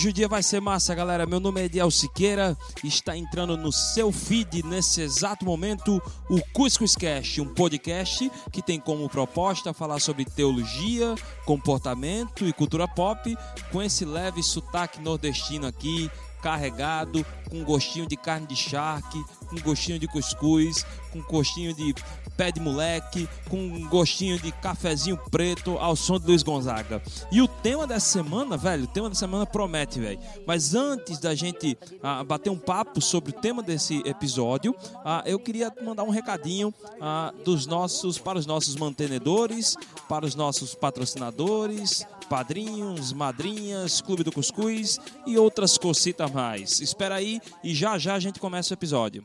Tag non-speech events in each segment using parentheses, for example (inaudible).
hoje o dia vai ser massa, galera. Meu nome é Ediel Siqueira está entrando no seu feed nesse exato momento o Cuscuz Cast, um podcast que tem como proposta falar sobre teologia, comportamento e cultura pop, com esse leve sotaque nordestino aqui, carregado, com gostinho de carne de charque, com gostinho de cuscuz, com gostinho de pé de moleque, com um gostinho de cafezinho preto ao som de Luiz Gonzaga. E o tema dessa semana, velho, o tema dessa semana promete, velho. Mas antes da gente ah, bater um papo sobre o tema desse episódio, ah, eu queria mandar um recadinho ah, dos nossos para os nossos mantenedores, para os nossos patrocinadores, padrinhos, madrinhas, Clube do Cuscuz e outras cositas mais. Espera aí e já já a gente começa o episódio.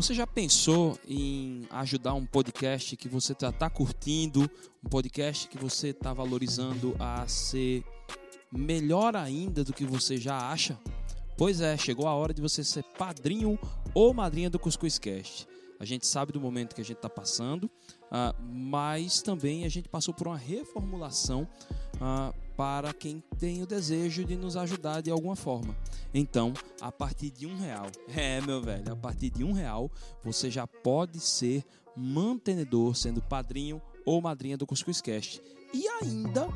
Você já pensou em ajudar um podcast que você está curtindo, um podcast que você está valorizando a ser melhor ainda do que você já acha? Pois é, chegou a hora de você ser padrinho ou madrinha do Cuscuz Cast. A gente sabe do momento que a gente está passando, uh, mas também a gente passou por uma reformulação uh, para quem tem o desejo de nos ajudar de alguma forma. Então, a partir de um real, (laughs) é meu velho, a partir de um real você já pode ser mantenedor, sendo padrinho ou madrinha do Cuscuz Cast e ainda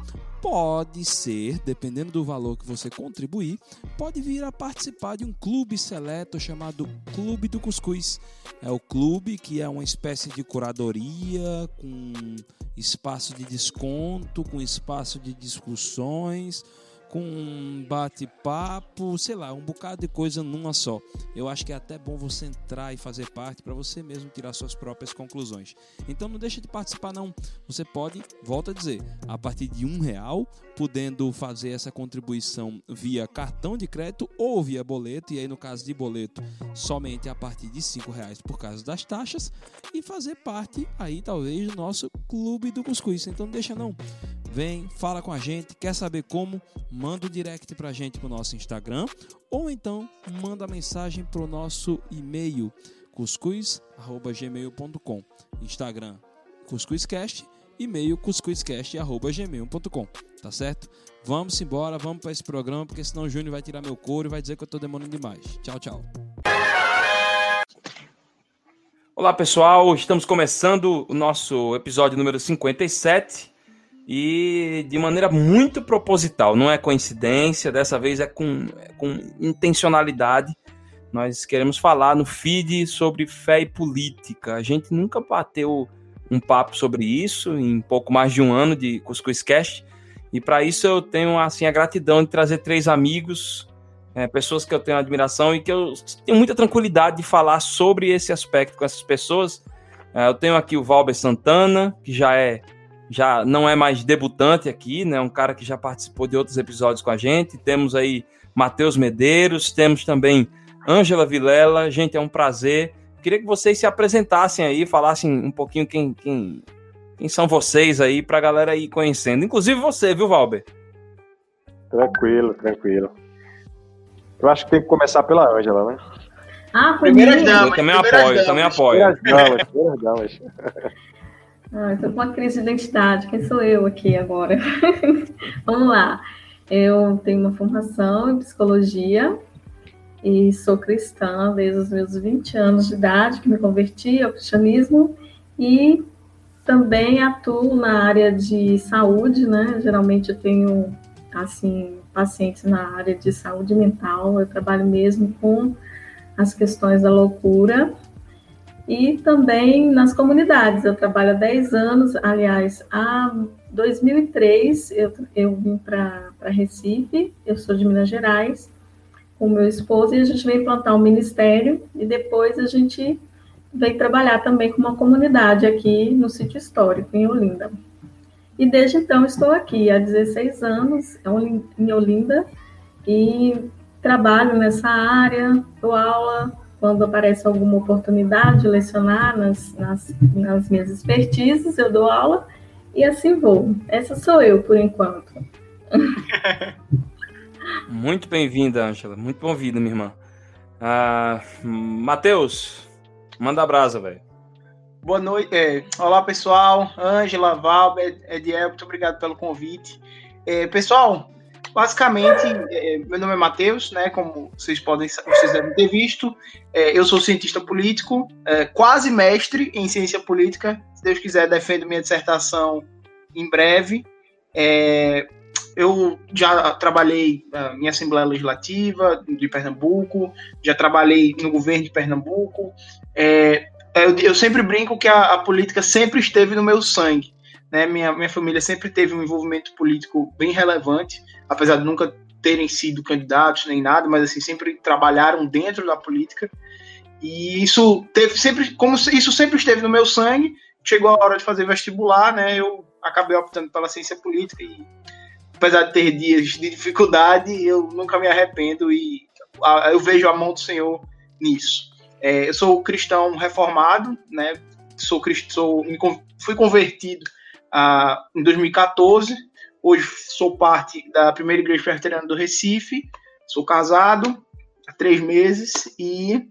pode ser, dependendo do valor que você contribuir, pode vir a participar de um clube seleto chamado Clube do Cuscuz. É o clube que é uma espécie de curadoria com espaço de desconto, com espaço de discussões com um bate-papo, sei lá, um bocado de coisa numa só. Eu acho que é até bom você entrar e fazer parte para você mesmo tirar suas próprias conclusões. Então não deixe de participar não. Você pode, volta a dizer, a partir de um real, podendo fazer essa contribuição via cartão de crédito ou via boleto, e aí no caso de boleto, somente a partir de cinco reais por causa das taxas, e fazer parte aí talvez do nosso clube do cuscuz. Então não deixa não. Vem, fala com a gente, quer saber como? Manda o um direct pra gente pro nosso Instagram ou então manda mensagem pro nosso e-mail cuscuz@gmail.com. Instagram cuscuzcast, e-mail cuscuzcast@gmail.com. Tá certo? Vamos embora, vamos para esse programa, porque senão o Júnior vai tirar meu couro e vai dizer que eu tô demorando demais. Tchau, tchau. Olá, pessoal. Estamos começando o nosso episódio número 57 e de maneira muito proposital, não é coincidência, dessa vez é com, é com intencionalidade. Nós queremos falar no feed sobre fé e política. A gente nunca bateu um papo sobre isso em pouco mais de um ano de Cuscuz Cast. E para isso eu tenho assim a gratidão de trazer três amigos, é, pessoas que eu tenho admiração e que eu tenho muita tranquilidade de falar sobre esse aspecto com essas pessoas. É, eu tenho aqui o Valber Santana, que já é já não é mais debutante aqui, né? Um cara que já participou de outros episódios com a gente. Temos aí Matheus Medeiros, temos também Ângela Vilela. Gente, é um prazer. Queria que vocês se apresentassem aí, falassem um pouquinho quem, quem, quem são vocês aí, para a galera ir conhecendo. Inclusive você, viu, Valber? Tranquilo, tranquilo. Eu acho que tem que começar pela Ângela, né? Ah, primeiras damas. Eu também apoio, eu também apoio. Primeiras damas, primeiras damas. (laughs) Ah, estou com uma crise de identidade. Quem sou eu aqui agora? (laughs) Vamos lá. Eu tenho uma formação em psicologia e sou cristã desde os meus 20 anos de idade, que me converti ao cristianismo e também atuo na área de saúde, né? Geralmente eu tenho assim pacientes na área de saúde mental. Eu trabalho mesmo com as questões da loucura e também nas comunidades. Eu trabalho há 10 anos, aliás, há 2003 eu, eu vim para Recife, eu sou de Minas Gerais, com meu esposo, e a gente veio implantar um ministério, e depois a gente veio trabalhar também com uma comunidade aqui no sítio histórico, em Olinda. E desde então estou aqui há 16 anos em Olinda e trabalho nessa área, dou aula quando aparece alguma oportunidade de lecionar nas, nas, nas minhas expertises, eu dou aula e assim vou. Essa sou eu, por enquanto. (laughs) Muito bem-vinda, Ângela. Muito bem-vinda, minha irmã. Uh, Matheus, manda a brasa, velho. Boa noite. É, olá, pessoal. Ângela, Valber, Ediel, muito obrigado pelo convite. É, pessoal, Basicamente, é, meu nome é Matheus, né? Como vocês podem, vocês devem ter visto, é, eu sou cientista político, é, quase mestre em ciência política. Se Deus quiser, defendo minha dissertação em breve. É, eu já trabalhei em Assembleia Legislativa de Pernambuco, já trabalhei no governo de Pernambuco. É, eu, sempre brinco que a, política sempre esteve no meu sangue. Né? Minha, minha família sempre teve um envolvimento político bem relevante apesar de nunca terem sido candidatos nem nada, mas assim sempre trabalharam dentro da política. E isso teve sempre, como isso sempre esteve no meu sangue, chegou a hora de fazer vestibular, né? Eu acabei optando pela ciência política e apesar de ter dias de dificuldade, eu nunca me arrependo e eu vejo a mão do Senhor nisso. É, eu sou cristão reformado, né? Sou, sou fui convertido ah, em 2014 Hoje sou parte da primeira igreja presbiteriana do Recife. Sou casado há três meses e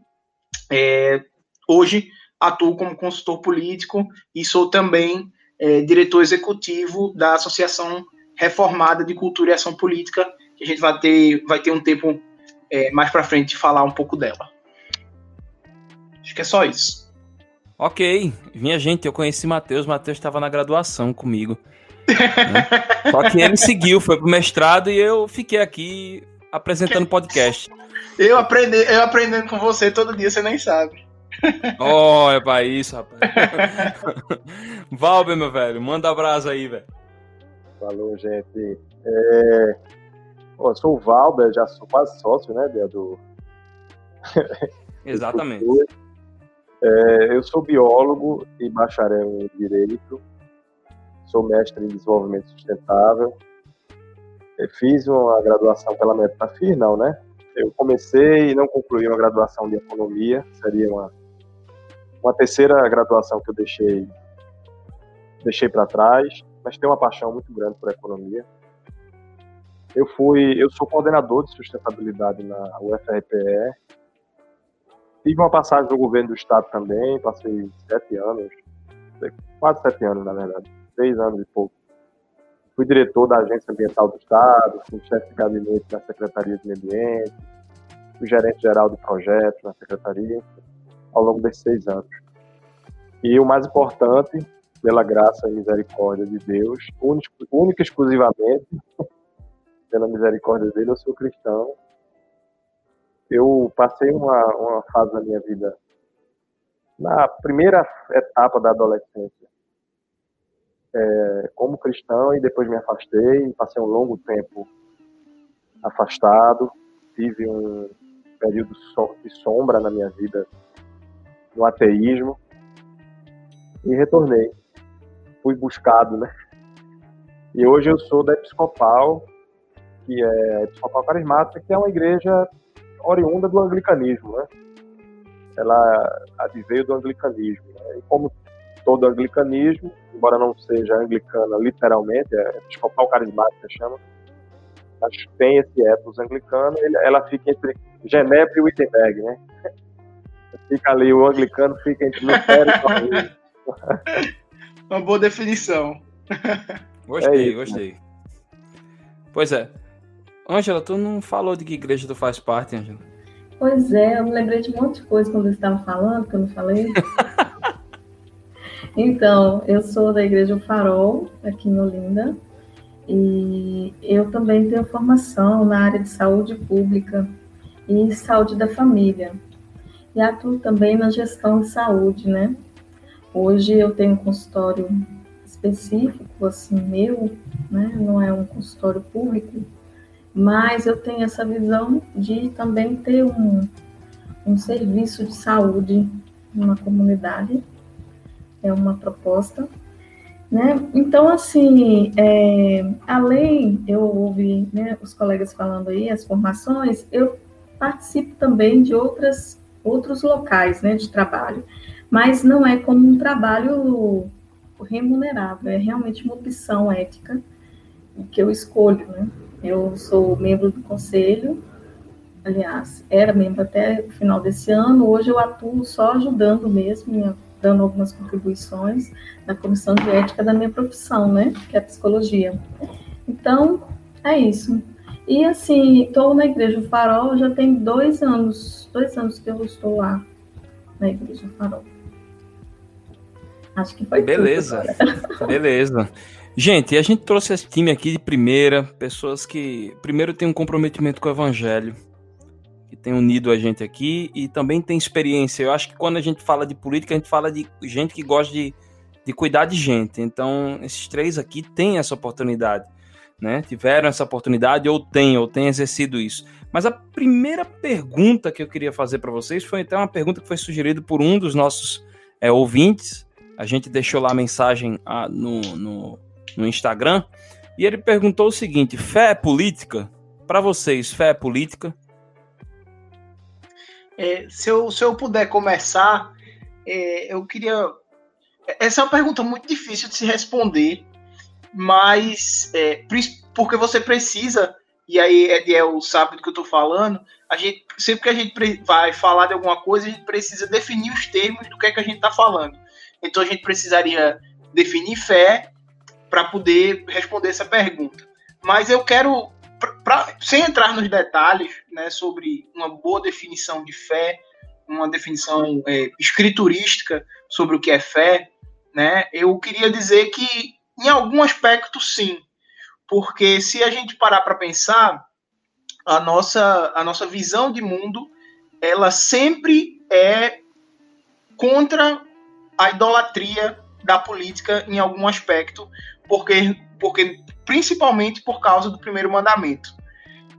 é, hoje atuo como consultor político e sou também é, diretor executivo da Associação Reformada de Cultura e Ação Política, que a gente vai ter, vai ter um tempo é, mais para frente de falar um pouco dela. Acho que é só isso. Ok, minha gente, eu conheci Matheus, Matheus estava na graduação comigo. Né? (laughs) Só que ele seguiu, foi pro mestrado e eu fiquei aqui apresentando podcast. Eu, aprendi, eu aprendendo com você todo dia, você nem sabe. Oh, é pra isso, rapaz. (laughs) Valber, meu velho, manda abraço aí, velho. Falou, gente. É... Pô, eu sou o Valber, já sou quase sócio, né, do... Exatamente. É, eu sou biólogo e bacharel em Direito sou mestre em desenvolvimento sustentável. Eu fiz uma graduação pela Metafir, não, né? Eu comecei e não concluí uma graduação de economia, seria uma, uma terceira graduação que eu deixei deixei para trás, mas tenho uma paixão muito grande por economia. Eu fui, eu sou coordenador de sustentabilidade na UFRPE. Tive uma passagem no governo do estado também, passei sete anos, quase sete anos na verdade seis anos e pouco. Fui diretor da Agência Ambiental do Estado, fui chefe de gabinete na Secretaria de Meio Ambiente, fui gerente geral de projetos na Secretaria, ao longo desses seis anos. E o mais importante, pela graça e misericórdia de Deus, única e exclusivamente, (laughs) pela misericórdia dele, eu sou cristão. Eu passei uma, uma fase da minha vida, na primeira etapa da adolescência, é, como cristão e depois me afastei, passei um longo tempo afastado, tive um período de sombra na minha vida no ateísmo e retornei. Fui buscado, né? E hoje eu sou da Episcopal, que é Episcopal Carismática, que é uma igreja oriunda do anglicanismo, né? Ela adveio do anglicanismo. Né? E como todo anglicanismo, embora não seja anglicana literalmente, é episcopal carismática chama, mas tem esse ethos anglicano, ela fica entre Genebra e Wittenberg, né? (laughs) Fica ali, o anglicano fica entre Lutero e (laughs) Uma boa definição. Gostei, é isso, gostei. Né? Pois é. Ângela, tu não falou de que igreja tu faz parte, Ângela? Pois é, eu me lembrei de um monte de coisa quando você estava falando, que eu não falei. (laughs) Então, eu sou da Igreja Farol, aqui em Olinda, e eu também tenho formação na área de saúde pública e saúde da família. E atuo também na gestão de saúde, né? Hoje eu tenho um consultório específico, assim, meu, né? Não é um consultório público, mas eu tenho essa visão de também ter um, um serviço de saúde numa comunidade é uma proposta. Né? Então, assim, é, além, eu ouvi né, os colegas falando aí, as formações, eu participo também de outras, outros locais né, de trabalho, mas não é como um trabalho remunerado, é realmente uma opção ética que eu escolho. Né? Eu sou membro do conselho, aliás, era membro até o final desse ano, hoje eu atuo só ajudando mesmo, dando algumas contribuições na comissão de ética da minha profissão, né, que é a psicologia. Então, é isso. E assim, estou na Igreja Farol, já tem dois anos, dois anos que eu estou lá na Igreja Farol. Acho que foi Beleza, (laughs) beleza. Gente, a gente trouxe esse time aqui de primeira, pessoas que primeiro têm um comprometimento com o evangelho, que tem unido a gente aqui e também tem experiência. Eu acho que quando a gente fala de política, a gente fala de gente que gosta de, de cuidar de gente. Então, esses três aqui têm essa oportunidade, né? Tiveram essa oportunidade ou têm, ou têm exercido isso. Mas a primeira pergunta que eu queria fazer para vocês foi até uma pergunta que foi sugerida por um dos nossos é, ouvintes. A gente deixou lá a mensagem ah, no, no, no Instagram e ele perguntou o seguinte: fé é política? Para vocês, fé é política? É, se, eu, se eu puder começar, é, eu queria. Essa é uma pergunta muito difícil de se responder, mas é, porque você precisa, e aí Ediel sabe do que eu estou falando, a gente, sempre que a gente vai falar de alguma coisa, a gente precisa definir os termos do que é que a gente está falando. Então a gente precisaria definir fé para poder responder essa pergunta. Mas eu quero pra, sem entrar nos detalhes né, sobre uma boa definição de fé, uma definição é, escriturística sobre o que é fé, né, eu queria dizer que, em algum aspecto, sim. Porque se a gente parar para pensar, a nossa, a nossa visão de mundo ela sempre é contra a idolatria da política em algum aspecto, porque, porque principalmente por causa do primeiro mandamento.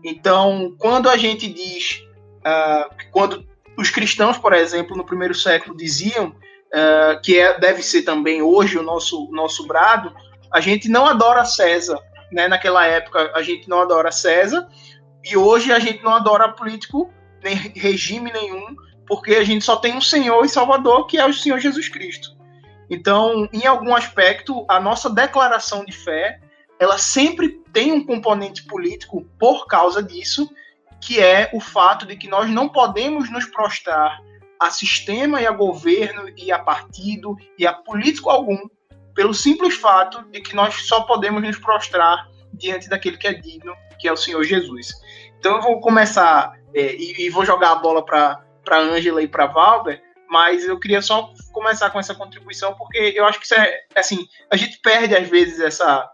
Então, quando a gente diz, uh, quando os cristãos, por exemplo, no primeiro século diziam uh, que é, deve ser também hoje o nosso, nosso brado, a gente não adora César. Né? Naquela época, a gente não adora César, e hoje a gente não adora político, nem regime nenhum, porque a gente só tem um Senhor e Salvador, que é o Senhor Jesus Cristo. Então, em algum aspecto, a nossa declaração de fé ela sempre tem um componente político por causa disso, que é o fato de que nós não podemos nos prostrar a sistema e a governo e a partido e a político algum pelo simples fato de que nós só podemos nos prostrar diante daquele que é digno, que é o Senhor Jesus. Então eu vou começar é, e, e, vou jogar a bola para para Ângela e para Valber, mas eu queria só começar com essa contribuição porque eu acho que isso é assim a gente perde às vezes essa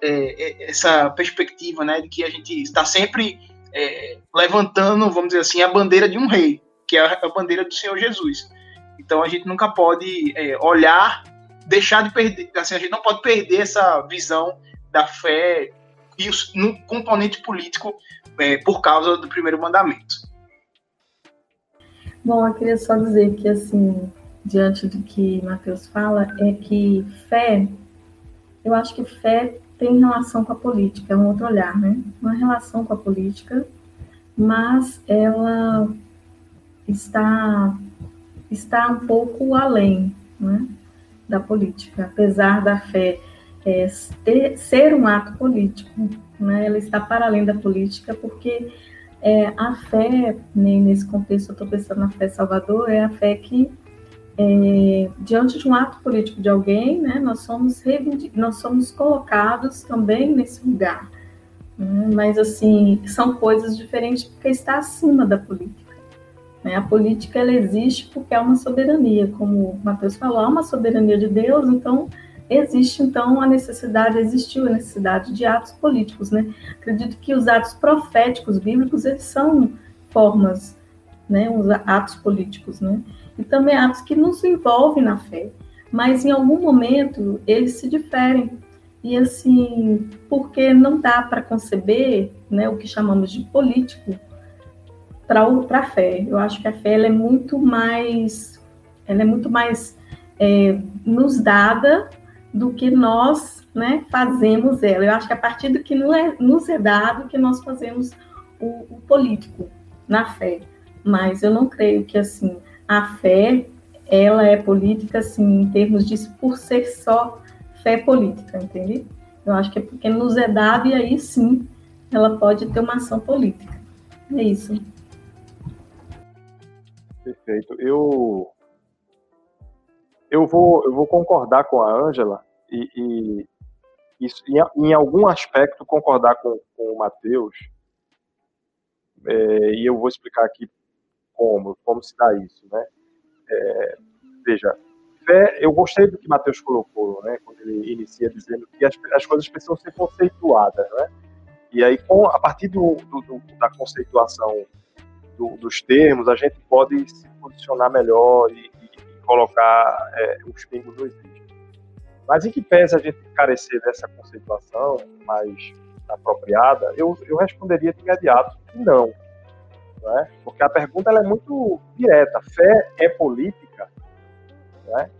é, é, essa perspectiva, né, de que a gente está sempre é, levantando, vamos dizer assim, a bandeira de um rei, que é a bandeira do Senhor Jesus. Então a gente nunca pode é, olhar, deixar de perder, assim, a gente não pode perder essa visão da fé e no componente político é, por causa do primeiro mandamento. Bom, eu queria só dizer que, assim, diante do que Mateus fala, é que fé, eu acho que fé tem relação com a política, é um outro olhar, né? Uma relação com a política, mas ela está está um pouco além, né, da política, apesar da fé é, ter, ser um ato político, né? Ela está para além da política, porque é, a fé, né, nesse contexto, eu estou pensando na fé Salvador, é a fé que é, diante de um ato político de alguém, né, nós somos nós somos colocados também nesse lugar. Né, mas assim são coisas diferentes porque está acima da política. Né? A política ela existe porque é uma soberania, como o Mateus falou, há uma soberania de Deus, então existe então a necessidade, existiu a necessidade de atos políticos, né? Acredito que os atos proféticos bíblicos eles são formas, né, os atos políticos, né? e também atos que nos envolvem na fé, mas em algum momento eles se diferem. E assim, porque não dá para conceber né, o que chamamos de político para a fé. Eu acho que a fé ela é muito mais, ela é muito mais é, nos dada do que nós né, fazemos ela. Eu acho que a partir do que é, nos é dado que nós fazemos o, o político na fé. Mas eu não creio que assim a fé, ela é política, assim, em termos de por ser só fé política, entende? Eu acho que é porque nos é dado e aí sim ela pode ter uma ação política. É isso. Perfeito. Eu eu vou eu vou concordar com a Ângela e, e em, em, algum aspecto concordar com, com o Matheus É, e eu vou explicar aqui como, como se dá isso, né? É, veja, fé, eu gostei do que Mateus colocou, né? Quando ele inicia dizendo que as, as coisas precisam ser conceituadas, né? E aí, com, a partir do, do, do da conceituação dos termos, a gente pode se posicionar melhor e colocar é, os pingos nos is. Mas em que pese a gente carecer dessa conceituação mais apropriada, eu, eu responderia de imediato que não. Né? Porque a pergunta é muito direta. Fé é política? Né?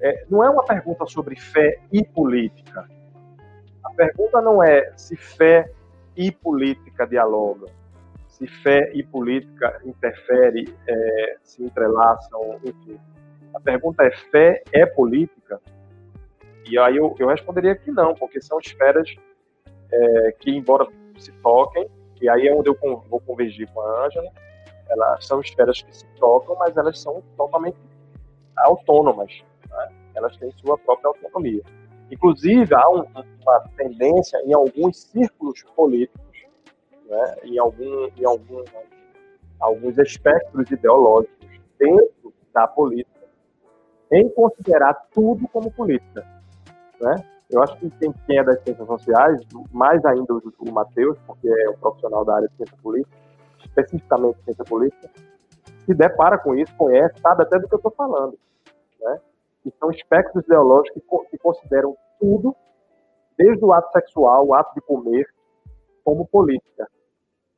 É, não é uma pergunta sobre fé e política. A pergunta não é se fé e política dialogam, se fé e política interferem, é, se entrelaçam, enfim. A pergunta é: fé é política? E aí eu, eu responderia que não, porque são esferas é, que, embora se toquem, e aí é onde eu vou convergir com a Ângela, elas são esferas que se tocam, mas elas são totalmente autônomas. Né? Elas têm sua própria autonomia. Inclusive, há um, uma tendência em alguns círculos políticos, né? em, algum, em algum, alguns espectros ideológicos dentro da política, em considerar tudo como política. Né? Eu acho que quem, quem é das ciências sociais, mais ainda o, o Matheus, porque é um profissional da área de ciência política, especificamente ciência política, se depara com isso, conhece, sabe até do que eu estou falando. Né? Que são espectros ideológicos que, que consideram tudo, desde o ato sexual, o ato de comer, como política.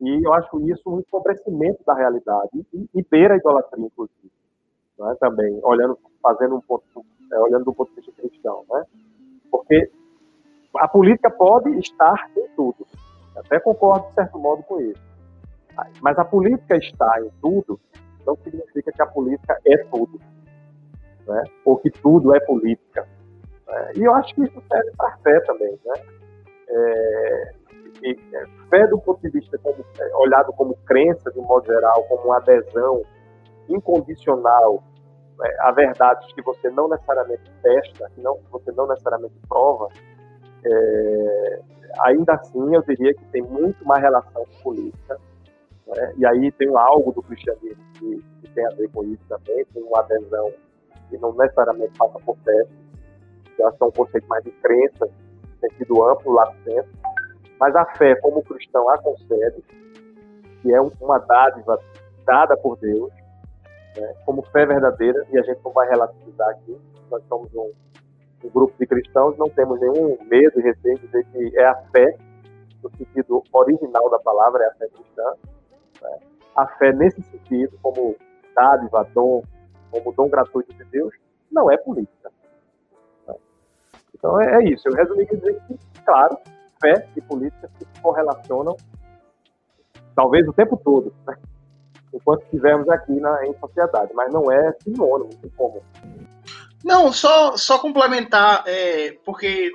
E eu acho isso um empobrecimento da realidade e, e beira a idolatria, inclusive. Né? Também, olhando, fazendo um ponto, é, olhando do ponto de vista cristão. Né? Porque a política pode estar em tudo. Até concordo, de certo modo, com isso. Mas a política estar em tudo não significa que a política é tudo. Né? Ou que tudo é política. Né? E eu acho que isso serve para a fé também. Né? É, e, é, fé do ponto de vista como, é, olhado como crença, de um modo geral, como uma adesão incondicional é, a verdades que você não necessariamente testa, que não, você não necessariamente prova, é, ainda assim eu diria que tem muito mais relação com política. Né? E aí tem algo do cristianismo que, que, tem a ver com isso também, tem uma adesão que não necessariamente passa por teste, que acho que é um conceito mais de crença, sentido amplo, lá dentro. Mas a fé, como o cristão a concede, que é uma dádiva dada por Deus, né, como fé verdadeira, e a gente não vai relativizar aqui, nós somos um, um grupo de cristãos, não temos nenhum medo e receio de dizer que é a fé, no sentido original da palavra, é a fé cristã. Né? A fé, nesse sentido, como dádiva, dom, como dom gratuito de Deus, não é política. Né? Então é, é, isso. Eu resumi que, claro, fé e política se correlacionam talvez o tempo todo. Né? enquanto estivermos aqui na, em sociedade, mas não é sinônimo, não tem como. Não, só, só complementar, é, porque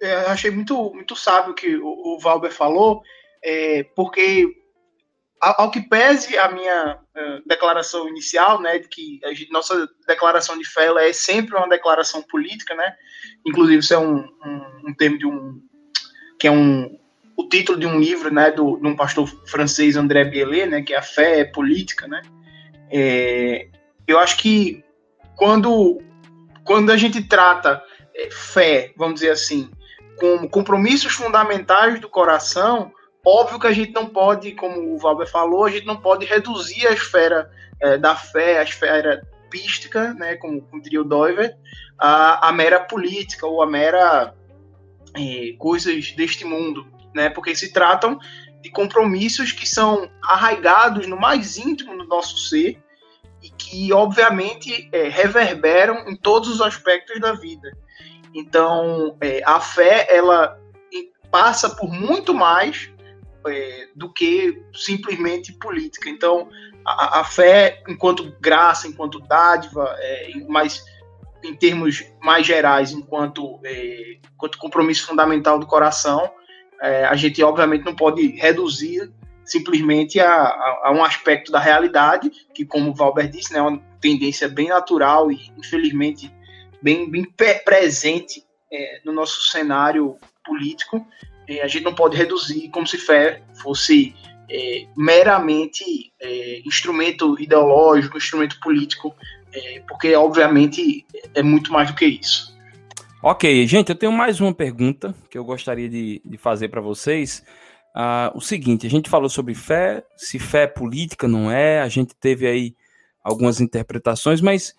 é, eu achei muito, muito sábio que o, o Valber falou, é, porque ao, que pese a minha uh, declaração inicial, né, de que gente, nossa declaração de fé é sempre uma declaração política, né, inclusive isso é um, um, um termo de um que é um, o título de um livro, né, do, de um pastor francês, André Bielé, né, que é A Fé é Política, né, é, eu acho que quando, quando a gente trata é, fé, vamos dizer assim, como compromissos fundamentais do coração, óbvio que a gente não pode, como o Valber falou, a gente não pode reduzir a esfera é, da fé, a esfera pística, né, como, como diria o Doiver, a, a mera política ou a mera é, coisas deste mundo né? Porque se tratam de compromissos que são arraigados no mais íntimo do nosso ser e que, obviamente, é, reverberam em todos os aspectos da vida. Então, é, a fé, ela passa por muito mais é, do que simplesmente política. Então, a, a, fé, enquanto graça, enquanto dádiva, é, mas em termos mais gerais, enquanto, é, enquanto compromisso fundamental do coração, é, a gente obviamente não pode reduzir simplesmente a, a, a, um aspecto da realidade, que como o Valber disse, né, é uma tendência bem natural e infelizmente bem, bem presente é, no nosso cenário político. É, a gente não pode reduzir como se fosse é, meramente é, instrumento ideológico, instrumento político, é, porque obviamente é muito mais do que isso. Ok, gente, eu tenho mais uma pergunta que eu gostaria de, de fazer para vocês. Uh, o seguinte, a gente falou sobre fé, se fé é política não é, a gente teve aí algumas interpretações, mas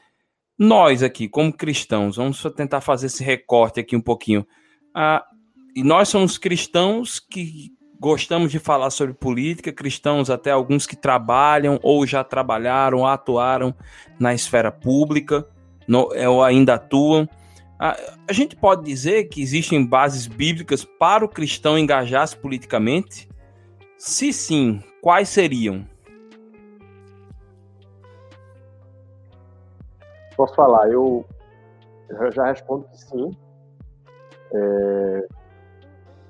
nós aqui, como cristãos, vamos tentar fazer esse recorte aqui um pouquinho. Uh, e nós somos cristãos que gostamos de falar sobre política, cristãos até alguns que trabalham ou já trabalharam, atuaram na esfera pública, no, ou ainda atuam. A, a gente pode dizer que existem bases bíblicas para o cristão engajar-se politicamente? Se sim, quais seriam? Posso falar, eu, eu já respondo que sim, é,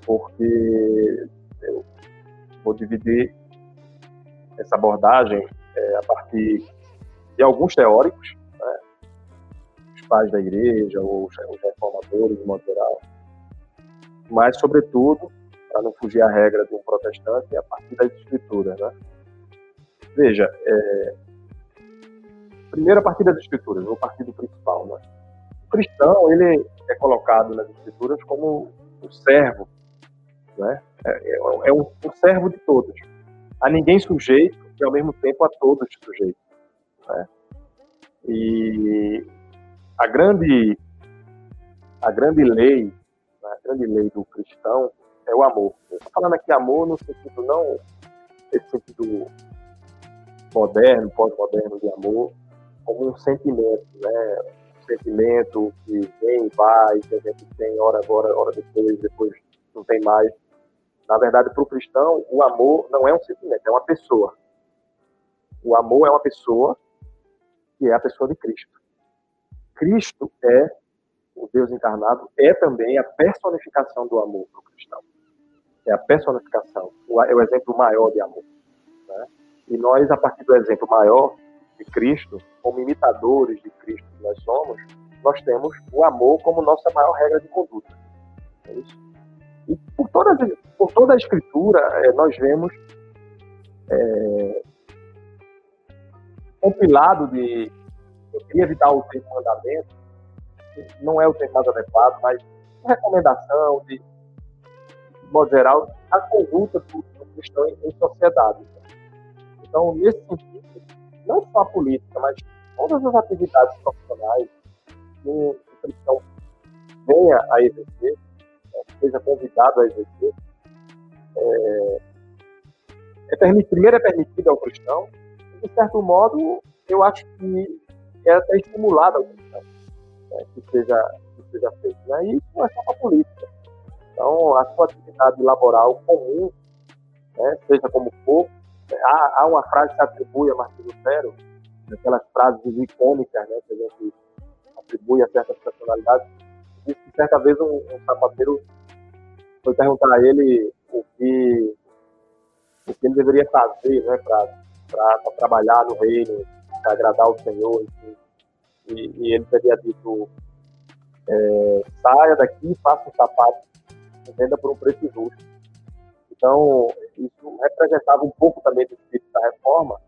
porque eu vou dividir essa abordagem é, a partir de alguns teóricos pais da igreja, ou os reformadores, de modo geral. Mas, sobretudo, para não fugir à regra de um protestante, é a partir das escrituras. Né? Veja, é... primeiro a partir das escrituras, o partido principal. Né? O cristão, ele é colocado nas escrituras como o servo, né? é, é um, um servo de todos. A ninguém sujeito e, ao mesmo tempo, a todos sujeito. Né? E a grande a grande lei, né, a grande lei do cristão é o amor. Eu estou falando aqui amor no sentido não esse sentido moderno, pós-moderno de amor, como um sentimento, né? Um sentimento que vem e vai, que a gente tem hora agora, hora depois, depois não tem mais. Na verdade, para o cristão, o amor não é um sentimento, é uma pessoa. O amor é uma pessoa que é a pessoa de Cristo. Cristo é, o Deus encarnado, é também a personificação do amor para o cristão. É a personificação, é o exemplo maior de amor. Né? E nós, a partir do exemplo maior de Cristo, como imitadores de Cristo que nós somos, nós temos o amor como nossa maior regra de conduta. É isso. E por toda, por toda a Escritura, é, nós vemos é, compilado de eu queria evitar o termo mandamento, não é o termo mais adequado, mas recomendação de, de modo geral, a conduta do, do cristão em, em sociedade. Então, nesse sentido, não só a política, mas todas as atividades profissionais que o cristão venha a exercer, seja convidado a exercer, é, é permitido, primeiro é permitido ao cristão, e, de certo modo, eu acho que é até estimulada a cristão né, que, seja, que seja feito. Né? E isso não é só para a política. Então, a sua atividade laboral comum, né, seja como for, né, há, há, uma frase que atribui a Martin Lutero, aquelas frases icônicas né, que a gente atribui a certas personalidades, diz que certa vez um, um sapateiro foi perguntar a ele o que, o que ele deveria fazer né, para trabalhar no reino, para agradar o Senhor, enfim. E, e ele teria dito: é, saia daqui, faça um sapato venda por um preço justo. Então, isso representava um pouco também do espírito da reforma,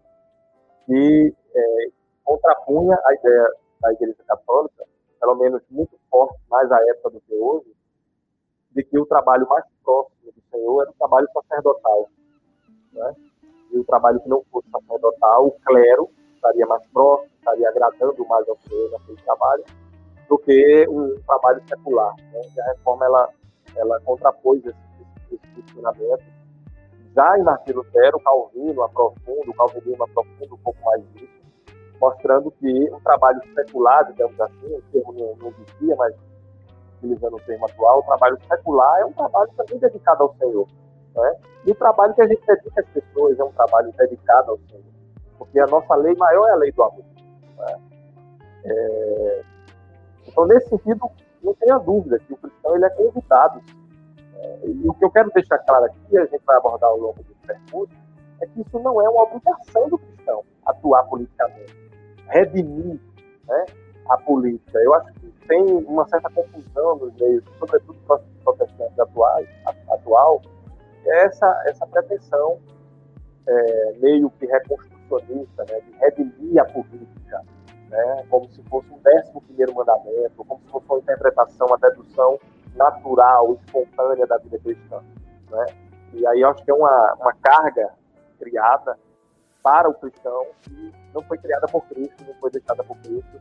que é, contrapunha a ideia da Igreja Católica, pelo menos muito forte, mais à época do que hoje, de que o trabalho mais próximo do Senhor era o trabalho sacerdotal. Né? E o trabalho que não fosse sacerdotal, o clero, estaria mais próximo, estaria agradando mais ao Senhor naquele trabalho, do que um trabalho secular. Né? E a reforma ela, ela contrapôs esse, esse, esse funcionamento. Já em Martim Lutero, Calvino aprofunda, o calvinismo aprofunda um pouco mais disso, mostrando que um trabalho secular, digamos assim, o termo não, não existia, mas utilizando o termo atual, o trabalho secular é um trabalho também dedicado ao Senhor. Né? E o trabalho que a gente dedica às pessoas é um trabalho dedicado ao Senhor porque a nossa lei maior é a lei do amor. Né? É... Então, nesse sentido, não tenha dúvida que o cristão ele é convidado. É... E o que eu quero deixar claro aqui, a gente vai abordar ao longo do percurso, é que isso não é uma obrigação do cristão atuar politicamente, redimir né, a política. Eu acho que tem uma certa confusão nos meios, sobretudo protestantes atuais, atual, é essa, essa pretensão é, meio que reconstrucionista, né, de redimir a política, né, como se fosse um décimo primeiro mandamento, como se fosse uma interpretação, uma dedução natural, espontânea da vida cristã. Né? E aí eu acho que é uma, uma carga criada para o cristão que não foi criada por Cristo, não foi deixada por Cristo,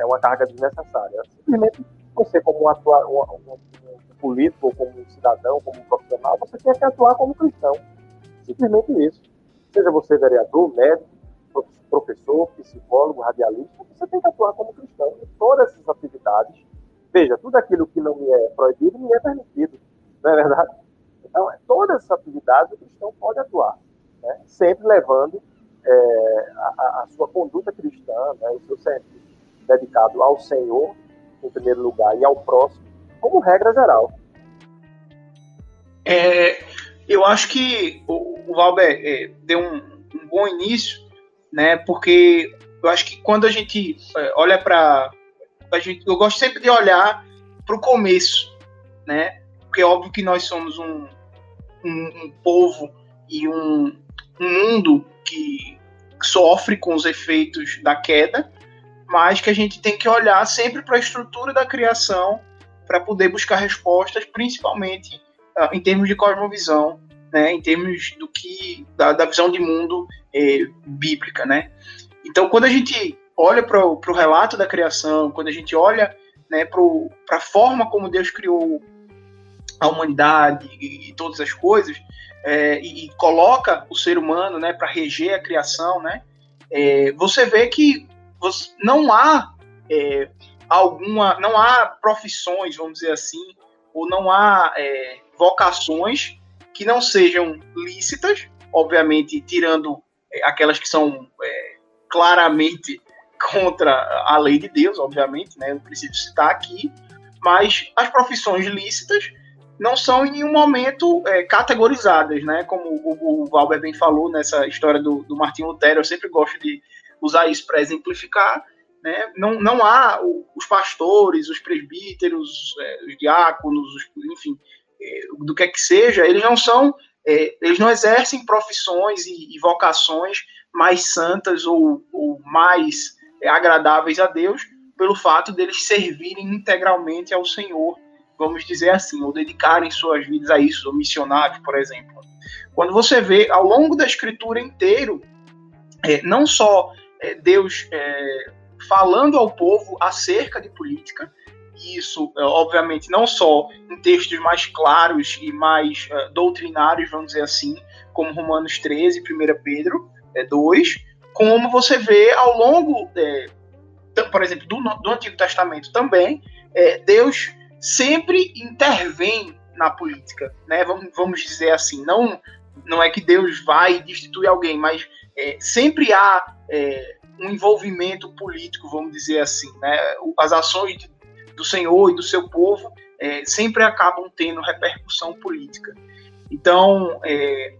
é uma carga desnecessária. Simplesmente você, como um, atua, um, um, um político, como um cidadão, como um profissional, você tem que atuar como cristão. Simplesmente isso. Seja você vereador, médico, professor, psicólogo, radialista, você tem que atuar como cristão em todas essas atividades. Veja, tudo aquilo que não me é proibido me é permitido, não é verdade? Então, todas essas atividades o cristão pode atuar, né? sempre levando é, a, a, sua conduta cristã, né? o seu dedicado ao Senhor, em primeiro lugar, e ao próximo, como regra geral. É, eu acho que o, o Valber é, deu um, um, bom início, né? Porque eu acho que quando a gente é, olha para a gente, eu gosto sempre de olhar para o começo, né? Porque é óbvio que nós somos um, um, um povo e um, um mundo que sofre com os efeitos da queda, mas que a gente tem que olhar sempre para a estrutura da criação para poder buscar respostas, principalmente uh, em termos de cosmovisão, né, em termos do que da, da visão de mundo é, bíblica, né? Então, quando a gente olha para o relato da criação, quando a gente olha né, para a forma como Deus criou a humanidade e, e todas as coisas, é, e, e, coloca o ser humano né, para reger a criação, né, é, você vê que não há é, alguma, não há profissões, vamos dizer assim, ou não há é, vocações que não sejam lícitas, obviamente tirando é, aquelas que são é, claramente (laughs) contra a lei de Deus, obviamente, né? Eu preciso citar aqui, mas as profissões lícitas não são em nenhum momento é, categorizadas, né? Como o, o Valber bem falou nessa história do, do Martin Lutero, eu sempre gosto de usar isso para exemplificar. Né? Não, não há os pastores, os presbíteros, é, os diáconos, os, enfim, é, do que é que seja, eles não são, é, eles não exercem profissões e, vocações mais santas ou, ou mais agradáveis a Deus pelo fato deles servirem integralmente ao Senhor, vamos dizer assim, ou dedicarem suas vidas a isso, ou missionários, por exemplo. Quando você vê ao longo da escritura inteiro, não só é, Deus é, falando ao povo acerca de política, e isso, é, obviamente, não só em textos mais claros e mais uh, doutrinários, vamos dizer assim, como Romanos 13, 1 Pedro é, 2, como você vê ao longo, é, por exemplo, do, do, Antigo Testamento também, é, Deus sempre intervém na política, né? Vamos, vamos dizer assim, não não é que Deus vai e destitui alguém, mas é, sempre há é, um envolvimento político, vamos dizer assim, né? As ações do Senhor e do seu povo é, sempre acabam tendo repercussão política. Então, é,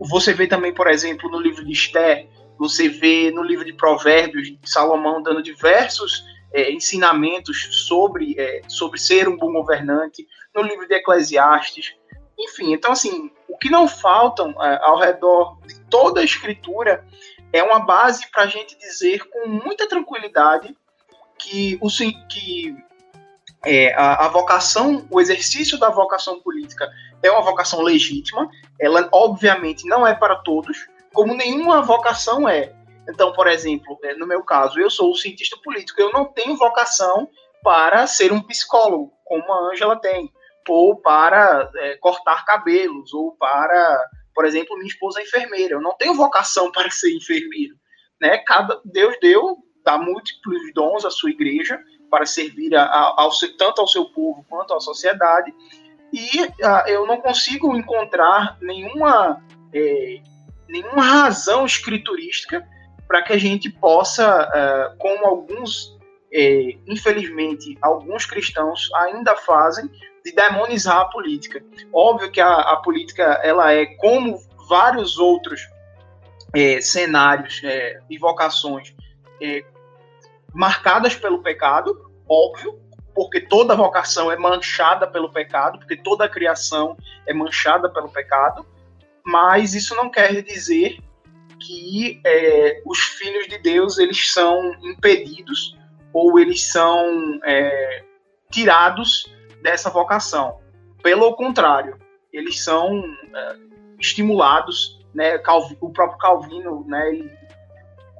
você vê também, por exemplo, no livro de Esther, você vê no livro de Provérbios, de Salomão dando diversos é, ensinamentos sobre, é, sobre ser um bom governante, no livro de Eclesiastes, enfim, então assim, o que não faltam é, ao redor de toda a escritura é uma base para a gente dizer com muita tranquilidade que, o, que é, a, a, vocação, o exercício da vocação política é uma vocação legítima, ela obviamente não é para todos, como nenhuma vocação é. Então, por exemplo, é, no meu caso, eu sou um cientista político, eu não tenho vocação para ser um psicólogo, como a Ângela tem ou para é, cortar cabelos, ou para, por exemplo, minha esposa é enfermeira. Eu não tenho vocação (laughs) para ser enfermeiro. Né? Cada Deus deu, dá múltiplos dons à sua igreja para servir a, a, ao, tanto ao seu povo quanto à sociedade. E a, eu não consigo encontrar nenhuma, é, nenhuma razão escriturística para que a gente possa, é, como alguns, é, infelizmente, alguns cristãos ainda fazem, de demonizar a política. Óbvio que a, a política ela é como vários outros é, cenários é, e vocações é, marcadas pelo pecado, óbvio, porque toda vocação é manchada pelo pecado, porque toda criação é manchada pelo pecado, mas isso não quer dizer que é, os filhos de Deus eles são impedidos ou eles são é, tirados dessa vocação. Pelo contrário, eles são é, estimulados, né? o próprio Calvino, né?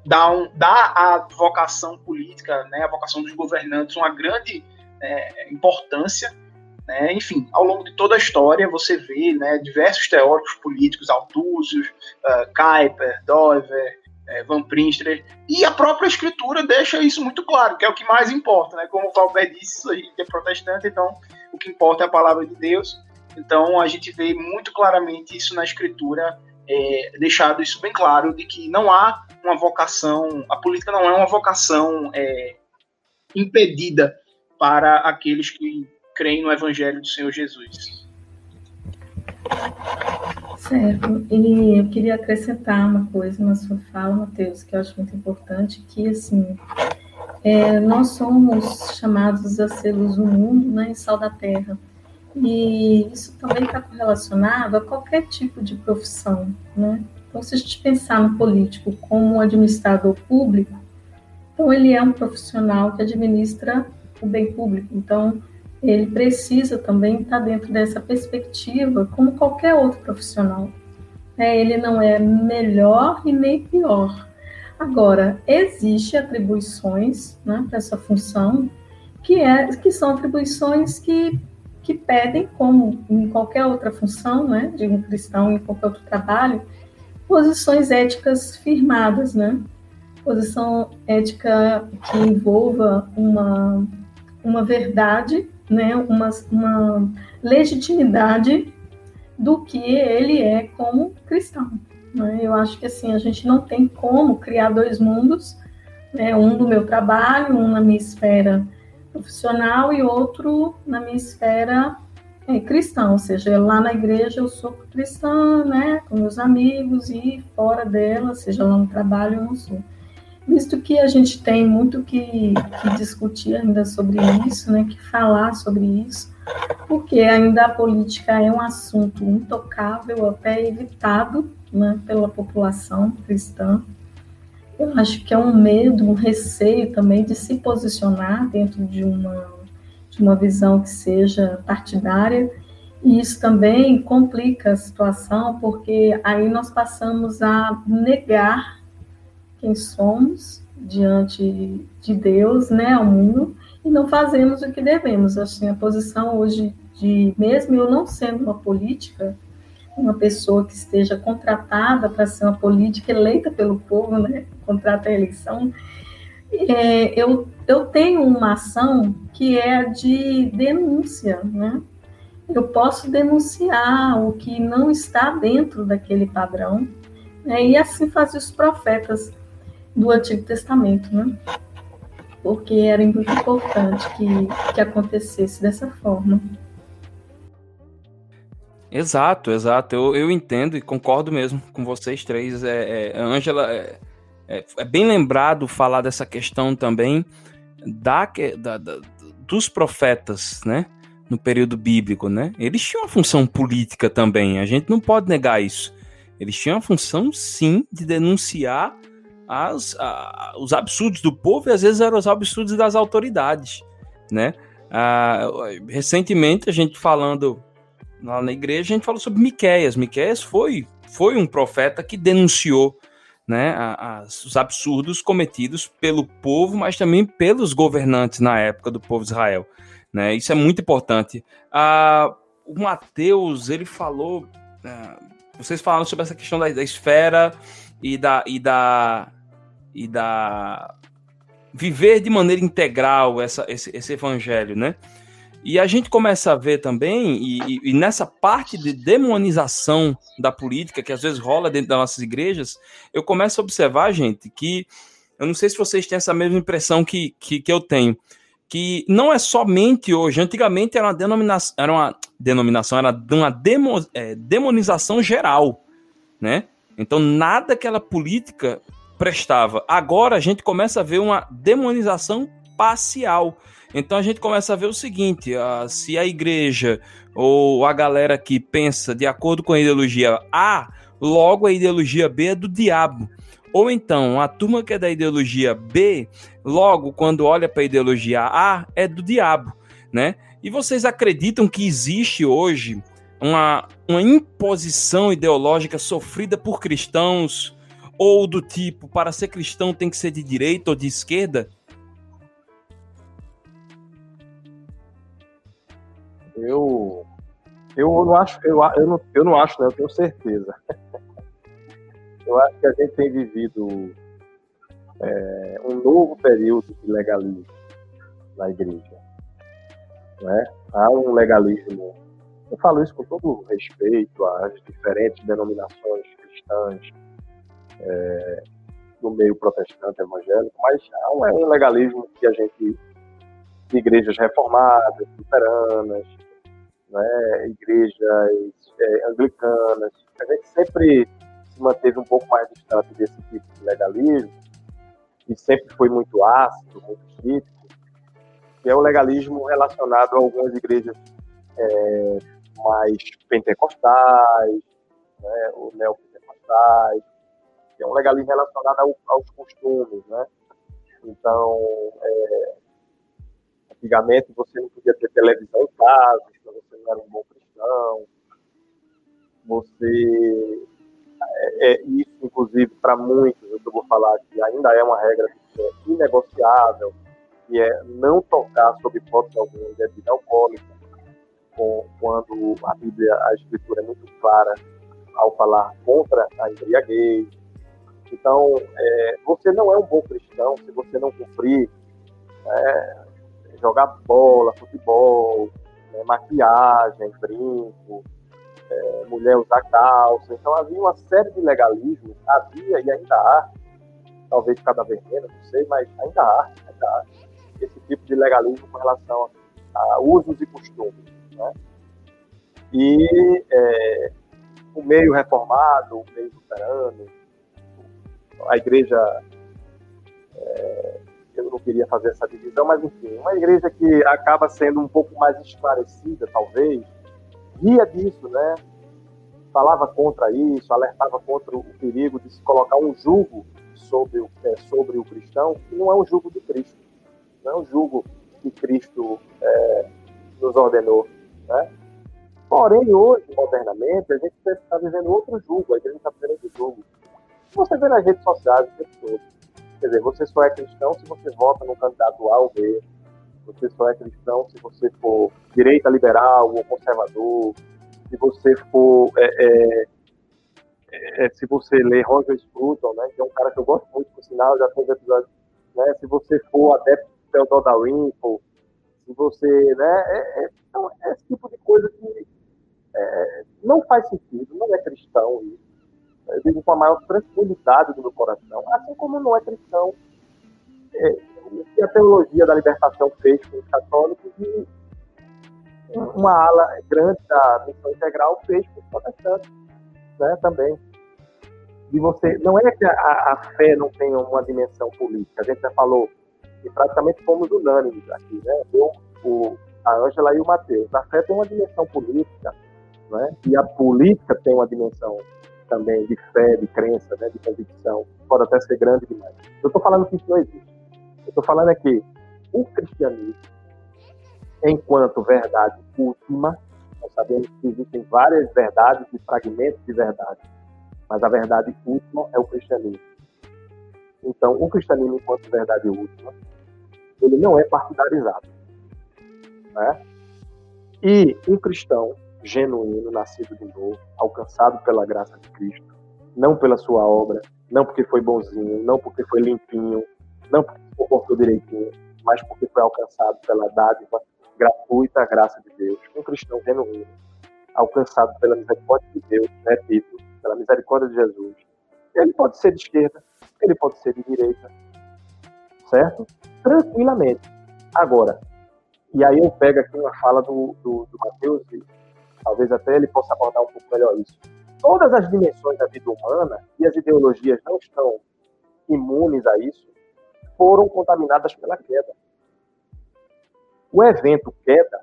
dá, um, dá à vocação política, né? A vocação dos governantes uma grande é, importância né? Enfim, ao longo de toda a história você vê né, diversos teóricos políticos, Altúzios, uh, Kuyper, Dover, é, Van Prinster, e a própria escritura deixa isso muito claro, que é o que mais importa, né? Como o Valber disse, a gente é protestante, então o que importa é a palavra de Deus. Então a gente vê muito claramente isso na escritura, é, deixado isso bem claro, de que não há uma vocação, a política não é uma vocação é, impedida para aqueles que creem no Evangelho do Senhor Jesus. Certo. E eu queria acrescentar uma coisa na sua fala, Mateus, que eu acho muito importante, que assim, é, nós somos chamados a ser luz do mundo, né, e sal da terra. E isso também está correlacionado a qualquer tipo de profissão, né? Então, se a gente pensar no político como um administrador público, então ele é um profissional que administra o bem público. Então, ele precisa também estar dentro dessa perspectiva, como qualquer outro profissional. É, ele não é melhor e nem pior. Agora, existem atribuições né, para essa função, que, é, que são atribuições que, que pedem, como em qualquer outra função, né, de um cristão em qualquer outro trabalho, posições éticas firmadas, né? Posição ética que envolva uma, uma verdade né, uma, uma legitimidade do que ele é como cristão. Né? Eu acho que assim a gente não tem como criar dois mundos, né, um do meu trabalho, um na minha esfera profissional e outro na minha esfera é, cristã, ou seja, lá na igreja eu sou cristã, né, com meus amigos e fora dela, seja lá no trabalho eu não sou visto que a gente tem muito que, que discutir ainda sobre isso, né, que falar sobre isso, porque ainda a política é um assunto intocável, até evitado né, pela população cristã. Eu acho que é um medo, um receio também de se posicionar dentro de uma, de uma visão que seja partidária, e isso também complica a situação, porque aí nós passamos a negar quem somos diante de Deus, né, ao mundo, e não fazemos o que devemos. Assim, a posição hoje de, mesmo eu não sendo uma política, uma pessoa que esteja contratada para ser uma política eleita pelo povo, né, contrata a eleição, é, eu, eu tenho uma ação que é de denúncia, né? Eu posso denunciar o que não está dentro daquele padrão, né? e assim fazem os profetas do Antigo Testamento, né? Porque era muito importante que, que acontecesse dessa forma. Exato, exato. Eu, eu entendo e concordo mesmo com vocês três. É, é, Angela, é, é, é, bem lembrado falar dessa questão também da, da, da, dos profetas, né? No período bíblico, né? Eles tinham uma função política também. A gente não pode negar isso. Eles tinham a função, sim, de denunciar as, a, os absurdos do povo e às vezes eram os absurdos das autoridades, né? Ah, recentemente a gente falando lá na igreja, a gente falou sobre Miqueias. Miqueias foi, foi um profeta que denunciou né, as, os absurdos cometidos pelo povo, mas também pelos governantes na época do povo de Israel. Né? Isso é muito importante. Ah, o Mateus, ele falou. Ah, vocês falaram sobre essa questão da, da esfera e da, e da e da viver de maneira integral essa, esse, esse evangelho, né? E a gente começa a ver também, e, e, nessa parte de demonização da política, que às vezes rola dentro das nossas igrejas, eu começo a observar, gente, que eu não sei se vocês têm essa mesma impressão que, que, que eu tenho, que não é somente hoje, antigamente era uma denominação, era uma denominação, era uma demo, é, demonização geral, né? Então nada aquela política prestava. Agora a gente começa a ver uma demonização parcial. Então a gente começa a ver o seguinte: se a igreja ou a galera que pensa de acordo com a ideologia A, logo a ideologia B é do diabo. Ou então, a turma que é da ideologia B, logo quando olha para a ideologia A, é do diabo, né? E vocês acreditam que existe hoje uma, uma imposição ideológica sofrida por cristãos ou do tipo, para ser cristão tem que ser de direita ou de esquerda? Eu, eu não acho, eu, eu, não, eu não acho, né? Eu tenho certeza. (laughs) Eu acho que a gente tem vivido é, um novo período de legalismo na igreja. Né? Há um legalismo, eu falo isso com todo respeito às diferentes denominações cristãs é, do meio protestante evangélico, mas há um, é um legalismo que a gente, igrejas reformadas, luteranas, né, igrejas é, anglicanas, a gente sempre se manteve um pouco mais distante desse tipo de legalismo, e sempre foi muito ácido, muito crítico, que é o legalismo relacionado a algumas igrejas é, mais pentecostais, né, ou neopentecostais, é um legalismo relacionado ao, aos costumes, né? Então, é, antigamente você não podia ter televisão em casa, então você não era um bom cristão, você é, é, isso, inclusive, para muitos, eu vou falar que ainda é uma regra que é inegociável, que é não tocar sob hipótese alguma em bebida alcoólica, com, quando a Bíblia, a Escritura é muito clara ao falar contra a embriaguez. Então, é, você não é um bom cristão se você não cumprir é, jogar bola, futebol, né, maquiagem, brinco, é, mulher usar calça. Então havia uma série de legalismos, havia e ainda há, talvez cada vez menos, não sei, mas ainda há, ainda há esse tipo de legalismo com relação a, a usos e costumes. Né? E é, o meio reformado, o meio luterano, a igreja. É, eu não queria fazer essa divisão, mas enfim, uma igreja que acaba sendo um pouco mais esclarecida, talvez, ria disso, né? Falava contra isso, alertava contra o perigo de se colocar um jugo sobre o, é, sobre o cristão, que não é um jugo de Cristo, não é um jugo que Cristo é, nos ordenou, né? Porém, hoje, modernamente, a gente está vivendo outro jugo, a gente está vivendo outro jugo. Você vê nas redes sociais o tempo todo. Quer dizer, você só é cristão se você vota no candidato A ou B, você só é cristão se você for direita liberal ou conservador, se você for. É, é, é, se você ler Roger Scruton, né, que é um cara que eu gosto muito, por sinal, já fez episódios, né, se você for adepto do Theodore Dalrymple, se você. Né, é, é, então, é esse tipo de coisa que é, não faz sentido, não é cristão isso. Eu digo com a maior tranquilidade do meu coração, assim como não é cristão é, o que a teologia da libertação fez com os católicos e uma ala grande da missão integral fez com os protestantes né, também. E você, não é que a, a, fé não tenha uma dimensão política, a gente já falou e praticamente fomos unânimes aqui, né? Eu, o, a Ângela e o Matheus. A fé tem uma dimensão política, né? E a política tem uma dimensão também de fé, de crença, né? de convicção. Pode até ser grande demais. Eu estou falando que isso não existe. Eu estou falando aqui, o cristianismo, enquanto verdade última, nós sabemos que existem várias verdades e fragmentos de verdade, mas a verdade última é o cristianismo. Então, o cristianismo, enquanto verdade última, ele não é partidarizado. Né? E um cristão genuíno, nascido de novo, alcançado pela graça de Cristo, não pela sua obra, não porque foi bonzinho, não porque foi limpinho, não porque se comportou direitinho, mas porque foi alcançado pela dádiva gratuita, graça de Deus. Um cristão genuíno, alcançado pela misericórdia de Deus, repito, pela misericórdia de Jesus. Ele pode ser de esquerda, ele pode ser de direita, certo? Tranquilamente. Agora, e aí eu pego aqui uma fala do, do, do Mateus, talvez até ele possa abordar um pouco melhor isso. Todas as dimensões da vida humana, e as ideologias não estão imunes a isso, foram contaminadas pela queda. o evento queda,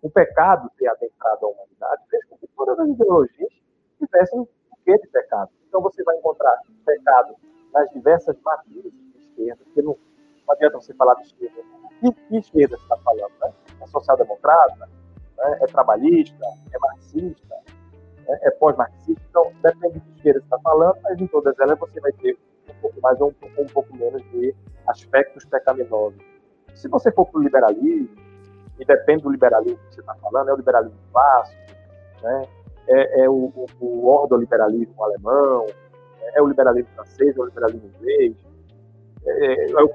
o pecado ter adentrado a humanidade, fez com que todas as ideologias tivessem o quê de pecado. Então você vai encontrar pecado nas diversas matrizes de esquerda, porque não, não adianta você falar de esquerda. Que, que esquerda você está falando? Né? É social-democrata? Né? É trabalhista? É marxista? Né? É pós-marxista? Então, depende de que você está falando, mas em todas elas você vai ter um pouco mais ou um, um pouco menos de aspectos pecaminosos. Se você for para o liberalismo, e depende do liberalismo que você está falando, é o liberalismo clássico, né? é, é o, o, o ordoliberalismo alemão, é o liberalismo francês, é o liberalismo inglês, é, é o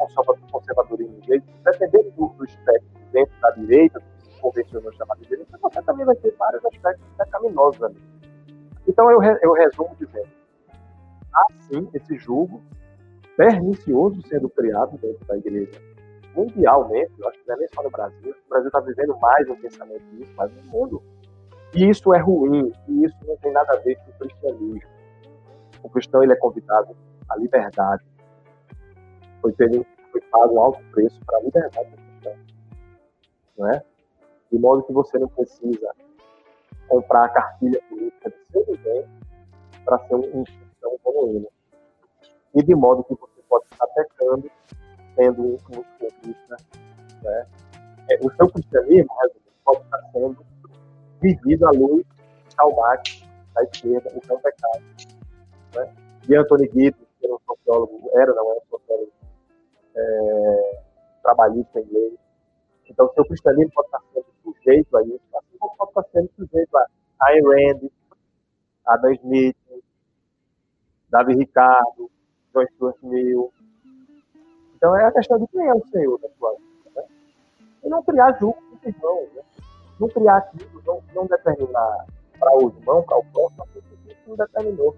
conservadorismo inglês, dependendo do, do espectro dentro da direita, se convencionou chamar de direita, você também vai ter vários aspectos pecaminosos ali. Então eu, eu resumo dizendo, há sim esse julgo pernicioso sendo criado dentro da igreja mundialmente, eu acho que não é nem só no Brasil, o Brasil está vivendo mais um pensamento disso, mas no mundo. E isso é ruim, e isso não tem nada a ver com o cristianismo. O cristão ele é convidado à liberdade. Foi, ele, foi pago um alto preço para a liberdade do cristão. Não é? De modo que você não precisa comprar a cartilha política de seu ninguém para ser um cristão genuíno. E de modo que você pode estar pecando sendo um cristão. Né? É, o seu cristianismo pode estar sendo vivido à luz traumática da esquerda, o um pecado. Né? E Anthony Giddens, que era um sociólogo, era, não é um sociólogo é, trabalhista inglês. Então, seu cristianismo pode estar sendo sujeito a isso, assim como estar sendo sujeito a Ayn Rand, Adam Smith, Davi Ricardo, John Stuart Mill. Então, é a questão de quem é o Senhor da sua vida. Né? E não criar julgo com os irmãos. Né? não criar aquilo, não, não determinar para o irmão, para o próximo, aquilo que não determinou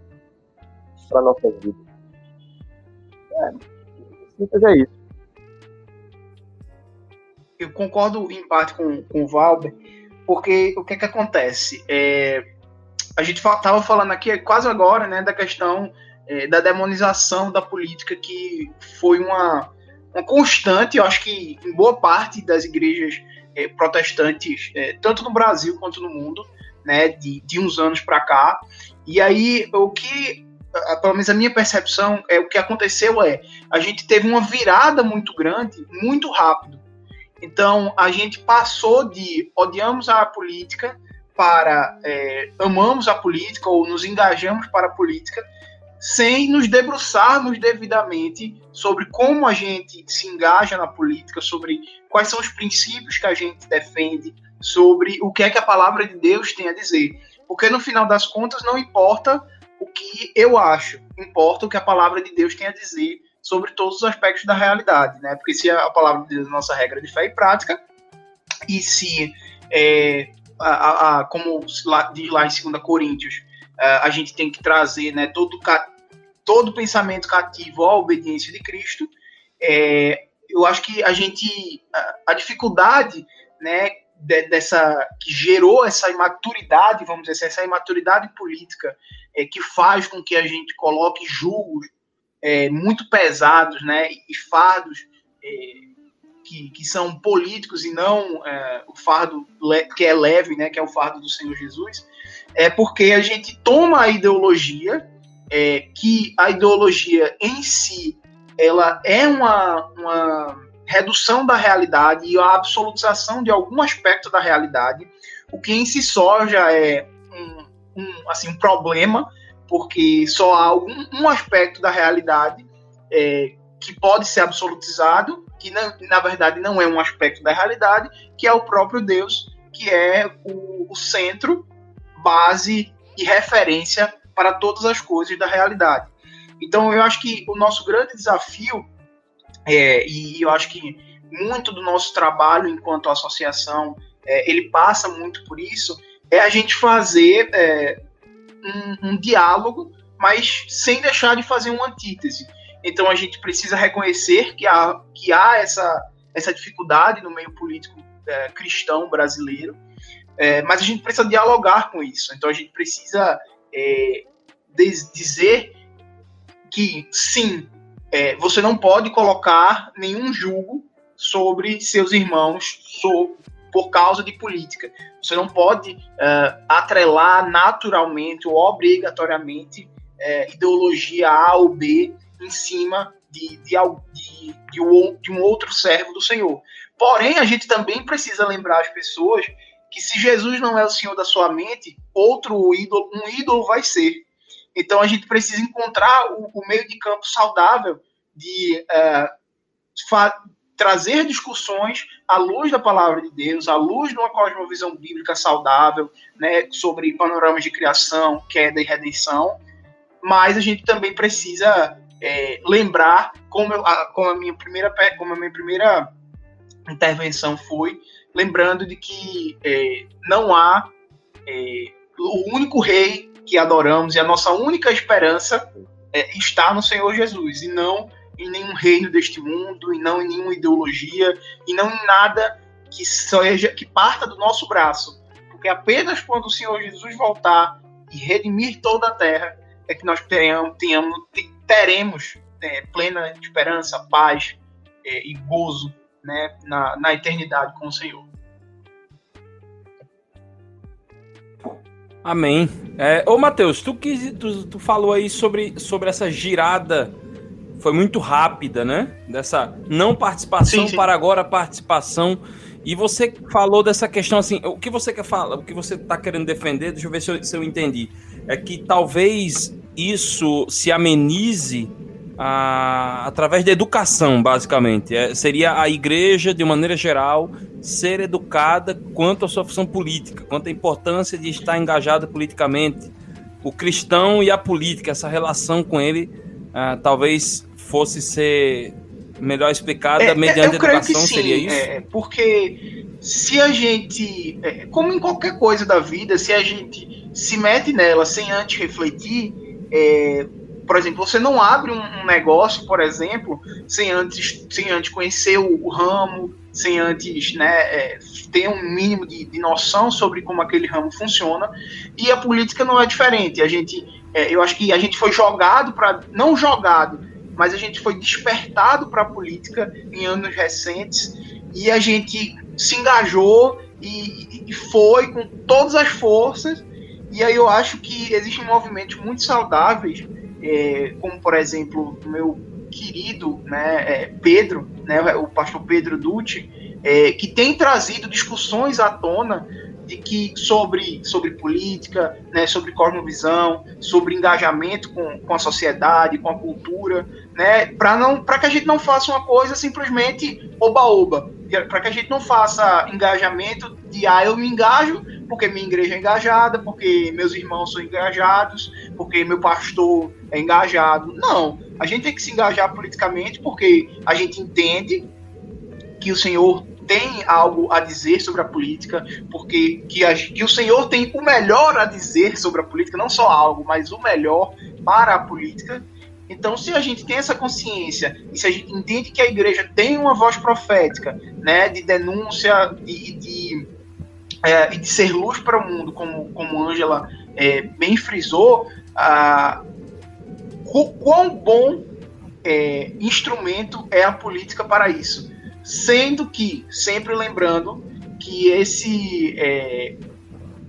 para a nossa vida. É, simples é isso. Eu concordo em parte com, com o Valber, porque o que, é que acontece? É, a gente estava falando aqui quase agora né, da questão é, da demonização da política, que foi uma, uma constante, eu acho que em boa parte das igrejas é, protestantes, é, tanto no Brasil quanto no mundo, né, de, de uns anos para cá. E aí, o que, pelo menos a minha percepção, é o que aconteceu é, a gente teve uma virada muito grande, muito rápido. Então, a gente passou de odiamos a política para é, amamos a política ou nos engajamos para a política, sem nos debruçarmos devidamente sobre como a gente se engaja na política, sobre quais são os princípios que a gente defende, sobre o que é que a palavra de Deus tem a dizer. Porque no final das contas não importa o que eu acho, importa o que a palavra de Deus tem a dizer sobre todos os aspectos da realidade, né? Porque se a palavra de Deus é a nossa regra de fé e prática, e se, é, a, a, a, como diz lá em 2 Coríntios, a gente tem que trazer né, todo, todo pensamento cativo à obediência de Cristo, é, eu acho que a gente a, a dificuldade, né, de, dessa que gerou essa imaturidade, vamos dizer assim, essa imaturidade política é, que faz com que a gente coloque julgos é, muito pesados, né, e fardos é, que, que são políticos e não é, o fardo que é leve, né, que é o fardo do Senhor Jesus, é porque a gente toma a ideologia é, que a ideologia em si ela é uma, uma redução da realidade e a absolutização de algum aspecto da realidade, o que em si só já é um, um assim, um problema, porque só há algum, um aspecto da realidade é, que pode ser absolutizado, que na, na, verdade não é um aspecto da realidade, que é o próprio Deus, que é o, o centro, base e referência para todas as coisas da realidade. Então, eu acho que o nosso grande desafio, é, e eu acho que muito do nosso trabalho enquanto associação, é, ele passa muito por isso, é a gente fazer é, um, um, diálogo, mas sem deixar de fazer uma antítese. Então, a gente precisa reconhecer que há, que há essa, essa dificuldade no meio político é, cristão brasileiro, é, mas a gente precisa dialogar com isso. Então, a gente precisa é, dizer que sim, é, você não pode colocar nenhum julgo sobre seus irmãos so, por causa de política. Você não pode uh, atrelar naturalmente ou obrigatoriamente uh, ideologia A ou B em cima de, de, de, de, um, de um outro servo do Senhor. Porém, a gente também precisa lembrar as pessoas que se Jesus não é o Senhor da sua mente, outro ídolo, um ídolo vai ser. Então a gente precisa encontrar o, o meio de campo saudável de uh, trazer discussões à luz da palavra de Deus, à luz de uma cosmovisão bíblica saudável, né, sobre panoramas de criação, queda e redenção. Mas a gente também precisa é, lembrar como, eu, a, como a minha primeira como a minha primeira intervenção foi lembrando de que é, não há é, o único rei que adoramos e a nossa única esperança é, está no Senhor Jesus e não em nenhum reino deste mundo e não em nenhuma ideologia e não em nada que seja que parta do nosso braço, porque apenas quando o Senhor Jesus voltar e redimir toda a terra é que nós tenhamos teremos é, plena esperança, paz é, e gozo né, na, na eternidade com o Senhor. Amém. É, ô, Matheus, tu, tu, tu falou aí sobre, sobre essa girada, foi muito rápida, né? Dessa não participação sim, sim. para agora participação. E você falou dessa questão assim, o que você quer falar, o que você está querendo defender, deixa eu ver se eu, se eu entendi. É que talvez isso se amenize a, através da educação, basicamente. É, seria a igreja, de maneira geral, ser educada quanto à sua função política, quanto à importância de estar engajada politicamente. O cristão e a política, essa relação com ele, uh, talvez fosse ser melhor explicada é, mediante a educação, seria isso? É, porque se a gente, é, como em qualquer coisa da vida, se a gente se mete nela sem antes refletir, é, por exemplo, você não abre um, negócio, por exemplo, sem antes, sem antes conhecer o, o ramo, sem antes né, é, ter um mínimo de, de, noção sobre como aquele ramo funciona. E a política não é diferente. A gente, é, eu acho que a gente foi jogado para, não jogado, mas a gente foi despertado para a política em anos recentes e a gente se engajou e, e foi com todas as forças. E aí eu acho que existem movimentos muito saudáveis é, como por exemplo o meu querido né, é, Pedro, né, o pastor Pedro Dutti, é, que tem trazido discussões à tona de que sobre, sobre política, né, sobre cosmovisão, sobre engajamento com, com a sociedade, com a cultura, né, para não para que a gente não faça uma coisa simplesmente oba-oba, para que a gente não faça engajamento de ah, eu me engajo porque minha igreja é engajada, porque meus irmãos são engajados, porque meu pastor é engajado. Não, a gente tem que se engajar politicamente porque a gente entende que o Senhor tem algo a dizer sobre a política, porque que, a, que o Senhor tem o melhor a dizer sobre a política, não só algo, mas o melhor para a política. Então, se a gente tem essa consciência e se a gente entende que a igreja tem uma voz profética, né, de denúncia, de, de é, e de ser luz para o mundo, como, como Angela é, bem frisou, a, quão bom é, instrumento é a política para isso. Sendo que, sempre lembrando que esse, é,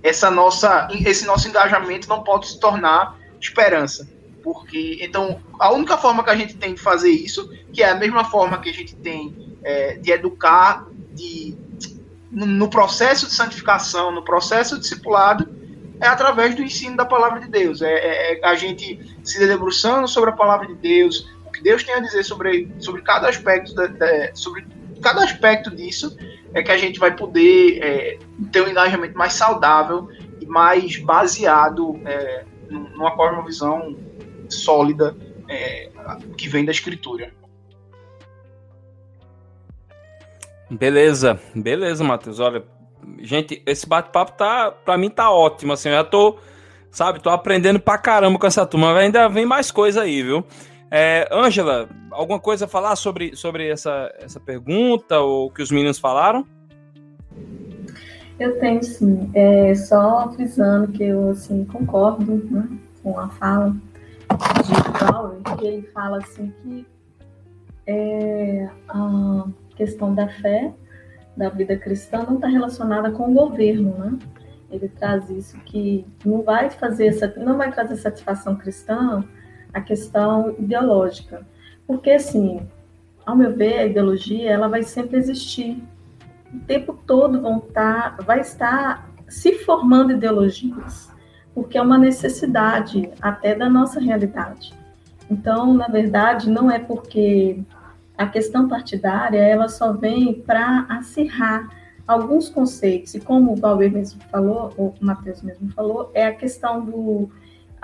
essa nossa, esse nosso engajamento não pode se tornar esperança. Porque, então, a única forma que a gente tem de fazer isso, que é a mesma forma que a gente tem é, de educar, de no processo de santificação, no processo discipulado, é através do ensino da palavra de Deus. É, é, é, a gente se debruçando sobre a palavra de Deus, o que Deus tem a dizer sobre, sobre cada aspecto da, da, sobre cada aspecto disso é que a gente vai poder é, ter um engajamento mais saudável e mais baseado é, numa cosmovisão sólida é, que vem da escritura. Beleza, beleza, Matheus. Olha, gente, esse bate-papo tá, pra mim tá ótimo, assim, eu já tô, sabe, tô aprendendo pra caramba com essa turma, ainda vem mais coisa aí, viu? É, Ângela, alguma coisa a falar sobre, sobre essa, essa pergunta ou que os meninos falaram? Eu tenho sim, é, só avisando que eu assim, concordo né, com a fala de Paulo, que ele fala assim que é, a questão da fé, da vida cristã, não está relacionada com o governo, né? Ele traz isso que não vai fazer não vai trazer satisfação cristã a questão ideológica, porque assim, ao meu ver, a ideologia ela vai sempre existir. O tempo todo vão estar, tá, vai estar se formando ideologias, porque é uma necessidade até da nossa realidade. Então, na verdade, não é porque a questão partidária ela só vem para acirrar alguns conceitos, e como o Valber mesmo falou, ou o Matheus mesmo falou, é a questão do.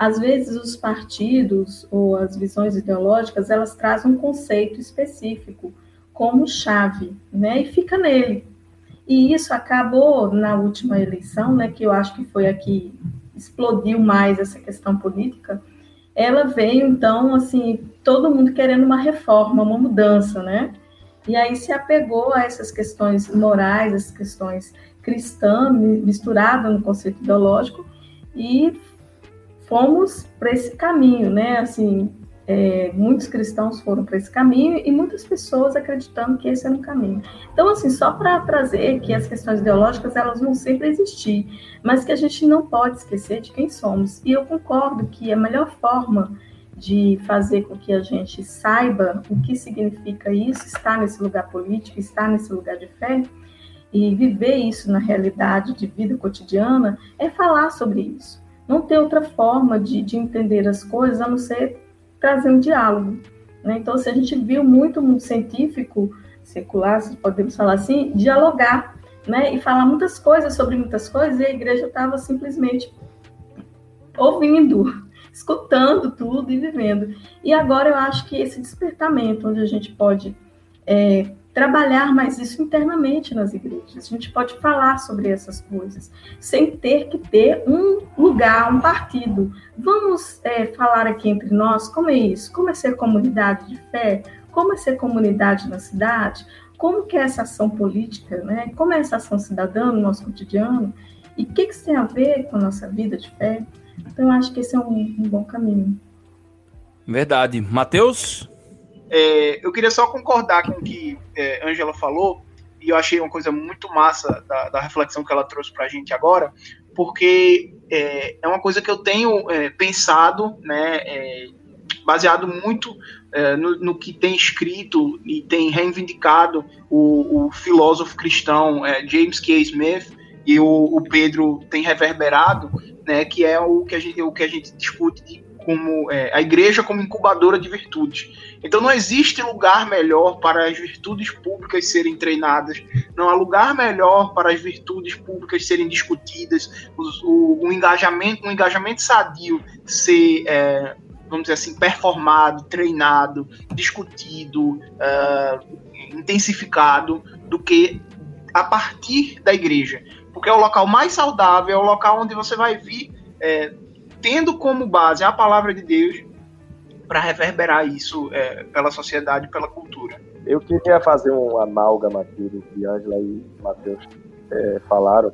Às vezes, os partidos ou as visões ideológicas elas trazem um conceito específico como chave, né? E fica nele. E isso acabou na última eleição, né? Que eu acho que foi a que explodiu mais essa questão política. Ela veio, então, assim, todo mundo querendo uma reforma, uma mudança, né? E aí se apegou a essas questões morais, essas questões cristãs, misturadas no conceito ideológico, e fomos para esse caminho, né? Assim, é, muitos cristãos foram para esse caminho e muitas pessoas acreditando que esse era um caminho. Então, assim, só para trazer que as questões ideológicas elas vão sempre existir, mas que a gente não pode esquecer de quem somos. E eu concordo que a melhor forma de fazer com que a gente saiba o que significa isso, estar nesse lugar político, estar nesse lugar de fé, e viver isso na realidade de vida cotidiana, é falar sobre isso. Não tem outra forma de, de entender as coisas a não ser trazer um diálogo. Né? Então, se a gente viu muito mundo científico, secular, se podemos falar assim, dialogar né? e falar muitas coisas sobre muitas coisas, e a igreja estava simplesmente ouvindo, (laughs) escutando tudo e vivendo. E agora eu acho que esse despertamento, onde a gente pode é, trabalhar mais isso internamente nas igrejas, a gente pode falar sobre essas coisas, sem ter que ter um lugar, um partido. Vamos é, falar aqui entre nós como é isso, como é ser comunidade de fé, como é ser comunidade na cidade, como que é essa ação política, né? como é essa ação cidadã no nosso cotidiano, e o que, que isso tem a ver com a nossa vida de fé. Então, eu acho que esse é um, um bom caminho. Verdade. Matheus? É, eu queria só concordar com o que é, Angela falou, e eu achei uma coisa muito massa da, da reflexão que ela trouxe para a gente agora, porque é, é, uma coisa que eu tenho é, pensado, né, é, baseado muito é, no, no, que tem escrito e tem reivindicado o, o filósofo cristão James K. Smith, e o, o Pedro tem reverberado, né, que é o que a gente, o que a gente discute de, como é, a igreja como incubadora de virtudes. Então não existe lugar melhor para as virtudes públicas serem treinadas, não há lugar melhor para as virtudes públicas serem discutidas, o, o, o engajamento, um engajamento sadio ser, é, vamos dizer assim, performado, treinado, discutido, uh, intensificado, do que a partir da igreja. Porque é o local mais saudável, é o local onde você vai vir é, tendo como base a palavra de Deus para reverberar isso é, pela sociedade, pela cultura. Eu queria fazer um amálgama aqui do que Angela e Matheus é, falaram.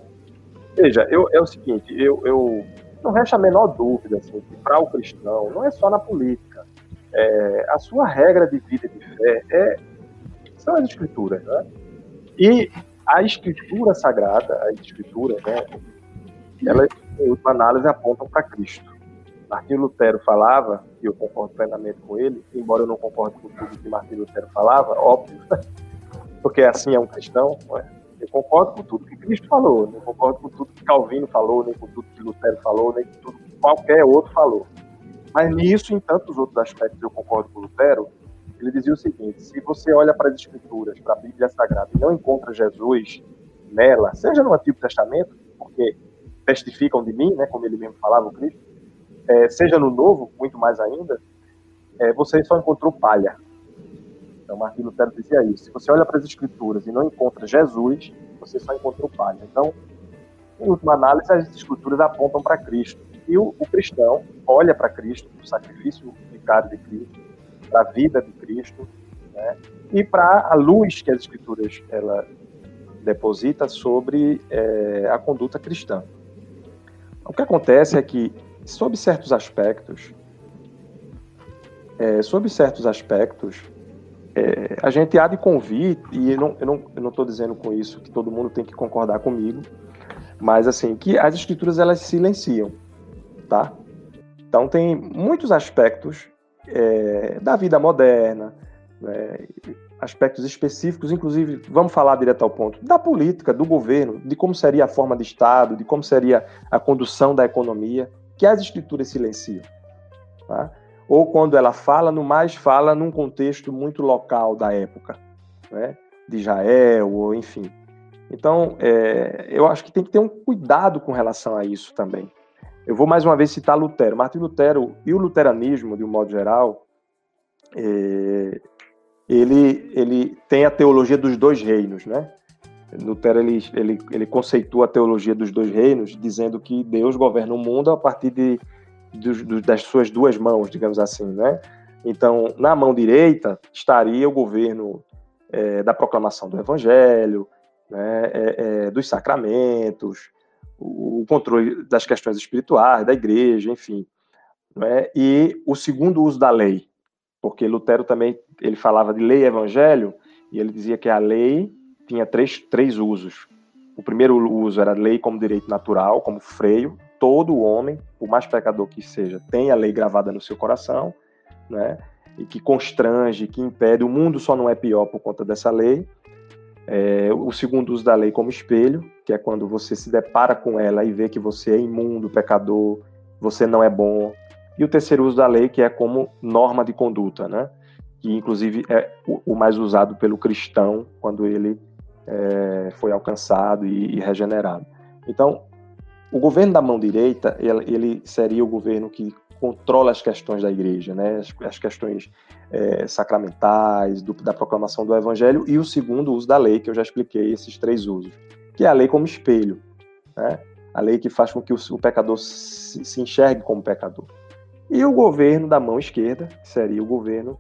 Veja, eu, é o seguinte, eu, eu não resta a menor dúvida assim, que para o cristão, não é só na política, é, a sua regra de vida e de fé é, são as escrituras. Né? E a escritura sagrada, a escritura, né, ela, em última análise, apontam para Cristo. Martinho Lutero falava, e eu concordo plenamente com ele, embora eu não concorde com tudo que Martinho Lutero falava, óbvio, (laughs) porque assim é um cristão, é? eu concordo com tudo que Cristo falou, não concordo com tudo que Calvino falou, nem com tudo que Lutero falou, nem com tudo que qualquer outro falou. Mas nisso, em tantos outros aspectos, eu concordo com Lutero, ele dizia o seguinte: se você olha para as Escrituras, para a Bíblia Sagrada, e não encontra Jesus nela, seja no Antigo Testamento, porque testificam de mim, né, como ele mesmo falava, o Cristo, é, seja no Novo, muito mais ainda, é, você só encontrou palha. Então, Martin Lutero dizia isso. Se você olha para as Escrituras e não encontra Jesus, você só encontrou palha. Então, em última análise, as Escrituras apontam para Cristo. E o, o cristão olha para Cristo, o sacrifício vicário de Cristo, para a vida de Cristo, né? e para a luz que as Escrituras ela deposita sobre é, a conduta cristã. O que acontece é que, sob certos aspectos, é, sob certos aspectos, é, a gente há de convir, e eu não estou dizendo com isso que todo mundo tem que concordar comigo, mas assim, que as escrituras elas silenciam, tá? Então tem muitos aspectos é, da vida moderna, né, aspectos específicos, inclusive, vamos falar direto ao ponto, da política, do governo, de como seria a forma de Estado, de como seria a condução da economia, que as escrituras silenciam. Tá? Ou quando ela fala, no mais fala num contexto muito local da época, né? de Israel, ou enfim. Então, é, eu acho que tem que ter um cuidado com relação a isso também. Eu vou mais uma vez citar Lutero. Martin Lutero e o luteranismo, de um modo geral, é, ele, ele tem a teologia dos dois reinos, né? Lutero ele, ele, ele conceitua a teologia dos dois reinos, dizendo que Deus governa o mundo a partir de, de, das suas duas mãos, digamos assim, né? Então, na mão direita estaria o governo é, da proclamação do Evangelho, né, é, é, dos sacramentos, o, o, controle das questões espirituais, da igreja, enfim. Né, e o segundo uso da lei, porque Lutero também ele falava de lei e evangelho, e ele dizia que a lei tinha três, três usos. O primeiro uso era a lei como direito natural, como freio. Todo homem, por mais pecador que seja, tem a lei gravada no seu coração, né? E que constrange, que impede. O mundo só não é pior por conta dessa lei. É, o segundo uso da lei como espelho, que é quando você se depara com ela e vê que você é imundo, pecador, você não é bom. E o terceiro uso da lei, que é como norma de conduta, né? que inclusive é o, mais usado pelo cristão quando ele é, foi alcançado e, e, regenerado. Então, o governo da mão direita, ele, ele, seria o governo que controla as questões da igreja, né? as, as questões é, sacramentais, do, da proclamação do evangelho, e o segundo, uso da lei, que eu já expliquei esses três usos, que é a lei como espelho, né? a lei que faz com que o, o pecador se, se enxergue como pecador. E o governo da mão esquerda, que seria o governo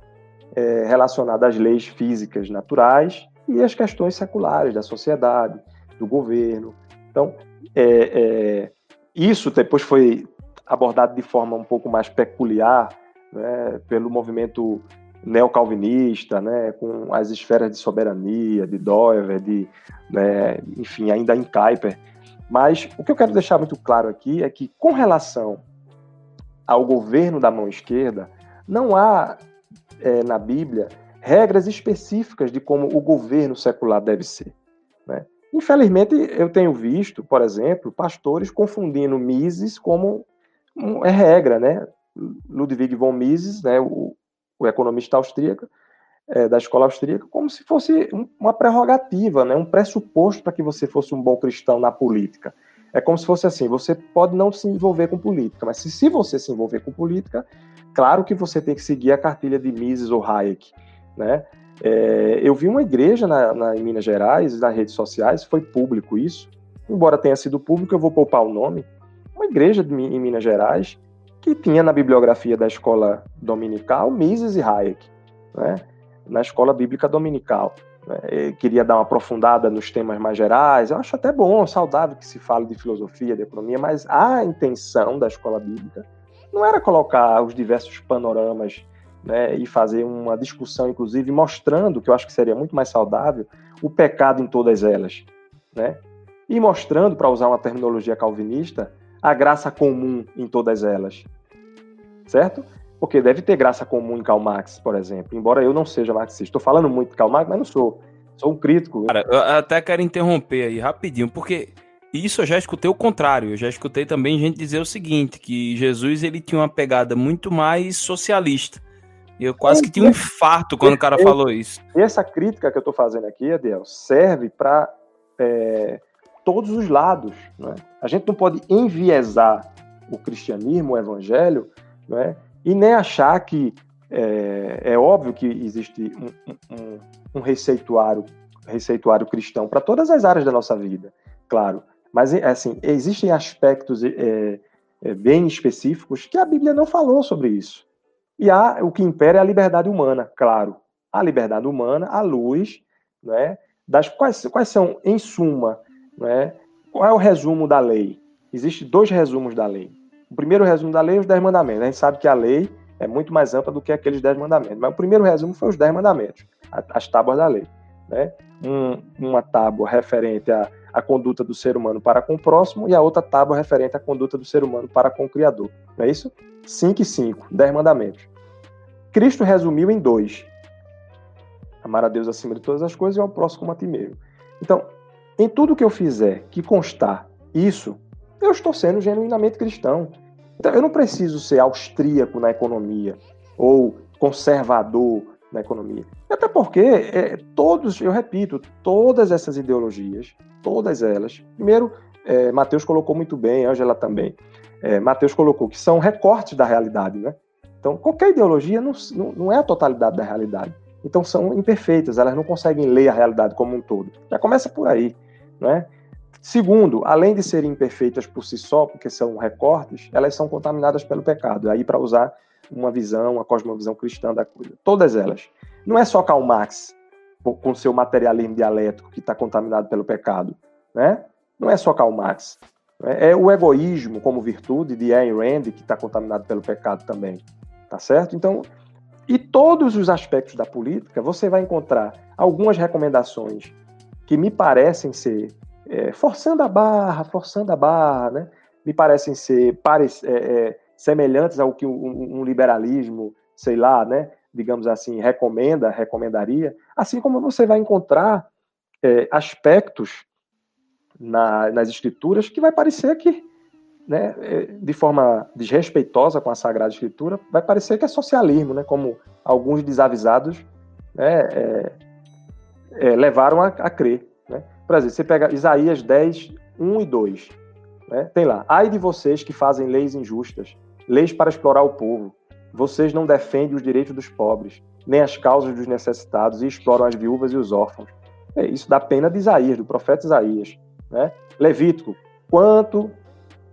é, relacionada às leis físicas naturais e às questões seculares da sociedade, do governo. Então, é, é, isso depois foi abordado de forma um pouco mais peculiar né, pelo movimento neocalvinista, né, com as esferas de soberania, de Dover, de, né, enfim, ainda em Kuyper. Mas o que eu quero deixar muito claro aqui é que, com relação ao governo da mão esquerda, não há é, na Bíblia regras específicas de como o governo secular deve ser. Né? Infelizmente, eu tenho visto, por exemplo, pastores confundindo Mises como um, é regra, né? Ludwig von Mises, né, o, o economista austríaco, é, da escola austríaca, como se fosse uma prerrogativa, né, um pressuposto para que você fosse um bom cristão na política. É como se fosse assim: você pode não se envolver com política, mas se, se você se envolver com política, claro que você tem que seguir a cartilha de Mises ou Hayek, né? É, eu vi uma igreja na, na, em Minas Gerais, nas redes sociais, foi público isso, embora tenha sido público, eu vou poupar o nome. Uma igreja de, em Minas Gerais que tinha na bibliografia da escola dominical Mises e Hayek, né? na escola bíblica dominical. Né? Queria dar uma aprofundada nos temas mais gerais. Eu acho até bom, saudável que se fale de filosofia, de economia, mas a intenção da escola bíblica não era colocar os diversos panoramas né, e fazer uma discussão, inclusive, mostrando, que eu acho que seria muito mais saudável, o pecado em todas elas. Né? E mostrando, para usar uma terminologia calvinista, a graça comum em todas elas. Certo? Porque deve ter graça comum em Karl Marx, por exemplo, embora eu não seja marxista. Estou falando muito de Karl Marx, mas não sou. Sou um crítico. Cara, eu até quero interromper aí rapidinho, porque isso eu já escutei o contrário. Eu já escutei também gente dizer o seguinte, que Jesus ele tinha uma pegada muito mais socialista. E eu quase que tinha um infarto quando o cara falou isso. E essa crítica que eu estou fazendo aqui, Adel, serve para é, todos os lados. Né? A gente não pode enviesar o cristianismo, o evangelho, né? E nem achar que é, é óbvio que existe um, um, um receituário, receituário cristão para todas as áreas da nossa vida, claro. Mas, é, assim, existem aspectos é, é, bem específicos que a Bíblia não falou sobre isso. E há, o que impera é a liberdade humana, claro. A liberdade humana, à luz, né, das quais, quais são, em suma, né, qual é o resumo da lei? Existem dois resumos da lei. O primeiro resumo da lei é os dez mandamentos. A gente sabe que a lei é muito mais ampla do que aqueles dez mandamentos. Mas o primeiro resumo foi os dez mandamentos, as tábuas da lei. Né? Um, uma tábua referente à, à conduta do ser humano para com o próximo e a outra tábua referente à conduta do ser humano para com o Criador. Não é isso? Cinco e cinco, dez mandamentos. Cristo resumiu em dois. Amar a Deus acima de todas as coisas e ao próximo como a ti mesmo. Então, em tudo que eu fizer que constar isso, eu estou sendo genuinamente cristão. Então, eu não preciso ser austríaco na economia ou conservador na economia. Até porque é, todos, eu repito, todas essas ideologias, todas elas, primeiro, é, Mateus colocou muito bem, Angela também, é, Mateus colocou que são recortes da realidade, né? Então, qualquer ideologia não, não, não é a totalidade da realidade. Então, são imperfeitas, elas não conseguem ler a realidade como um todo. Já começa por aí, né? Segundo, além de serem imperfeitas por si só, porque são recortes, elas são contaminadas pelo pecado. Aí, para usar uma visão, uma cosmovisão cristã da coisa. Todas elas. Não é só Karl Marx, com seu materialismo dialético, que está contaminado pelo pecado. Né? Não é só Karl Marx. Né? É o egoísmo como virtude de Ayn Rand, que está contaminado pelo pecado também. Tá certo? Então, e todos os aspectos da política, você vai encontrar algumas recomendações que me parecem ser é, forçando a barra, forçando a barra, né? me parecem ser pare, é, é, semelhantes ao que um, um, liberalismo, sei lá, né? digamos assim, recomenda, recomendaria, assim como você vai encontrar é, aspectos na, nas escrituras que vai parecer que, né, é, de forma desrespeitosa com a Sagrada Escritura, vai parecer que é socialismo, né, como alguns desavisados né, é, é, levaram a, a crer. Por exemplo, você pega Isaías 10, 1 e 2. Né? Tem lá: Ai de vocês que fazem leis injustas, leis para explorar o povo. Vocês não defendem os direitos dos pobres, nem as causas dos necessitados e exploram as viúvas e os órfãos. É isso da pena de Isaías, do profeta Isaías. Né? Levítico: quanto,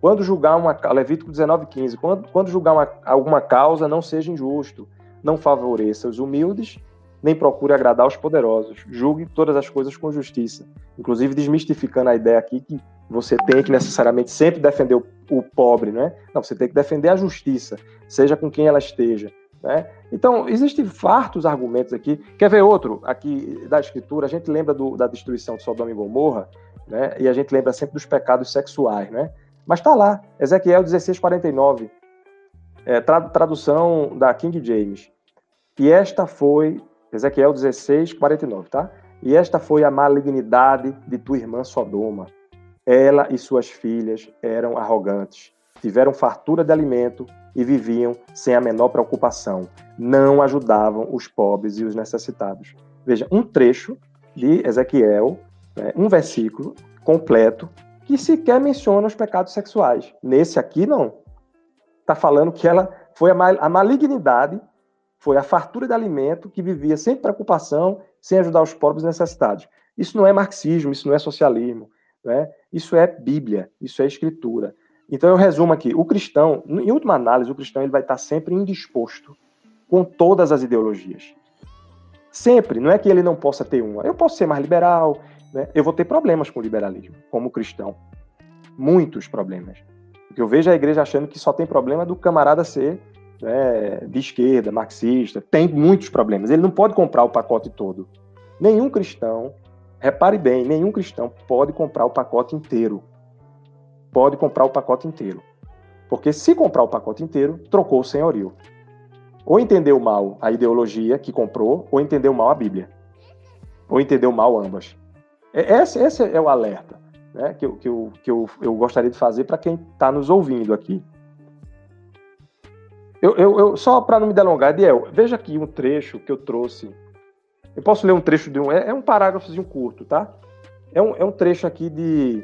quando julgar uma. Levítico 19, 15. Quando, quando julgar uma, alguma causa, não seja injusto, não favoreça os humildes nem procure agradar os poderosos. Julgue todas as coisas com justiça. Inclusive desmistificando a ideia aqui que você tem que necessariamente sempre defender o, pobre, né? Não, você tem que defender a justiça, seja com quem ela esteja. Né? Então, existem fartos argumentos aqui. Quer ver outro aqui da Escritura? A gente lembra do, da destruição de Sodoma e Gomorra, né? e a gente lembra sempre dos pecados sexuais. Né? Mas está lá, Ezequiel 16, 49, é, tradução da King James. E esta foi Ezequiel 16, 49, tá? E esta foi a malignidade de tua irmã Sodoma. Ela e suas filhas eram arrogantes, tiveram fartura de alimento e viviam sem a menor preocupação. Não ajudavam os pobres e os necessitados. Veja, um trecho de Ezequiel, né, um versículo completo, que sequer menciona os pecados sexuais. Nesse aqui, não. Está falando que ela foi a, mal, a malignidade foi a fartura de alimento que vivia sem preocupação, sem ajudar os pobres necessitados. Isso não é marxismo, isso não é socialismo, né? isso é Bíblia, isso é Escritura. Então eu resumo aqui: o cristão, em última análise, o cristão ele vai estar sempre indisposto com todas as ideologias. Sempre, não é que ele não possa ter uma. Eu posso ser mais liberal, né? eu vou ter problemas com o liberalismo, como cristão. Muitos problemas. Porque eu vejo a igreja achando que só tem problema do camarada ser né, de esquerda, marxista, tem muitos problemas. Ele não pode comprar o pacote todo. Nenhum cristão, repare bem, nenhum cristão pode comprar o pacote inteiro. Pode comprar o pacote inteiro. Porque se comprar o pacote inteiro, trocou o senhorio. Ou entendeu mal a ideologia que comprou, ou entendeu mal a Bíblia. Ou entendeu mal ambas. Esse, esse é o alerta né, que, eu, que, eu, que eu, eu gostaria de fazer para quem está nos ouvindo aqui. Eu, eu, eu só para não me delongar, Ediel, veja aqui um trecho que eu trouxe. Eu posso ler um trecho de um. É, é um parágrafozinho curto, tá? É um, é um trecho aqui de.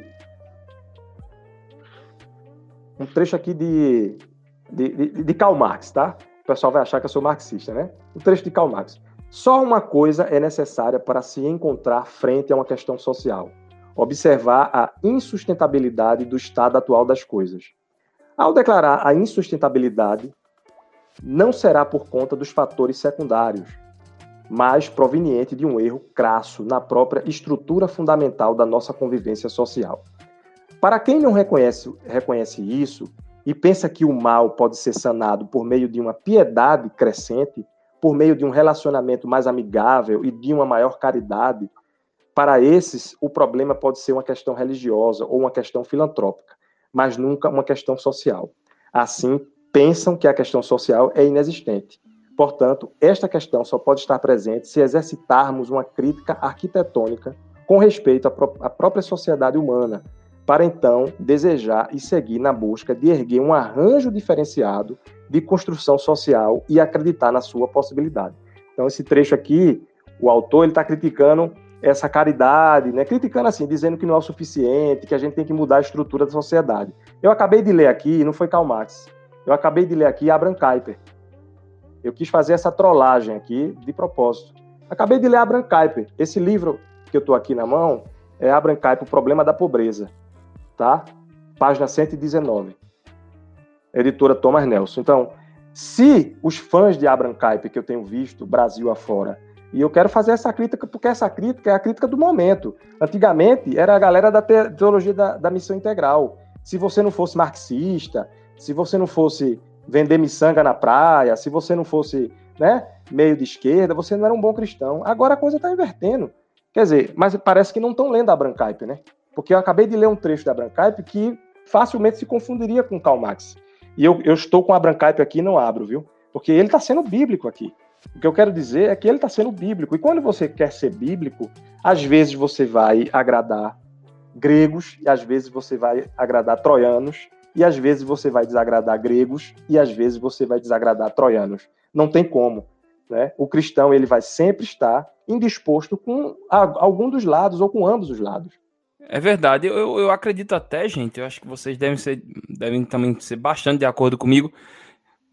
Um trecho aqui de, de, de, de Karl Marx, tá? O pessoal vai achar que eu sou marxista, né? Um trecho de Karl Marx. Só uma coisa é necessária para se encontrar frente a uma questão social: observar a insustentabilidade do estado atual das coisas. Ao declarar a insustentabilidade, não será por conta dos fatores secundários, mas proveniente de um erro crasso na própria estrutura fundamental da nossa convivência social. Para quem não reconhece, reconhece isso e pensa que o mal pode ser sanado por meio de uma piedade crescente, por meio de um relacionamento mais amigável e de uma maior caridade, para esses o problema pode ser uma questão religiosa ou uma questão filantrópica, mas nunca uma questão social. Assim, pensam que a questão social é inexistente. Portanto, esta questão só pode estar presente se exercitarmos uma crítica arquitetônica com respeito à, própria sociedade humana, para então desejar e seguir na busca de erguer um arranjo diferenciado de construção social e acreditar na sua possibilidade. Então, esse trecho aqui, o autor está criticando essa caridade, né? criticando assim, dizendo que não é o suficiente, que a gente tem que mudar a estrutura da sociedade. Eu acabei de ler aqui, não foi Karl Marx, eu acabei de ler aqui Abraham Kuyper. Eu quis fazer essa trollagem aqui de propósito. Acabei de ler Abraham Kuyper. Esse livro que eu estou aqui na mão é Abraham Kuyper, O Problema da Pobreza. Tá? Página 119. Editora Thomas Nelson. Então, se os fãs de Abraham Kuyper que eu tenho visto, Brasil afora, e eu quero fazer essa crítica, porque essa crítica é a crítica do momento. Antigamente, era a galera da teologia da, da missão integral. Se você não fosse marxista, se você não fosse vender miçanga na praia, se você não fosse né, meio de esquerda, você não era um bom cristão. Agora a coisa está invertendo. Quer dizer, mas parece que não estão lendo a Brancaipe, né? Porque eu acabei de ler um trecho da Brancaipe que facilmente se confundiria com Karl Marx. E eu, eu estou com a Brancaipe aqui e não abro, viu? Porque ele está sendo bíblico aqui. O que eu quero dizer é que ele está sendo bíblico. E quando você quer ser bíblico, às vezes você vai agradar gregos, e às vezes você vai agradar troianos, e às vezes você vai desagradar gregos, e às vezes você vai desagradar troianos. Não tem como. Né? O cristão ele vai sempre estar indisposto com algum dos lados ou com ambos os lados. É verdade. Eu, eu acredito até, gente, eu acho que vocês devem, ser, devem também ser bastante de acordo comigo,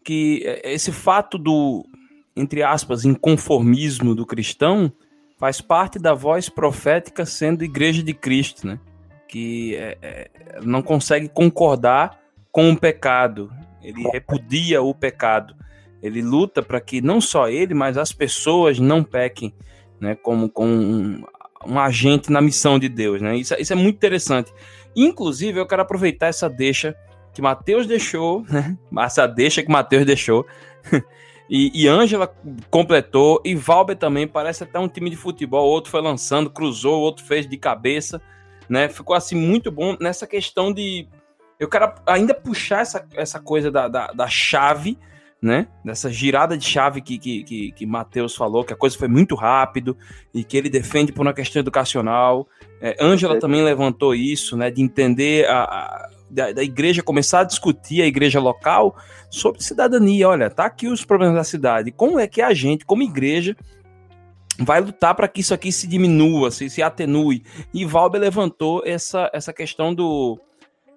que esse fato do, entre aspas, inconformismo do cristão faz parte da voz profética sendo igreja de Cristo, né? Que é, é, não consegue concordar com o pecado, ele repudia o pecado, ele luta para que não só ele, mas as pessoas não pequem, né? Como, como um, um agente na missão de Deus, né? Isso, isso é muito interessante. Inclusive, eu quero aproveitar essa deixa que Mateus deixou, (laughs) né? Essa deixa que Mateus deixou (laughs) E, Ângela completou, e Valber também, parece até um time de futebol, outro foi lançando, cruzou, outro fez de cabeça, né? Ficou assim muito bom nessa questão de. Eu quero ainda puxar essa, essa coisa da, da, da chave, né? Dessa girada de chave que, que, que, que Matheus falou, que a coisa foi muito rápido e que ele defende por uma questão educacional. É, Ângela é. também levantou isso, né? De entender a, a da, da, igreja começar a discutir a igreja local sobre cidadania. Olha, tá aqui os problemas da cidade. Como é que a gente, como igreja, vai lutar para que isso aqui se diminua, se, se atenue? E Valber levantou essa, essa questão do,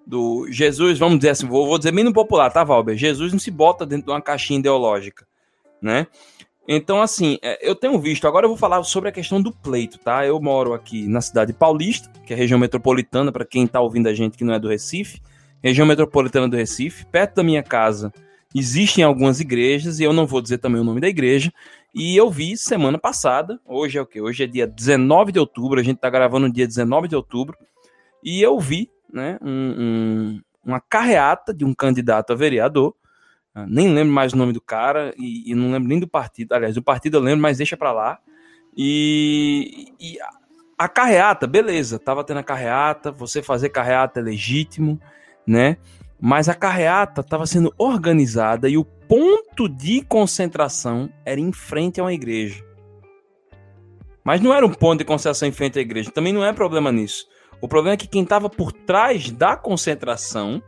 do Jesus, vamos dizer assim, vou, vou dizer menos popular, tá, Valber? Jesus não se bota dentro de uma caixinha ideológica, né? Então, assim, é, eu tenho visto, agora eu vou falar sobre a questão do pleito, tá? Eu moro aqui na cidade paulista, que é região metropolitana, para quem está ouvindo a gente que não é do Recife, região metropolitana do Recife, perto da minha casa existem algumas igrejas, e eu não vou dizer também o nome da igreja, e eu vi semana passada, hoje é o que? Hoje é dia 19 de outubro, a gente está gravando no dia 19 de outubro, e eu vi né, um, um, uma carreata de um candidato a vereador, ah, nem lembro mais o nome do cara e, e, não lembro nem do partido. Aliás, do partido eu lembro, mas deixa para lá. E, e a, carreata, beleza, tava tendo a carreata, você fazer carreata é legítimo, né? Mas a carreata estava sendo organizada e o ponto de concentração era em frente a uma igreja. Mas não era um ponto de concentração em frente à igreja, também não é problema nisso. O problema é que quem estava por trás da concentração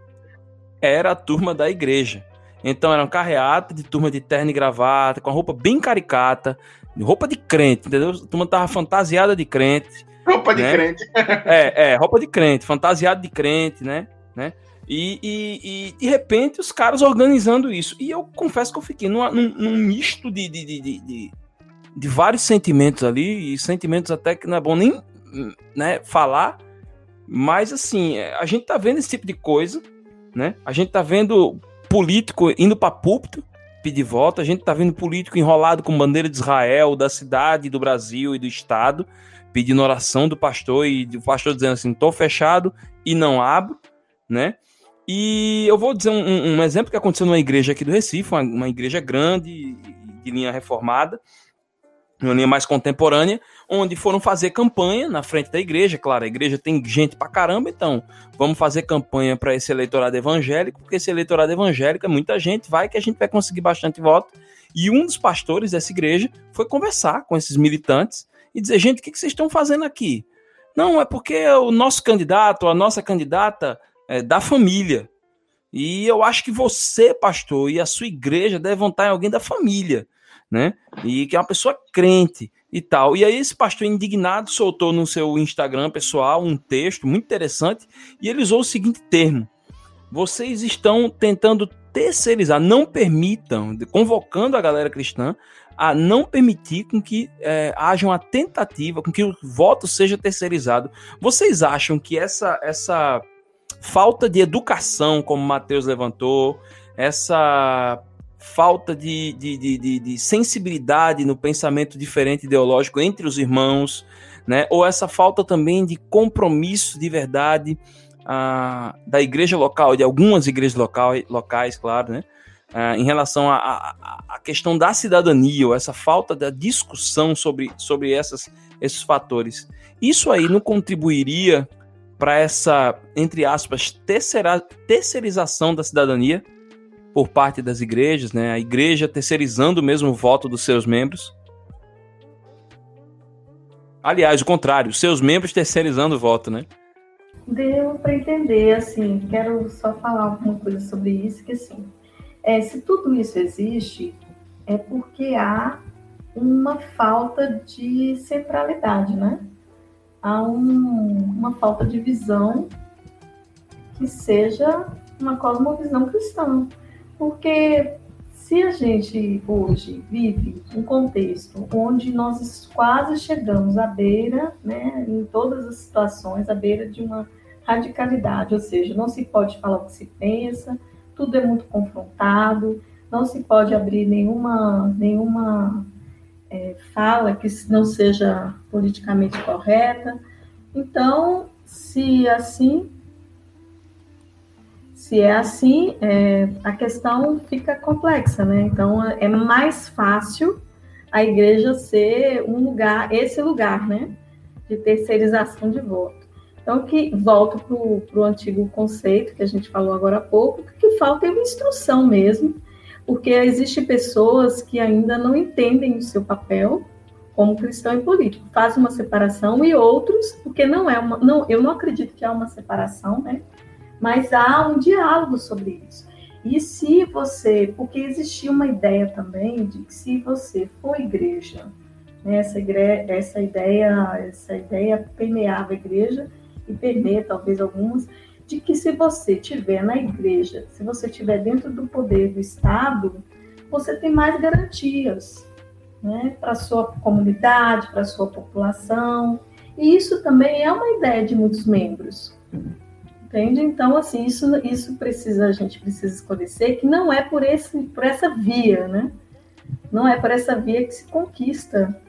era a turma da igreja. Então era um carreata de turma de terno e gravata, com a roupa bem caricata, roupa de crente, entendeu? A turma tava fantasiada de crente. Roupa né? de crente. é, é, roupa de crente, fantasiada de crente, né? né? E, e, e, de repente os caras organizando isso. E eu confesso que eu fiquei num, num, num misto de, de, de, de, de vários sentimentos ali, e sentimentos até que não é bom nem né, falar, mas assim, a gente tá vendo esse tipo de coisa, né? A gente tá vendo político indo para púlpito pedir voto, a gente tá vendo político enrolado com bandeira de Israel, da cidade, do Brasil e do estado, pedindo oração do pastor e o pastor dizendo assim: "Tô fechado e não abro", né? E eu vou dizer um, um, exemplo que aconteceu numa igreja aqui do Recife, uma, uma igreja grande, de linha reformada, uma linha mais contemporânea, onde foram fazer campanha na frente da igreja. Claro, a igreja tem gente pra caramba, então vamos fazer campanha para esse eleitorado evangélico, porque esse eleitorado evangélico é muita gente, vai que a gente vai conseguir bastante voto. E um dos pastores dessa igreja foi conversar com esses militantes e dizer: gente, o que vocês estão fazendo aqui? Não, é porque o nosso candidato, a nossa candidata é da família. E eu acho que você, pastor, e a sua igreja devem estar em alguém da família, né? E que é uma pessoa crente e tal. E aí esse pastor indignado soltou no seu Instagram pessoal um texto muito interessante e ele usou o seguinte termo: vocês estão tentando terceirizar, não permitam, convocando a galera cristã a não permitir com que é, haja uma tentativa, com que o voto seja terceirizado. Vocês acham que essa, essa falta de educação, como Mateus levantou, essa falta de, de, de, de, sensibilidade no pensamento diferente ideológico entre os irmãos, né? ou essa falta também de compromisso de verdade ah, da igreja local, de algumas igrejas local, locais, claro, né? Ah, em relação à questão da cidadania, ou essa falta da discussão sobre, sobre essas, esses fatores. Isso aí não contribuiria para essa, entre aspas, terceira, terceirização da cidadania por parte das igrejas, né? A igreja terceirizando mesmo o voto dos seus membros. Aliás, o contrário, seus membros terceirizando o voto, né? Deu para entender, assim, quero só falar alguma coisa sobre isso, que assim, é, se tudo isso existe, é porque há uma falta de centralidade, né? Há um, uma falta de visão que seja uma cosmovisão cristã. Porque se a gente hoje vive um contexto onde nós quase chegamos à beira, né, em todas as situações, à beira de uma radicalidade, ou seja, não se pode falar o que se pensa, tudo é muito confrontado, não se pode abrir nenhuma, nenhuma é, fala que não seja politicamente correta. Então, se assim se é assim, é, a questão fica complexa, né? Então, é mais fácil a igreja ser um lugar, esse lugar, né? De terceirização de voto. Então, que volto para o antigo conceito que a gente falou agora há pouco, que falta é uma instrução mesmo, porque existem pessoas que ainda não entendem o seu papel como cristão e político, faz uma separação e outros, porque não é uma, não, eu não acredito que há uma separação, né? mas há um diálogo sobre isso. E se você, porque existia uma ideia também de que se você for igreja, né, essa, essa ideia, essa ideia permeava a igreja e permeia talvez algumas, de que se você estiver na igreja, se você estiver dentro do poder do Estado, você tem mais garantias né, para sua comunidade, para sua população. E isso também é uma ideia de muitos membros. Entende? Então, assim, isso, isso precisa, a gente precisa esclarecer que não é por, esse, por essa via, né? Não é por essa via que se conquista,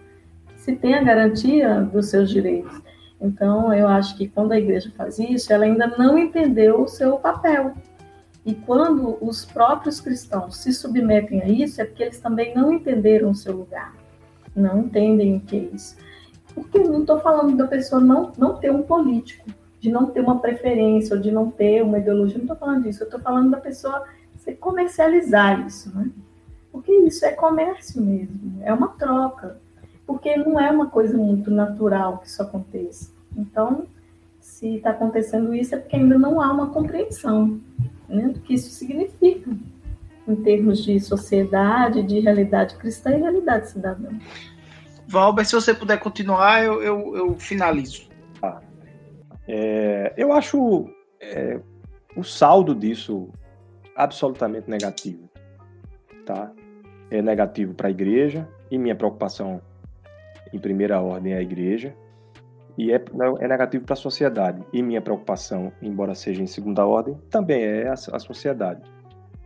que se tem a garantia dos seus direitos. Então, eu acho que quando a igreja faz isso, ela ainda não entendeu o seu papel. E quando os próprios cristãos se submetem a isso, é porque eles também não entenderam o seu lugar, não entendem o que é isso. Porque não estou falando da pessoa não, não ter um político, de não ter uma preferência ou de não ter uma ideologia. Não estou falando disso, eu estou falando da pessoa se comercializar isso, né? Porque isso é comércio mesmo, é uma troca. Porque não é uma coisa muito natural que isso aconteça. Então, se está acontecendo isso, é porque ainda não há uma compreensão né, do que isso significa em termos de sociedade, de realidade cristã e realidade cidadã. Valber, se você puder continuar, eu, eu, eu finalizo. É, eu acho é, o saldo disso absolutamente negativo. Tá? É negativo para a igreja, e minha preocupação em primeira ordem a igreja, e é, é negativo para a sociedade. E minha preocupação, embora seja em segunda ordem, também é a, a sociedade.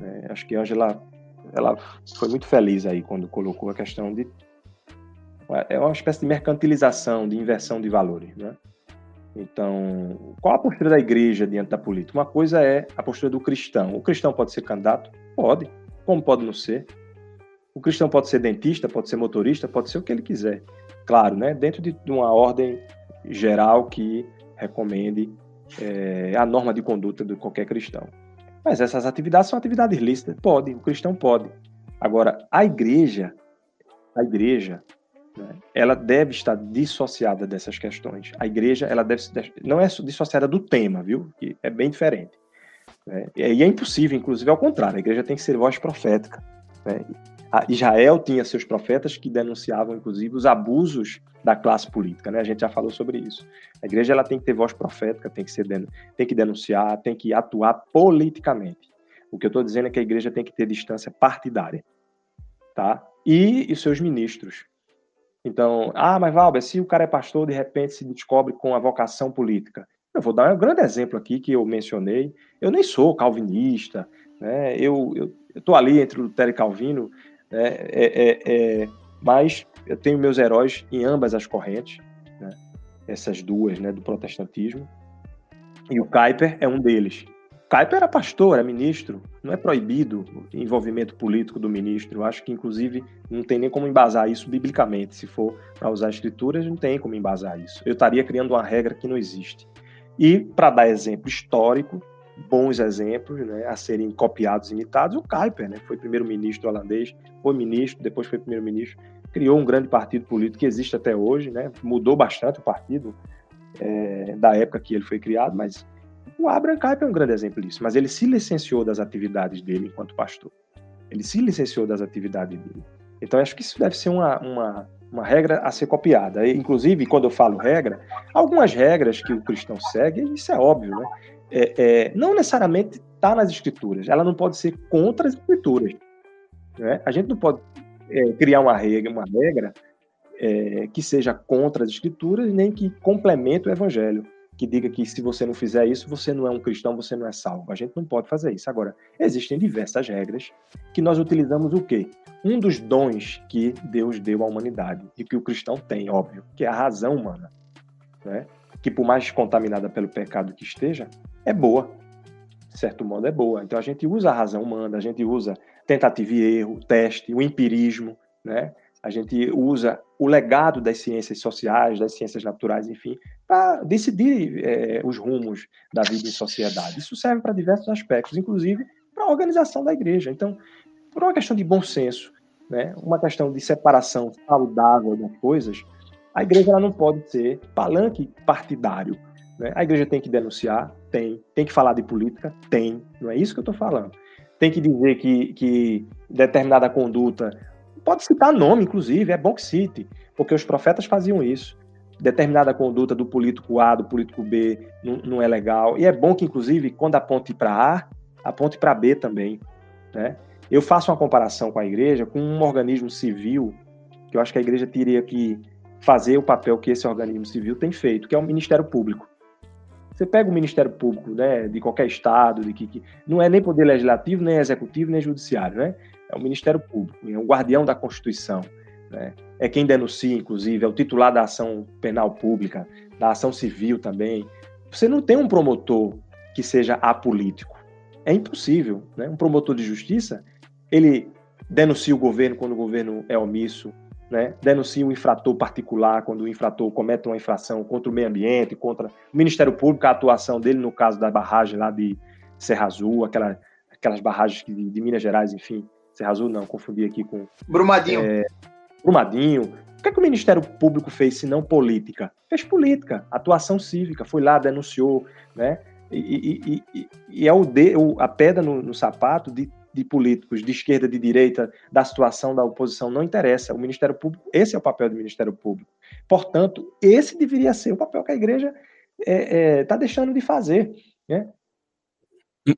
É, acho que Angela ela foi muito feliz aí quando colocou a questão de. É uma espécie de mercantilização, de inversão de valores. Né? Então, qual a postura da igreja diante da política? Uma coisa é a postura do cristão. O cristão pode ser candidato? Pode. Como pode não ser? O cristão pode ser dentista, pode ser motorista, pode ser o que ele quiser. Claro, né? dentro de uma ordem geral que recomende é, a norma de conduta de qualquer cristão. Mas essas atividades são atividades lícitas. Pode, o cristão pode. Agora, a igreja, a igreja, né, ela deve estar dissociada dessas questões. A igreja, ela deve não é dissociada do tema, viu? Que é bem diferente. Né? E é impossível, inclusive, ao contrário. A igreja tem que ser voz profética. Né? Israel tinha seus profetas que denunciavam, inclusive, os abusos da classe política, né? A gente já falou sobre isso. A igreja ela tem que ter voz profética, tem que ser tem que denunciar, tem que atuar politicamente. O que eu estou dizendo é que a igreja tem que ter distância partidária, tá? E os seus ministros. Então, ah, mas Valber, se o cara é pastor, de repente se descobre com a vocação política. Eu vou dar um grande exemplo aqui que eu mencionei. Eu nem sou calvinista, né? Eu estou ali entre Lutero e Calvino, né? é, é, é, mas eu tenho meus heróis em ambas as correntes, né? essas duas né, do protestantismo, e o Kuyper é um deles. Kuyper era pastor, era ministro, não é proibido o envolvimento político do ministro. Eu acho que, inclusive, não tem nem como embasar isso biblicamente. Se for para usar escrituras, não tem como embasar isso. Eu estaria criando uma regra que não existe. E, para dar exemplo histórico, bons exemplos né, a serem copiados imitados, o Kuyper né, foi primeiro-ministro holandês, foi ministro, depois foi primeiro-ministro criou um grande partido político que existe até hoje, né? Mudou bastante o partido é, da época que ele foi criado, mas o Abraham Kuyper é um grande exemplo disso. Mas ele se licenciou das atividades dele enquanto pastor. Ele se licenciou das atividades dele. Então, acho que isso deve ser uma, uma, uma regra a ser copiada. Inclusive, quando eu falo regra, algumas regras que o cristão segue, isso é óbvio, né? É, é, não necessariamente está nas escrituras. Ela não pode ser contra as escrituras. Né? A gente não pode é, criar uma regra, uma regra é, que seja contra as escrituras, nem que complemente o evangelho, que diga que se você não fizer isso, você não é um cristão, você não é salvo. A gente não pode fazer isso. Agora, existem diversas regras que nós utilizamos o quê? Um dos dons que Deus deu à humanidade e que o cristão tem, óbvio, que é a razão humana, né? que por mais contaminada pelo pecado que esteja, é boa. De certo modo, é boa. Então a gente usa a razão humana, a gente usa tentativa e erro, teste, o empirismo, né? A gente usa o legado das ciências sociais, das ciências naturais, enfim, para decidir é, os rumos da vida em sociedade. Isso serve para diversos aspectos, inclusive para a organização da igreja. Então, por uma questão de bom senso, né, uma questão de separação saudável das coisas, a igreja ela não pode ser palanque partidário. Né? A igreja tem que denunciar, tem. Tem que falar de política, tem. Não é isso que eu estou falando tem que dizer que, que determinada conduta. Pode citar nome, inclusive, é bom que cite, porque os profetas faziam isso. Determinada conduta do político A, do político B, não, não é legal. E é bom que, inclusive, quando aponte para A, aponte para B também. Né? Eu faço uma comparação com a igreja, com um organismo civil, que eu acho que a igreja teria que fazer o papel que esse organismo civil tem feito, que é o Ministério Público. Você pega o Ministério Público, né, de qualquer estado, de que, que não é nem poder legislativo, nem executivo, nem judiciário, né? É o Ministério Público, é o guardião da Constituição, né? É quem denuncia, inclusive, é o titular da ação penal pública, da ação civil também. Você não tem um promotor que seja apolítico. É impossível, né? Um promotor de justiça, ele denuncia o governo quando o governo é omisso, né, denuncia um infrator particular quando o infrator comete uma infração contra o meio ambiente, contra o Ministério Público, a atuação dele no caso da barragem lá de Serra Azul, aquela, aquelas barragens de, de Minas Gerais, enfim, Serra Azul não, confundi aqui com... Brumadinho. É, Brumadinho. O que, é que o Ministério Público fez se não política? Fez política, atuação cívica, foi lá, denunciou, né? E, e, e, e é o de, a pedra no, no sapato de de políticos de esquerda, de direita, da situação da oposição, não interessa. O Ministério Público, esse é o papel do Ministério Público. Portanto, esse deveria ser o papel que a igreja está é, é, tá deixando de fazer. Né?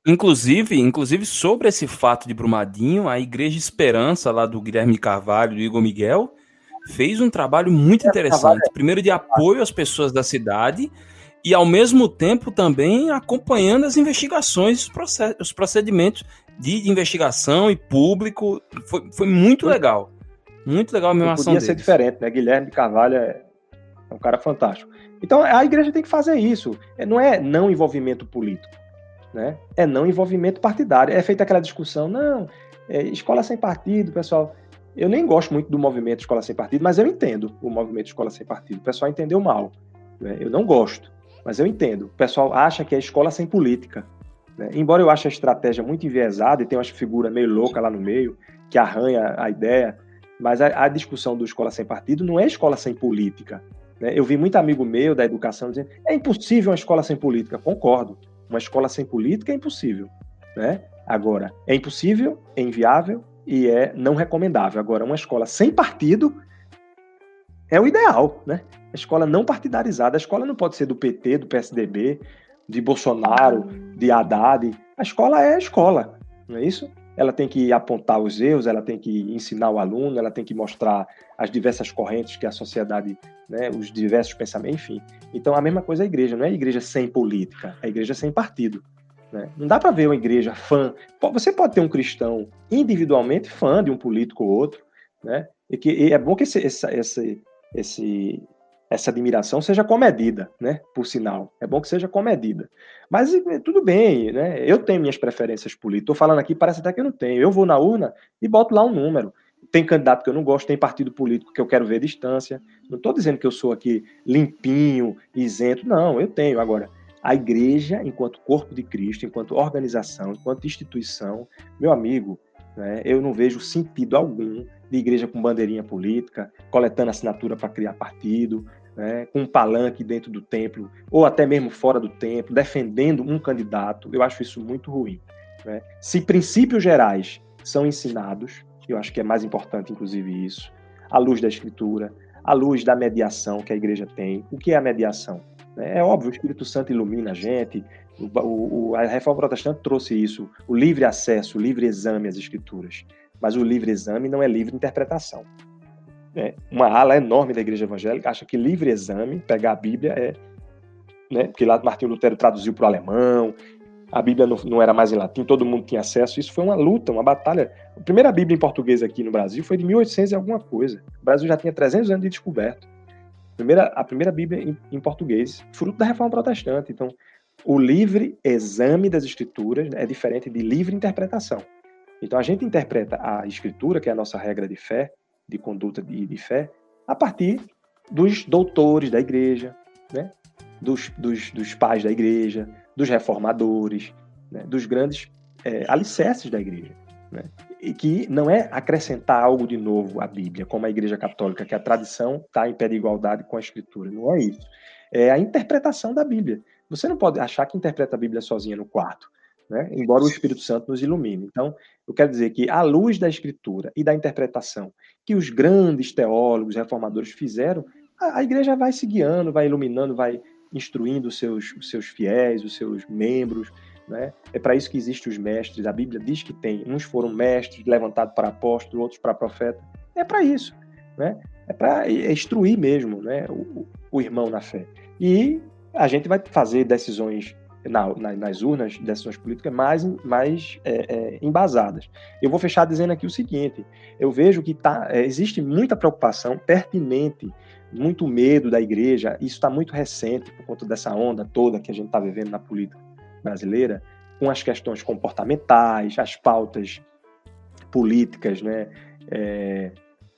Inclusive, inclusive, sobre esse fato de Brumadinho, a Igreja Esperança, lá do Guilherme Carvalho e do Igor Miguel, fez um trabalho muito interessante. Primeiro, de apoio às pessoas da cidade e, ao mesmo tempo, também acompanhando as investigações, os procedimentos de investigação e público. Foi, foi muito legal. Muito legal a mesma ação. Podia ser diferente, né? Guilherme Carvalho é, É um cara fantástico. Então a igreja tem que fazer isso. É, não é não envolvimento político, né? É não envolvimento partidário. É feita aquela discussão, não, é, escola sem partido, pessoal. Eu nem gosto muito do movimento Escola Sem Partido, mas eu entendo o movimento Escola Sem Partido. O pessoal entendeu mal. Né? Eu não gosto, mas eu entendo. O pessoal acha que é escola sem política. Né? Embora eu ache a estratégia muito enviesada e tem uma figura meio louca lá no meio, que arranha a ideia, mas a, a discussão do Escola Sem Partido não é escola sem política. Né? Eu vi muito amigo meu da educação dizendo é impossível uma escola sem política. Concordo. Uma escola sem política é impossível. Né? Agora, é impossível, é inviável e é não recomendável. Agora, uma escola sem partido é o ideal, né? A escola não partidarizada. A escola não pode ser do PT, do PSDB, de Bolsonaro, de Haddad. A escola é a escola, não é isso? ela tem que apontar os erros, ela tem que ensinar o aluno, ela tem que mostrar as diversas correntes que a sociedade, né, os diversos pensamentos, enfim. Então, a mesma coisa é a igreja, não é a igreja sem política, é a igreja sem partido. Né? Não dá para ver uma igreja fã. Você pode ter um cristão individualmente fã de um político ou outro, né? e, que, e é bom que esse, esse, esse, esse essa admiração seja comedida, né? Por sinal, é bom que seja comedida. Mas tudo bem, né? Eu tenho minhas preferências políticas. Estou falando aqui, parece até que eu não tenho. Eu vou na urna e boto lá um número. Tem candidato que eu não gosto, tem partido político que eu quero ver distância. Não estou dizendo que eu sou aqui limpinho, isento. Não, eu tenho. Agora, a igreja, enquanto corpo de Cristo, enquanto organização, enquanto instituição, meu amigo, né, eu não vejo sentido algum de igreja com bandeirinha política, coletando assinatura para criar partido, né, com um palanque dentro do templo, ou até mesmo fora do templo, defendendo um candidato, eu acho isso muito ruim. Né? Se princípios gerais são ensinados, eu acho que é mais importante, inclusive, isso, à luz da Escritura, à luz da mediação que a igreja tem. O que é a mediação? Né, é óbvio, o Espírito Santo ilumina a gente, o, o, a reforma protestante trouxe isso, o livre acesso, o livre exame às escrituras. Mas o livre exame não é livre interpretação. É, uma ala enorme da igreja evangélica acha que livre exame, pegar a Bíblia, é. Né, porque lá Martinho Lutero traduziu para o alemão, a Bíblia não, não, era mais em latim, todo mundo tinha acesso. Isso foi uma luta, uma batalha. A primeira Bíblia em português aqui no Brasil foi de 1800 e alguma coisa. O Brasil já tinha 300 anos de descoberto. A primeira, a primeira Bíblia em, em português, fruto da reforma protestante. Então, o livre exame das escrituras é diferente de livre interpretação. Então, a gente interpreta a escritura, que é a nossa regra de fé, de conduta de, fé a partir dos doutores da igreja, né? dos, dos, dos pais da igreja, dos reformadores, né? dos grandes é, alicerces da igreja. Né? E que não é acrescentar algo de novo à Bíblia, como a Igreja Católica, que a tradição está em pé de igualdade com a Escritura. Não é isso. É a interpretação da Bíblia. Você não pode achar que interpreta a Bíblia sozinha no quarto né? embora o Espírito Santo nos ilumine. Então, eu quero dizer que, à luz da Escritura e da interpretação que os grandes teólogos, reformadores fizeram, a, a igreja vai se guiando, vai iluminando, vai instruindo os seus, os seus fiéis, os seus membros. Né? É para isso que existem os mestres. A Bíblia diz que tem. Uns foram mestres, levantados para apóstolo, outros para profeta. É para isso. Né? É para é instruir mesmo né? o, o irmão na fé. E a gente vai fazer decisões na, na, nas urnas, decisões políticas mais, mais é, é, embasadas. Eu vou fechar dizendo aqui o seguinte: eu vejo que tá, é, existe muita preocupação pertinente, muito medo da igreja, isso está muito recente por conta dessa onda toda que a gente está vivendo na política brasileira, com as questões comportamentais, as pautas políticas, né? É,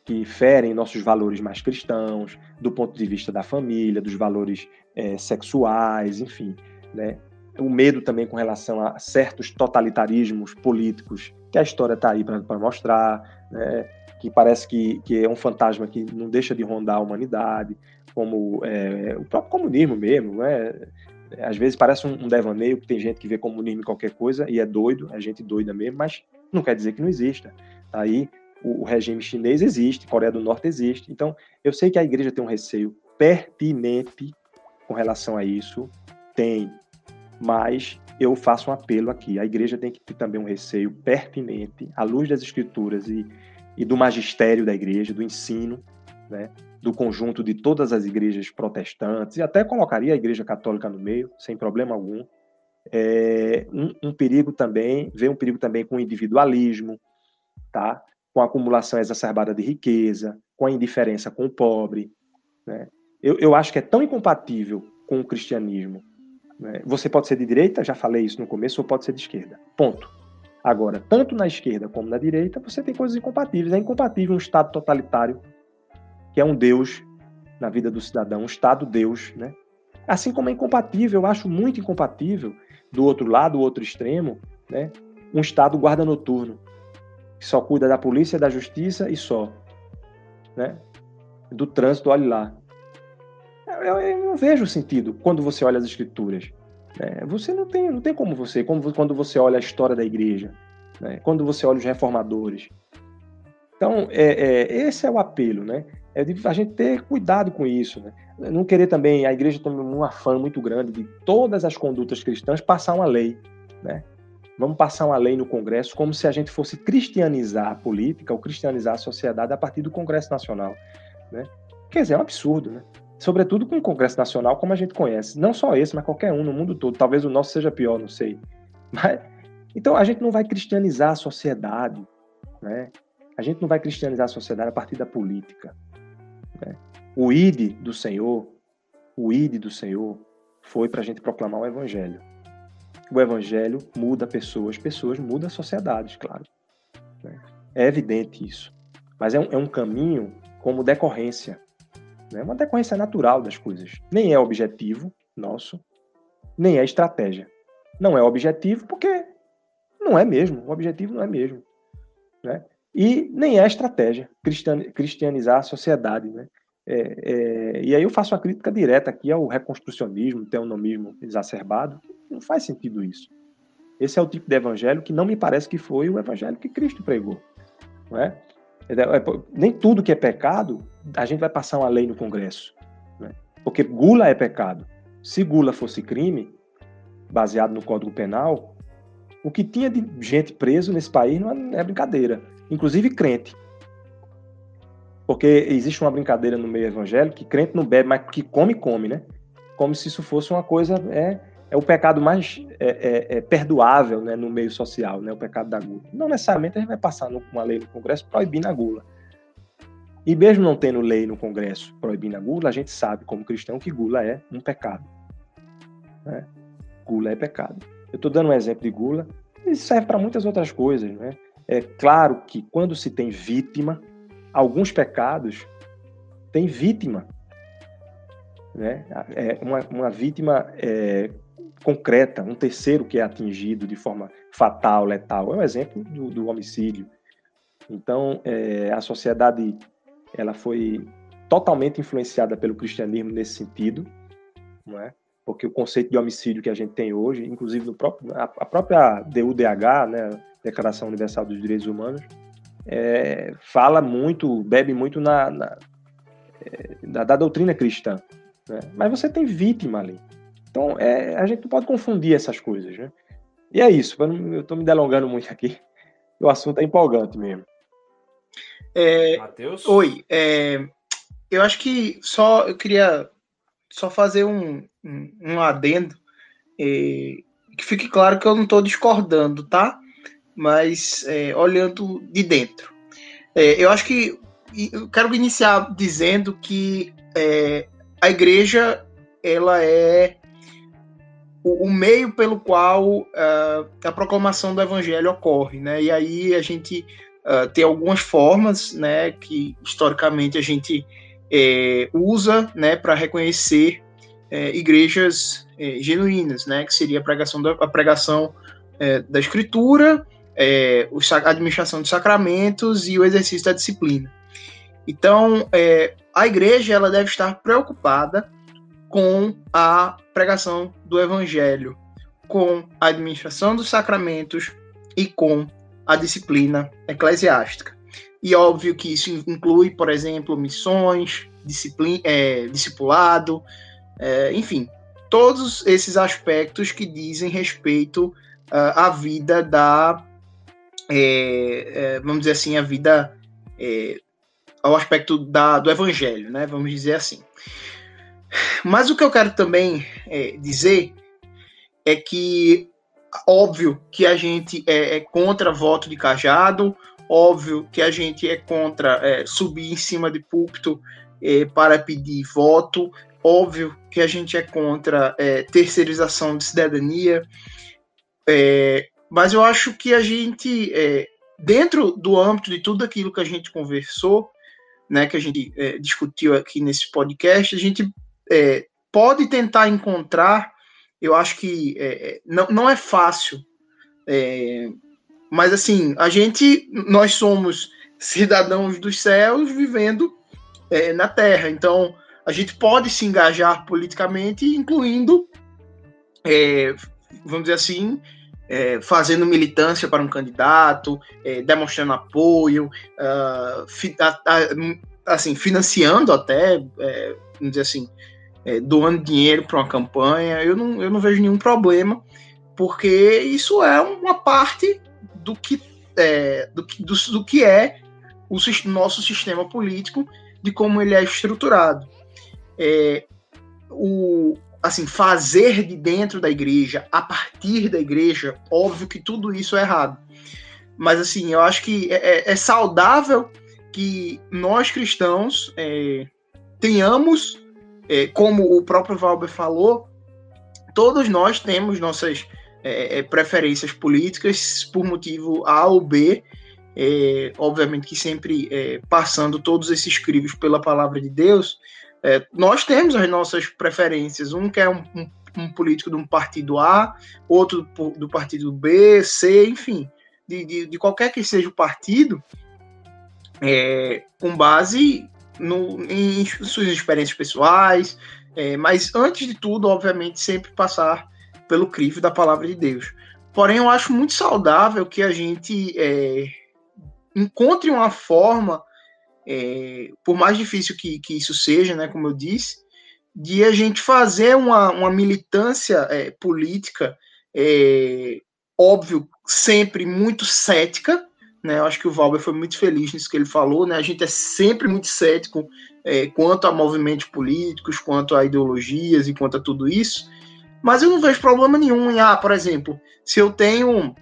que ferem nossos valores mais cristãos, do ponto de vista da família, dos valores é, sexuais, enfim. Né? O medo também com relação a certos totalitarismos políticos que a história está aí para mostrar, né? que parece que, que é um fantasma que não deixa de rondar a humanidade, como é, o próprio comunismo mesmo, né? Às vezes parece um, um devaneio que tem gente que vê comunismo em qualquer coisa e é doido, é gente doida mesmo, mas não quer dizer que não exista. Tá aí o, o regime chinês existe, Coreia do Norte existe. Então, eu sei que a igreja tem um receio pertinente com relação a isso, tem mas eu faço um apelo aqui. A igreja tem que ter também um receio pertinente, à luz das escrituras e, e do magistério da igreja, do ensino, né, do conjunto de todas as igrejas protestantes, e até colocaria a igreja católica no meio, sem problema algum. É, um, um perigo também, vê um perigo também com o individualismo, tá? com a acumulação exacerbada de riqueza, com a indiferença com o pobre, né? eu, eu acho que é tão incompatível com o cristianismo. Né? Você pode ser de direita, já falei isso no começo, ou pode ser de esquerda. Ponto. Agora, tanto na esquerda como na direita, você tem coisas incompatíveis. É incompatível um Estado totalitário, que é um Deus na vida do cidadão, um Estado-Deus, né? Assim como é incompatível, eu acho muito incompatível, do outro lado, o outro extremo, né? um Estado guarda noturno, que só cuida da polícia, da justiça e só. Né? Do trânsito, olhe lá. Eu, eu não vejo sentido quando você olha as escrituras. Né? Você não tem, não tem como você, como quando você olha a história da igreja, né? quando você olha os reformadores. Então, é, é, esse é o apelo, né? É de a gente ter cuidado com isso, né? Não querer também, a igreja tem um afã muito grande de todas as condutas cristãs passar uma lei, né? Vamos passar uma lei no Congresso como se a gente fosse cristianizar a política ou cristianizar a sociedade a partir do Congresso Nacional, né? Quer dizer, é um absurdo, né? Sobretudo com o Congresso Nacional como a gente conhece. Não só esse, mas qualquer um no mundo todo. Talvez o nosso seja pior, não sei. Mas, então, a gente não vai cristianizar a sociedade, né? A gente não vai cristianizar a sociedade a partir da política. Né? O ID do Senhor, o ID do Senhor, foi para a gente proclamar o Evangelho. O Evangelho muda pessoas, pessoas mudam sociedades, claro. Né? É evidente isso. Mas é um, é um caminho como decorrência. Né? uma decorrência natural das coisas. Nem é objetivo nosso, nem é estratégia. Não é objetivo porque não é mesmo. O objetivo não é mesmo. Né? E nem é estratégia cristianizar a sociedade. Né? É, é, e aí eu faço uma crítica direta aqui ao reconstrucionismo, teonomismo exacerbado. Não faz sentido isso. Esse é o tipo de evangelho que não me parece que foi o evangelho que Cristo pregou. Não é? É, nem tudo que é pecado, a gente vai passar uma lei no Congresso. É? Porque gula é pecado. Se gula fosse crime, baseado no Código Penal, o que tinha de gente preso nesse país não é, é brincadeira. Inclusive crente. Porque existe uma brincadeira no meio evangélico que crente não bebe, mas que come, come, né? Como se isso fosse uma coisa. É, é o pecado mais é, é, é, perdoável né, no meio social, né, o pecado da gula. Não necessariamente a gente vai passar uma lei no Congresso proibindo a gula. E mesmo não tendo lei no Congresso proibindo a gula, a gente sabe, como cristão, que gula é um pecado. Né? Gula é pecado. Eu estou dando um exemplo de gula, isso serve para muitas outras coisas. Né? É claro que quando se tem vítima, alguns pecados têm vítima. Né? É uma, uma vítima é, concreta, um terceiro que é atingido de forma fatal, letal. É um exemplo do, do homicídio. Então, é, a sociedade ela foi totalmente influenciada pelo cristianismo nesse sentido, não é? Porque o conceito de homicídio que a gente tem hoje, inclusive no próprio, a, a própria DUDH, né, Declaração Universal dos Direitos Humanos, é, fala muito, bebe muito na, na é, da, da, doutrina cristã. Né? Mas você tem vítima ali. Então, é, a gente não pode confundir essas coisas. Né? E é isso. Eu estou me delongando muito aqui. O assunto é empolgante mesmo. É, Matheus? Oi. É, eu acho que só eu queria só fazer um, um, um adendo. É, que fique claro que eu não estou discordando, tá? mas é, olhando de dentro. É, eu acho que eu quero iniciar dizendo que é, a igreja ela é o, o meio pelo qual uh, a proclamação do evangelho ocorre, né? E aí a gente uh, tem algumas formas, né, que historicamente a gente é, usa, né, para reconhecer igrejas genuínas, né, que seria a pregação da, a pregação da escritura a administração dos sacramentos e o exercício da disciplina. Então, a igreja ela deve estar preocupada com a pregação do evangelho, com a administração dos sacramentos e com a disciplina eclesiástica. E óbvio que isso inclui, por exemplo, missões, disciplina, é, discipulado, é, enfim, todos esses aspectos que dizem respeito uh, à vida da é, é, vamos dizer assim, a vida é, ao aspecto da, do evangelho, né? Vamos dizer assim. Mas o que eu quero também é, dizer é que, óbvio que a gente é, é, contra voto de cajado, óbvio que a gente é contra é, subir em cima de púlpito é, para pedir voto. Óbvio que a gente é contra é, terceirização de cidadania, é, mas eu acho que a gente, dentro do âmbito de tudo aquilo que a gente conversou, né, que a gente é, discutiu aqui nesse podcast, a gente é, pode tentar encontrar. Eu acho que não, não é fácil, mas assim, a gente, nós somos (laughs) cidadãos dos céus vivendo é, na Terra. Então, a gente pode se engajar politicamente, incluindo, é, vamos dizer assim, é, fazendo militância para um candidato, é, demonstrando apoio, uh, fi, a, a, assim, financiando até, é, vamos dizer assim, é, doando dinheiro para uma campanha. Eu não, eu não vejo nenhum problema, porque isso é uma parte do que é, do, do, do que é o nosso sistema político, de como ele é estruturado. É, o, assim, fazer de dentro da igreja, a partir da igreja, óbvio que tudo isso é errado. Mas, assim, eu acho que é, é, é saudável que nós cristãos é, tenhamos, é, como o próprio Valber falou, todos nós temos nossas é, é, preferências políticas por motivo A ou B, é, obviamente que sempre é, passando todos esses crivos pela palavra de Deus, é, nós temos as nossas preferências. Um quer um, um, um, político de um partido A, outro do, do partido B, C, enfim, de, de, de, qualquer que seja o partido, é, com base no, em suas experiências pessoais, é, mas antes de tudo, obviamente, sempre passar pelo crivo da palavra de Deus. Porém, eu acho muito saudável que a gente é, encontre uma forma, é, por mais difícil que, que isso seja, né, como eu disse, de a gente fazer uma, uma militância é, política, é, óbvio, sempre muito cética, né, eu acho que o Valber foi muito feliz nisso que ele falou, né, a gente é sempre muito cético é, quanto a movimentos políticos, quanto a ideologias e quanto a tudo isso, mas eu não vejo problema nenhum em, ah, por exemplo, se eu tenho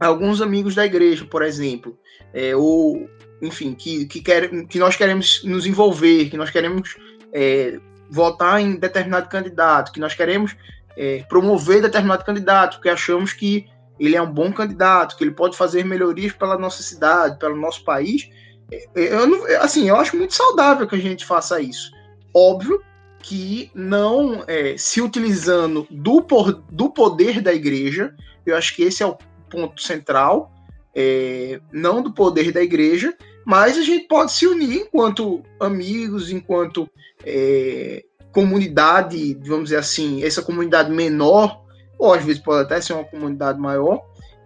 alguns amigos da igreja, por exemplo, é, ou, enfim, que, que, quer, que nós queremos nos envolver, que nós queremos é, votar em determinado candidato, que nós queremos é, promover determinado candidato, porque achamos que ele é um bom candidato, que ele pode fazer melhorias pela nossa cidade, pelo nosso país. É, é, eu não, assim, eu acho muito saudável que a gente faça isso. Óbvio que não é, se utilizando do, por, do poder da igreja, eu acho que esse é o ponto central, é, não do poder da igreja, mas a gente pode se unir enquanto amigos, enquanto é, comunidade, vamos dizer assim, essa comunidade menor, ou às vezes pode até ser uma comunidade maior,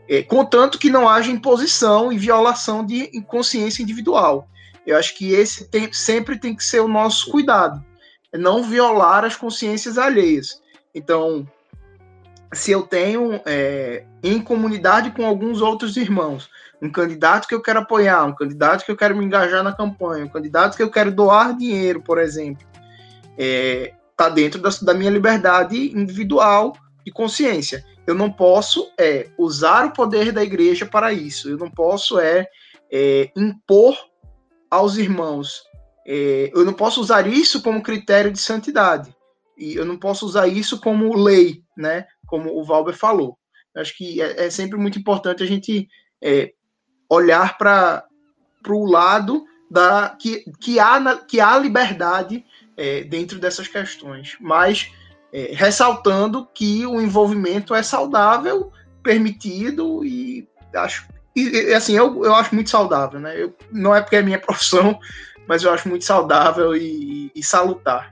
é, contanto que não haja imposição e violação de consciência individual. Eu acho que esse tem, sempre tem que ser o nosso cuidado não violar as consciências alheias. Então, se eu tenho é, em comunidade com alguns outros irmãos, um candidato que eu quero apoiar, um candidato que eu quero me engajar na campanha, um candidato que eu quero doar dinheiro, por exemplo, está é, tá dentro da, da, minha liberdade individual de consciência. Eu não posso é, usar o poder da igreja para isso. Eu não posso é, é impor aos irmãos é, eu não posso usar isso como critério de santidade. E eu não posso usar isso como lei, né? Como o Valber falou. Eu acho que é, é, sempre muito importante a gente é, olhar para o lado da que, que, há, que há liberdade é, dentro dessas questões. Mas é, ressaltando que o envolvimento é saudável, permitido e acho e, assim eu, eu acho muito saudável, né? Eu, não é porque é minha (laughs) profissão, mas eu acho muito saudável e, e salutar.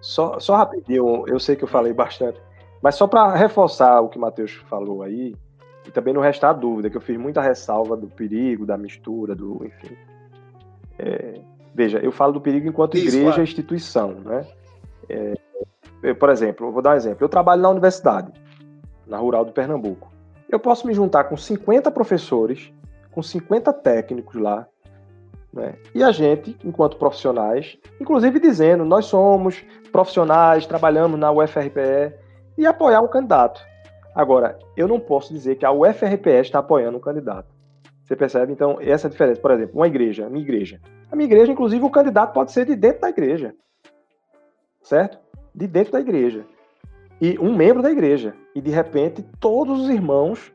Só, só rapidinho, eu sei que eu falei bastante, mas só para reforçar o que o Matheus falou aí, e também não restar dúvida, que eu fiz muita ressalva do perigo, da mistura, do. enfim. É, veja, eu falo do perigo enquanto Isso, igreja claro. instituição, né? É, eu, por exemplo, eu vou dar um exemplo. Eu trabalho na universidade, na Rural do Pernambuco. Eu posso me juntar com 50 professores com 50 técnicos lá. Né? E a gente, enquanto profissionais, inclusive dizendo, nós somos profissionais, trabalhamos na UFRPE, e apoiar um candidato. Agora, eu não posso dizer que a UFRPE está apoiando um candidato. Você percebe? Então, essa é a diferença. Por exemplo, uma igreja, minha igreja. A minha igreja, inclusive, o candidato pode ser de dentro da igreja. Certo? De dentro da igreja. E um membro da igreja. E, de repente, todos os irmãos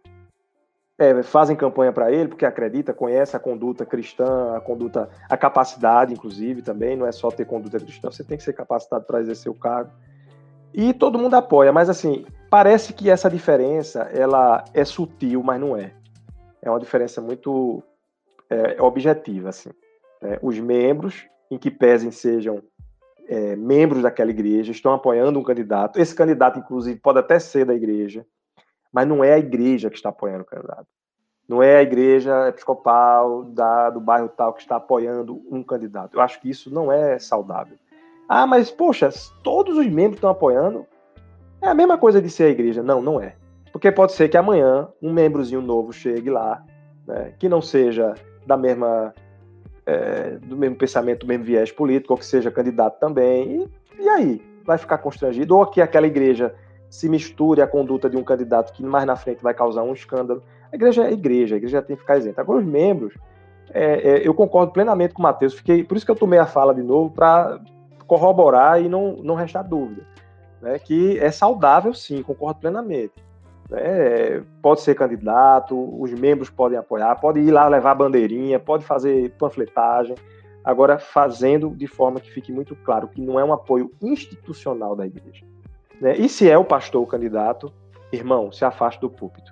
é, fazem campanha para ele, porque acredita, conhece a conduta cristã, a conduta, a capacidade, inclusive, também. Não é só ter conduta cristã, você tem que ser capacitado para exercer o cargo. E todo mundo apoia, mas assim, parece que essa diferença ela é sutil, mas não é. É uma diferença muito é, objetiva, assim. Né? Os membros, em que pesem sejam é, membros daquela igreja, estão apoiando um candidato. Esse candidato, inclusive, pode até ser da igreja, mas não é a igreja que está apoiando o candidato. Não é a igreja episcopal da, do bairro tal que está apoiando um candidato. Eu acho que isso não é saudável. Ah, mas poxa, todos os membros estão apoiando. É a mesma coisa de ser a igreja. Não, não é. Porque pode ser que amanhã um membrozinho novo chegue lá, né, que não seja da mesma é, do mesmo pensamento, do mesmo viés político, ou que seja candidato também. E, e aí? Vai ficar constrangido? Ou que aquela igreja se misture à conduta de um candidato que mais na frente vai causar um escândalo. A igreja é igreja, a igreja tem que ficar isenta. Agora, os membros, é, é, eu concordo plenamente com o Matheus, fiquei, por isso que eu tomei a fala de novo, para corroborar e não, não restar dúvida. Né, que é saudável, sim, concordo plenamente. É, pode ser candidato, os membros podem apoiar, pode ir lá levar bandeirinha, pode fazer panfletagem, agora fazendo de forma que fique muito claro que não é um apoio institucional da igreja. Né? E se é o pastor o candidato, irmão, se afaste do púlpito.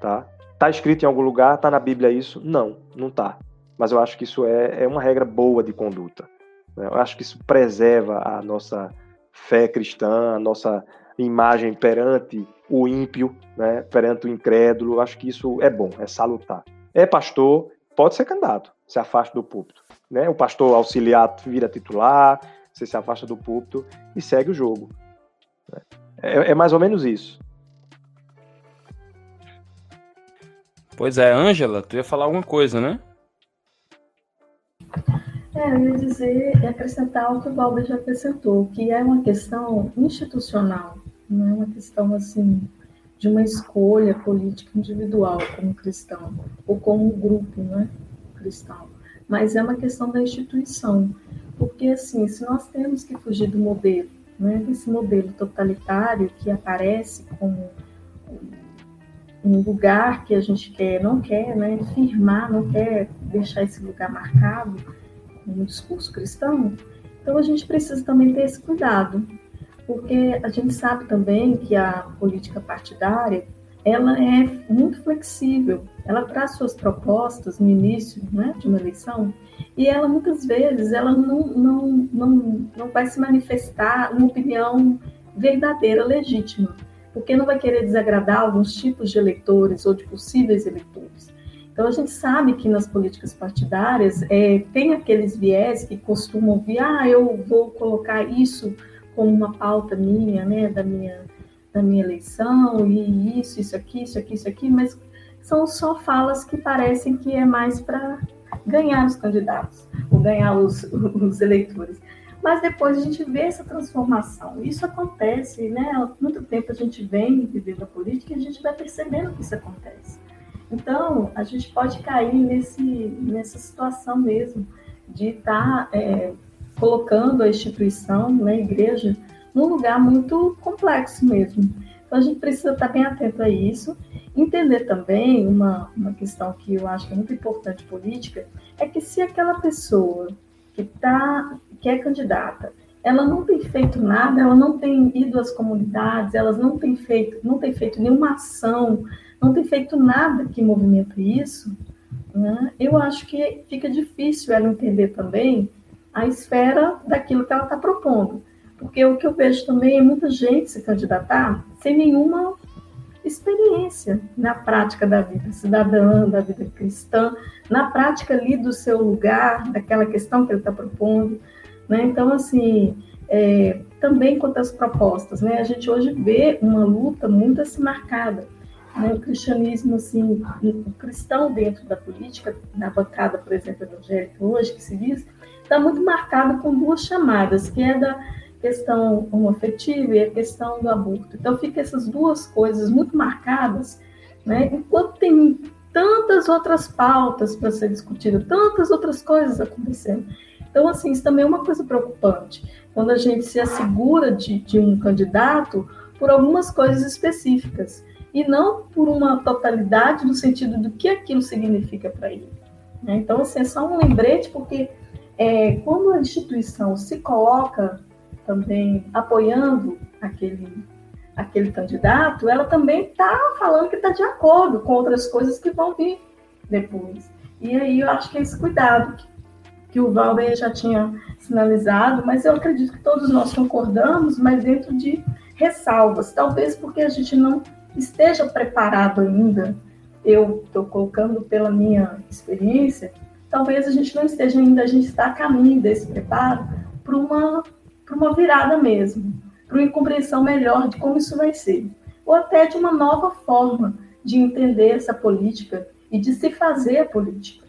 Tá? Tá escrito em algum lugar, tá na Bíblia isso? Não, não tá. Mas eu acho que isso é, é uma regra boa de conduta. Né? Eu acho que isso preserva a nossa fé cristã, a nossa imagem perante o ímpio, né, perante o incrédulo. Acho que isso é bom, é salutar. É pastor, pode ser candidato, se afasta do púlpito. Né? O pastor auxiliar vira titular, você se afasta do púlpito e segue o jogo. É, é mais ou menos isso. Pois é, Ângela, tu ia falar alguma coisa, né? É, eu ia dizer, acrescentar o que o Valber já acrescentou, que é uma questão institucional, não é uma questão assim de uma escolha política individual como cristão ou como grupo, né, cristão, mas é uma questão da instituição, porque assim, se nós temos que fugir do modelo, né, desse modelo totalitário que aparece como um lugar que a gente quer, não quer, né, firmar, não quer deixar esse lugar marcado no discurso cristão, então a gente precisa também ter esse cuidado, porque a gente sabe também que a política partidária ela é muito flexível, ela traz suas propostas no início né, de uma eleição e ela muitas vezes ela não, não, não, não vai se manifestar uma opinião verdadeira, legítima, porque não vai querer desagradar alguns tipos de eleitores ou de possíveis eleitores. Então a gente sabe que nas políticas partidárias é, tem aqueles viés que costumam vir, ah, eu vou colocar isso como uma pauta minha, né, da minha da minha eleição e isso, isso aqui, isso aqui, isso aqui, mas são só falas que parecem que é mais para ganhar os candidatos ou ganhar os, (laughs) os eleitores. Mas depois a gente vê essa transformação. Isso acontece, né? Há muito tempo a gente vem vivendo a política e a gente vai percebendo que isso acontece. Então, a gente pode cair nesse, nessa situação mesmo de estar tá, é, colocando a instituição, né, a igreja, num lugar muito complexo mesmo. Então, a gente precisa estar bem atento a isso. Entender também uma, uma questão que eu acho é muito importante política, é que se aquela pessoa que, tá, que é candidata, ela não tem feito nada, ela não tem ido às comunidades, elas não tem feito, não tem feito nenhuma ação não tem feito nada que movimente isso, né? eu acho que fica difícil ela entender também a esfera daquilo que ela está propondo. Porque o que eu vejo também é muita gente se candidatar sem nenhuma experiência na prática da vida cidadã, da vida cristã, na prática ali do seu lugar, daquela questão que ele está propondo. Né? Então, assim, é, também quanto às propostas, né? a gente hoje vê uma luta muito assim marcada né, o cristianismo, assim, o cristão dentro da política, na bancada, por exemplo, evangélica hoje, que se diz, está muito marcado com duas chamadas, que é da questão homoafetiva e a questão do aborto. Então, fica essas duas coisas muito marcadas, né? Enquanto tem tantas outras pautas para ser discutida, tantas outras coisas acontecendo. Então, assim, isso também é uma coisa preocupante. Quando a gente se assegura de, de um candidato por algumas coisas específicas e não por uma totalidade no sentido do que aquilo significa para ele. Né? Então, assim, é só um lembrete, porque é, quando a instituição se coloca também apoiando aquele, aquele candidato, ela também está falando que está de acordo com outras coisas que vão vir depois. E aí eu acho que é esse cuidado que, que o Valber já tinha sinalizado, mas eu acredito que todos nós concordamos, mas dentro de ressalvas, talvez porque a gente não esteja preparado ainda, eu estou colocando pela minha experiência, talvez a gente não esteja ainda, a gente está a caminho desse preparo para uma, uma virada mesmo, para uma compreensão melhor de como isso vai ser, ou até de uma nova forma de entender essa política e de se fazer a política.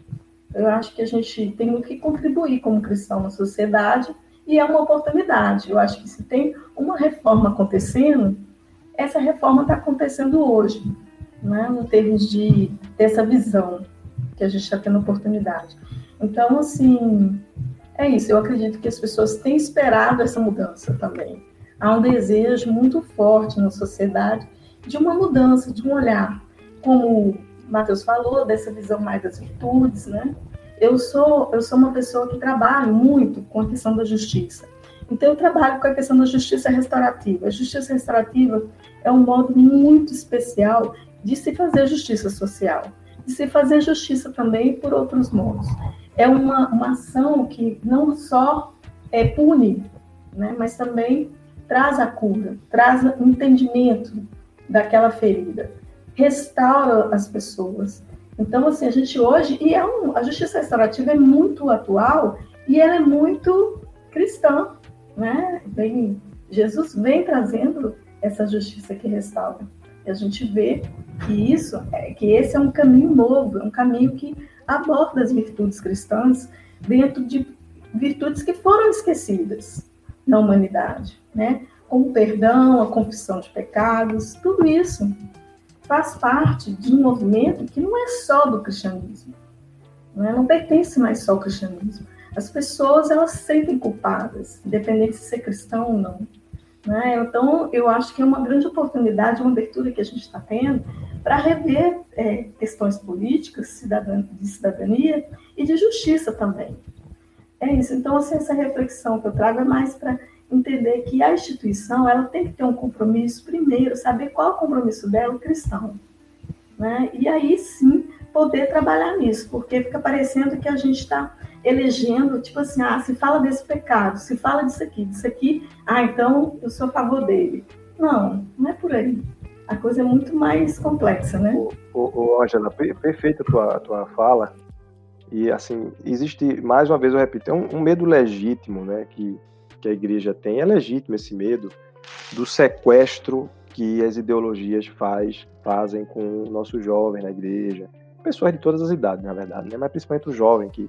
Eu acho que a gente tem muito que contribuir como cristão na sociedade e é uma oportunidade. Eu acho que se tem uma reforma acontecendo, essa reforma está acontecendo hoje, né, no termos de dessa visão que a gente está tendo oportunidade. Então, assim, é isso. Eu acredito que as pessoas têm esperado essa mudança também. Há um desejo muito forte na sociedade de uma mudança, de um olhar, como o Matheus falou, dessa visão mais das virtudes, né? Eu sou, eu sou uma pessoa que trabalho muito com a questão da justiça. Então, eu trabalho com a questão da justiça restaurativa. A justiça restaurativa é um modo muito especial de se fazer justiça social, de se fazer justiça também por outros modos. É uma, uma ação que não só é, pune, né, mas também traz a cura, traz entendimento daquela ferida, restaura as pessoas. Então, assim, a gente hoje, e é um, a justiça restaurativa é muito atual e ela é muito cristã, né? Vem, Jesus vem trazendo essa justiça que restaura. E a gente vê que isso, é, que esse é um caminho novo, é um caminho que aborda as virtudes cristãs dentro de virtudes que foram esquecidas na humanidade, né? Como o perdão, a confissão de pecados, tudo isso faz parte de um movimento que não é só do cristianismo, não, é? não pertence mais só ao cristianismo. As pessoas elas se sentem culpadas, independente de ser cristão ou não. Né? Então, eu acho que é uma grande oportunidade, uma abertura que a gente está tendo para rever é, questões políticas, de cidadania e de justiça também. É isso. Então, assim, essa reflexão que eu trago é mais para entender que a instituição ela tem que ter um compromisso, primeiro, saber qual é o compromisso dela, o cristão. Né? E aí sim poder trabalhar nisso, porque fica parecendo que a gente está elegendo, tipo assim, ah, se fala desse pecado, se fala disso aqui, disso aqui, ah, então eu sou a favor dele. Não, não é por aí. A coisa é muito mais complexa, né? Ô, Angela, perfeita a tua, tua fala. E, assim, existe, mais uma vez eu repito, é um, um medo legítimo, né, que, que a igreja tem. É legítimo esse medo do sequestro que as ideologias faz, fazem com o nosso jovem na igreja. Pessoas de todas as idades, na verdade, né? mas principalmente o jovem, que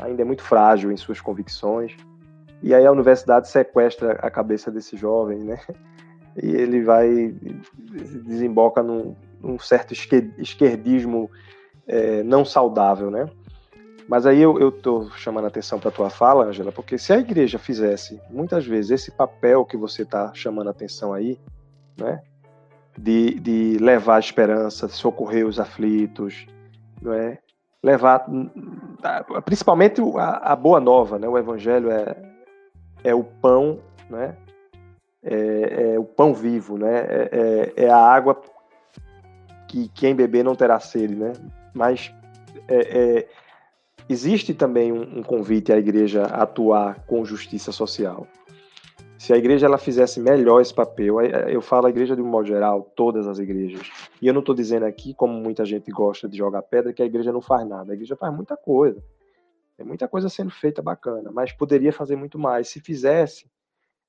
ainda é muito frágil em suas convicções. E aí a universidade sequestra a cabeça desse jovem, né? E ele vai desemboca num, num certo esquerdismo é, não saudável, né? Mas aí eu, estou chamando a atenção para a tua fala, Angela, porque se a igreja fizesse muitas vezes esse papel que você está chamando a atenção aí, né? De, de levar a esperança, de socorrer os aflitos, não é? Levar, principalmente a, a, boa nova, né? O evangelho é, é o pão, né? É, é o pão vivo, né? É, é, é, a água que quem beber não terá sede, né? Mas é, é, existe também um, um convite à igreja a atuar com justiça social se a igreja ela fizesse melhor esse papel, eu falo a igreja de um modo geral, todas as igrejas. E eu não estou dizendo aqui, como muita gente gosta de jogar pedra, que a igreja não faz nada. A igreja faz muita coisa. Tem muita coisa sendo feita bacana, mas poderia fazer muito mais. Se fizesse,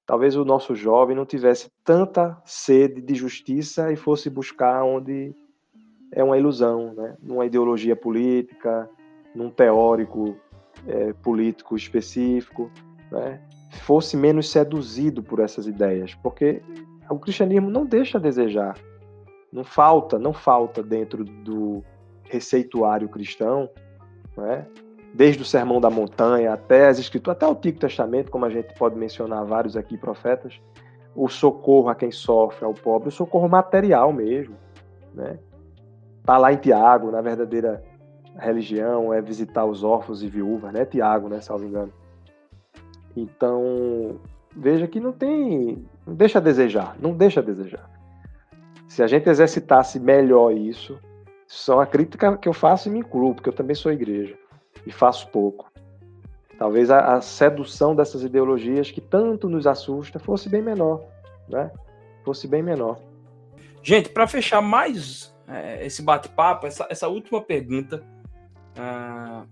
talvez o nosso jovem não tivesse tanta sede de justiça e fosse buscar onde é uma ilusão, né? numa ideologia política, num teórico é, político específico, né? Fosse menos seduzido por essas ideias, porque o cristianismo não deixa a desejar. Não falta, não falta dentro do receituário cristão, né? desde o Sermão da Montanha até as Escrituras, até o Antigo Testamento, como a gente pode mencionar vários aqui profetas, o socorro a quem sofre, ao pobre, o socorro material mesmo, né? Tá lá em Tiago, na verdadeira religião é visitar os órfãos e viúvas, né? Tiago, né, salvo engano. Então, veja que não tem, não deixa a desejar, não deixa a desejar. Se a gente exercitasse melhor isso, é uma crítica que eu faço e me incluo, porque eu também sou igreja e faço pouco. Talvez a, a sedução dessas ideologias que tanto nos assusta fosse bem menor, né? Fosse bem menor. Gente, para fechar mais é, esse bate-papo, essa, essa última pergunta, uh,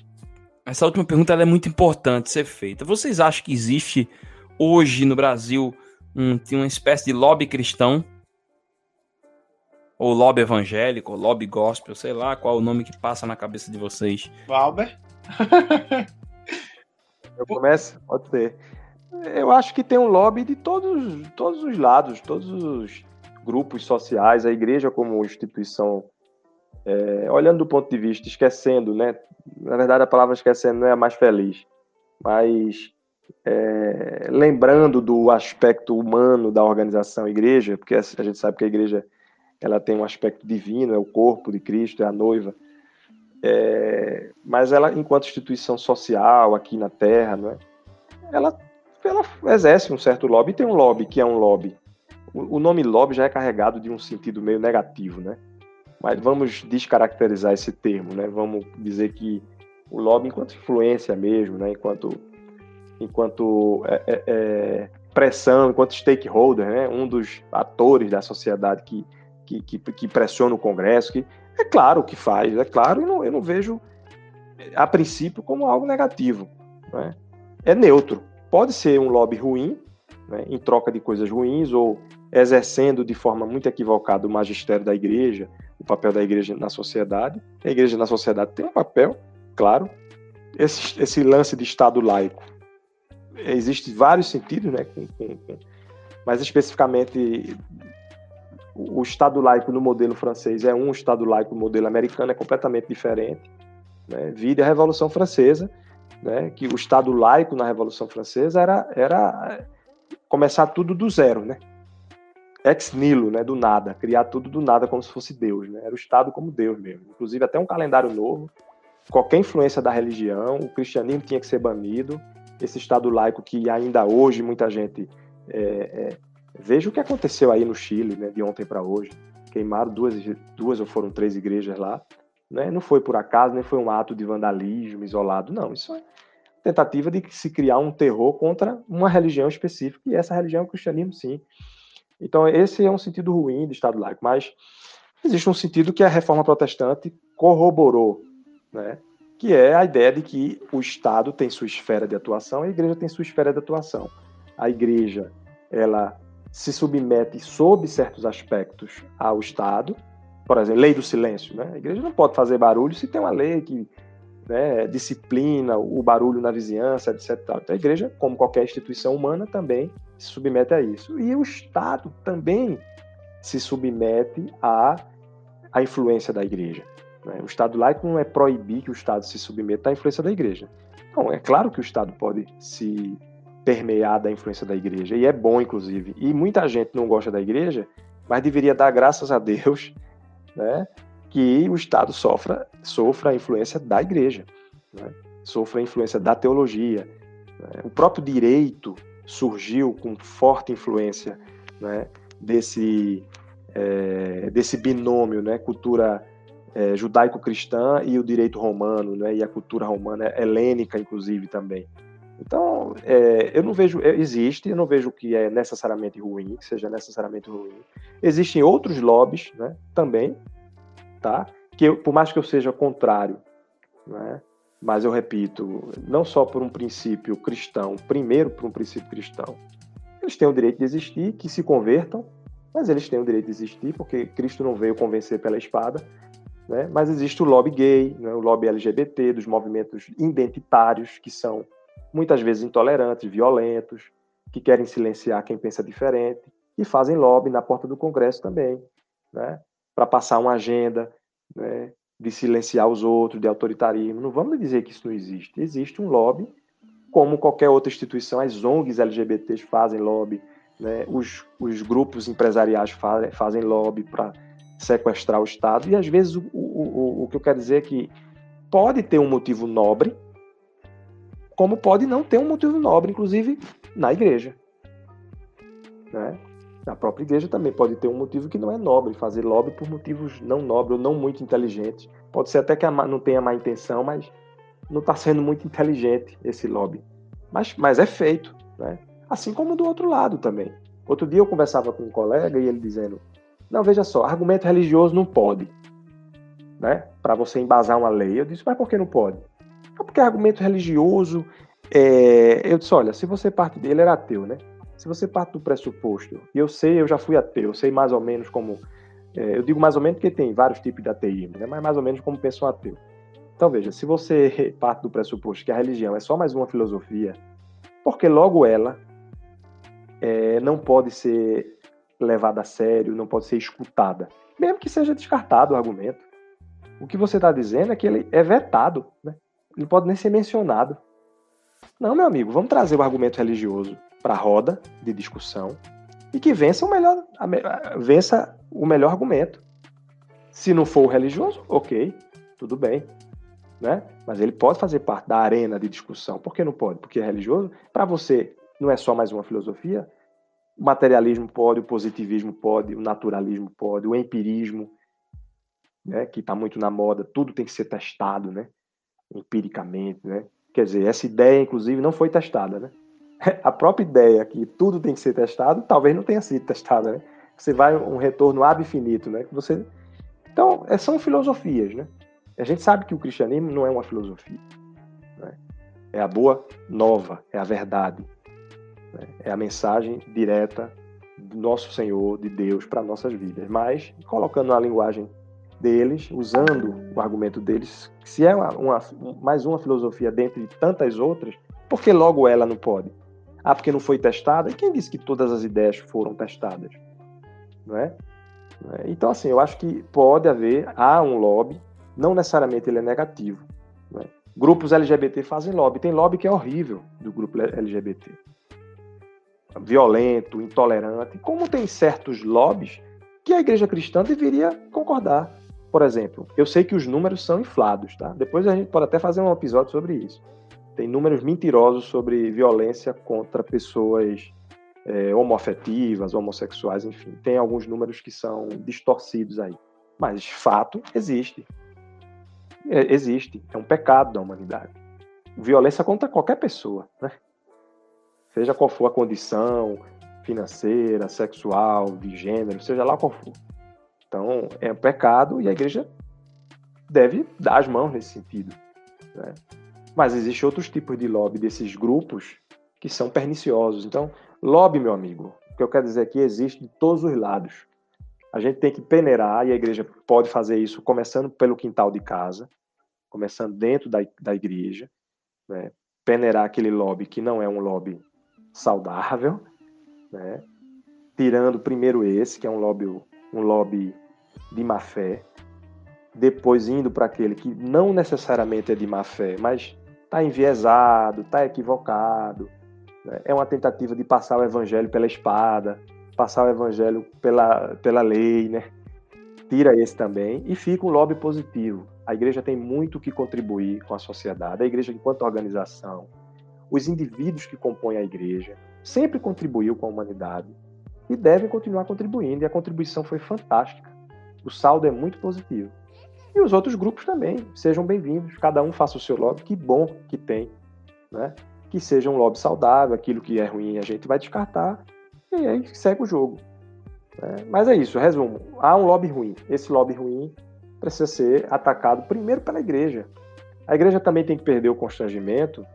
essa última pergunta é muito importante ser feita. Vocês acham que existe hoje no Brasil um, uma espécie de lobby cristão? Ou lobby evangélico, ou lobby gospel, sei lá qual é o nome que passa na cabeça de vocês. Valber? (laughs) Eu começo? Pode ser. Eu acho que tem um lobby de todos, todos os lados, todos os grupos sociais, a igreja como instituição, é, olhando do ponto de vista, esquecendo, né? Na verdade, a palavra esquecendo não é a mais feliz, mas é, lembrando do aspecto humano da organização igreja, porque a gente sabe que a igreja ela tem um aspecto divino, é o corpo de Cristo, é a noiva, é, mas ela, enquanto instituição social aqui na Terra, né, ela, ela exerce um certo lobby. Tem um lobby que é um lobby. O, o nome lobby já é carregado de um sentido meio negativo, né? Mas vamos descaracterizar esse termo, né? Vamos dizer que o lobby, enquanto influência mesmo, né? Enquanto, enquanto é, é, é pressão, enquanto stakeholder, né? Um dos atores da sociedade que, que, que, que pressiona o Congresso, que é claro que faz, é claro, e não, eu não vejo, a princípio, como algo negativo. Né? É neutro. Pode ser um lobby ruim, né, em troca de coisas ruins, ou exercendo de forma muito equivocada o magistério da igreja, o papel da igreja na sociedade. A igreja na sociedade tem um papel, claro. Esse, esse lance de Estado laico existe vários sentidos, né? Mas especificamente o Estado laico no modelo francês é um, o Estado laico no modelo americano é completamente diferente. Né? A Revolução Francesa, né? que o Estado laico na Revolução Francesa era, era começar tudo do zero, né? Ex nihilo, né? do nada, criar tudo do nada como se fosse Deus. Né? Era o Estado como Deus mesmo. Inclusive até um calendário novo, qualquer influência da religião, o cristianismo tinha que ser banido. Esse Estado laico que ainda hoje muita gente é, é, Veja o que aconteceu aí no Chile, né, de ontem para hoje. Queimaram duas, duas ou foram três igrejas lá. Né? Não foi por acaso, nem foi um ato de vandalismo isolado. Não, isso é tentativa de se criar um terror contra uma religião específica, e essa religião é o cristianismo, sim. Então, esse é um sentido ruim do Estado laico, mas existe um sentido que a reforma protestante corroborou, né? que é a ideia de que o Estado tem sua esfera de atuação e a igreja tem sua esfera de atuação. A igreja, ela se submete sob certos aspectos ao Estado, por exemplo, lei do silêncio, né? A igreja não pode fazer barulho se tem uma lei que né, disciplina o barulho na vizinhança, etc. Então a igreja, como qualquer instituição humana, também se submete a isso. E o Estado também se submete à, à influência da igreja. Né? O Estado laico não é proibir que o Estado se submeta à influência da igreja. Então, é claro que o Estado pode se permeada a influência da igreja. E é bom, inclusive. E muita gente não gosta da igreja, mas deveria dar graças a Deus né, que o Estado sofra, sofra a influência da igreja, né, sofra a influência da teologia. Né. O próprio direito surgiu com forte influência né, desse, é, desse binômio, né, cultura é, judaico-cristã e o direito romano, né, e a cultura romana helênica, inclusive, também. Então, é, eu não vejo, é, existe, eu não vejo que é necessariamente ruim, que seja necessariamente ruim. Existem outros lobbies, né, também, tá? Que eu, por mais que eu seja contrário, né, mas eu repito, não só por um princípio cristão, primeiro por um princípio cristão, eles têm o direito de existir, que se convertam, mas eles têm o direito de existir, porque Cristo não veio convencer pela espada, né? mas existe o lobby gay, né? o lobby LGBT, dos movimentos identitários, que são muitas vezes intolerantes, violentos, que querem silenciar quem pensa diferente e fazem lobby na porta do Congresso também, né, para passar uma agenda, né, de silenciar os outros, de autoritarismo. Não vamos dizer que isso não existe. Existe um lobby, como qualquer outra instituição, as ONGs LGBTs fazem lobby, né? os, os grupos empresariais fazem, fazem lobby para sequestrar o Estado, e às vezes o, o, o, o que eu quero dizer é que pode ter um motivo nobre, como pode não ter um motivo nobre, inclusive na igreja. Né? Na própria igreja também pode ter um motivo que não é nobre, fazer lobby por motivos não nobres ou não muito inteligentes. Pode ser até que não tenha má intenção, mas não está sendo muito inteligente esse lobby. Mas, mas é feito, né? Assim como do outro lado também. Outro dia eu conversava com um colega e ele dizendo: Não, veja só, argumento religioso não pode, né? Para você embasar uma lei. Eu disse: Mas por que não pode? É porque argumento religioso. É... Eu disse: Olha, se você parte dele, era ateu, né? Se você parte do pressuposto, e eu sei, eu já fui ateu, eu sei mais ou menos como. É, eu digo mais ou menos porque tem vários tipos de ateísmo, né? mas mais ou menos como pensa um ateu. Então veja, se você (laughs) parte do pressuposto que a religião é só mais uma filosofia, porque logo ela é, não pode ser levada a sério, não pode ser escutada, mesmo que seja descartado o argumento. O que você está dizendo é que ele é vetado, né? ele pode nem ser mencionado. Não, meu amigo, vamos trazer o argumento religioso para a roda de discussão e que vença o melhor, vença o melhor argumento. Se não for o religioso, ok, tudo bem, né? Mas ele pode fazer parte da arena de discussão. Por que não pode? Porque é religioso. Para você, não é só mais uma filosofia. O materialismo pode, o positivismo pode, o naturalismo pode, o empirismo, né? Que está muito na moda. Tudo tem que ser testado, né? Empiricamente, né? Quer dizer, essa ideia, inclusive, não foi testada, né? (laughs) a própria ideia que tudo tem que ser testado, talvez não tenha sido testada, né? Você vai um retorno ab infinito, né? Você... Então, é, são filosofias, né? A gente sabe que o cristianismo não é uma filosofia. Né? É a boa nova, é a verdade. Né? É a mensagem direta do nosso Senhor, de Deus, para nossas vidas. Mas, colocando a linguagem deles, usando o argumento deles, se é uma, uma, mais uma filosofia dentre tantas outras, por que logo ela não pode? Ah, porque não foi testada? E quem disse que todas as ideias foram testadas? Não é? é? Então, assim, eu acho que pode haver, há um lobby, não necessariamente ele é negativo. É? Grupos LGBT fazem lobby. Tem lobby que é horrível do grupo LGBT. Violento, intolerante. Como tem certos lobbies que a igreja cristã deveria concordar. Por exemplo, eu sei que os números são inflados, tá? Depois a gente pode até fazer um episódio sobre isso tem números mentirosos sobre violência contra pessoas é, homoafetivas, homossexuais, enfim. Tem alguns números que são distorcidos aí. Mas fato existe. É, existe. É um pecado da humanidade. Violência contra qualquer pessoa, né? Seja qual for a condição financeira, sexual, de gênero, seja lá qual for. Então, é um pecado e a igreja deve dar as mãos nesse sentido. Né? Mas existem outros tipos de lobby desses grupos que são perniciosos. Então, lobby, meu amigo, o que eu quero dizer aqui existe de todos os lados. A gente tem que peneirar, e a igreja pode fazer isso começando pelo quintal de casa, começando dentro da, da igreja, né? peneirar aquele lobby que não é um lobby saudável, né? tirando primeiro esse, que é um lobby, um lobby de má fé, depois indo para aquele que não necessariamente é de má fé, mas está enviesado, está equivocado. Né? É uma tentativa de passar o evangelho pela espada, passar o evangelho pela, pela lei, né? Tira esse também e fica um lobby positivo. A igreja tem muito que contribuir com a sociedade, a igreja enquanto organização, os indivíduos que compõem a igreja, sempre contribuiu com a humanidade e devem continuar contribuindo, e a contribuição foi fantástica. O saldo é muito positivo. E os outros grupos também, sejam bem-vindos, cada um faça o seu lobby, que bom que tem, né? Que seja um lobby saudável, aquilo que é ruim a gente vai descartar, e aí segue o jogo. Né? Mas é isso, resumo, há um lobby ruim, esse lobby ruim precisa ser atacado primeiro pela igreja. A igreja também tem que perder o constrangimento.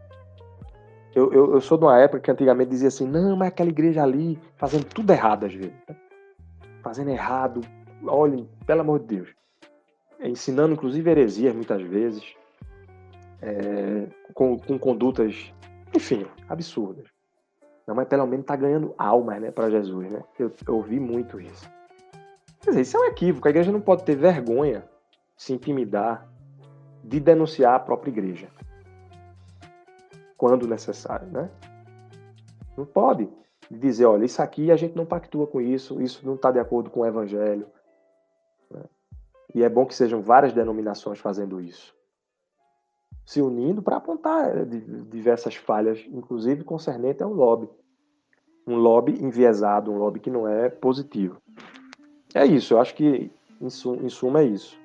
Eu, eu, eu sou de uma época que antigamente dizia assim, não, mas aquela igreja ali fazendo tudo errado às vezes. Né? Fazendo errado, olhem, pelo amor de Deus ensinando inclusive heresias muitas vezes, é, com, com, condutas, enfim, absurdas. Não, mas pelo menos está ganhando almas né, para Jesus. Né? Eu, eu ouvi muito isso. Quer dizer, isso é um equívoco. A igreja não pode ter vergonha se intimidar de denunciar a própria igreja. Quando necessário, né? Não pode dizer, olha, isso aqui a gente não pactua com isso, isso não está de acordo com o evangelho. E é bom que sejam várias denominações fazendo isso. Se unindo para apontar é, diversas falhas, inclusive concernente ao lobby. Um lobby enviesado, um lobby que não é positivo. É isso, eu acho que em suma é isso.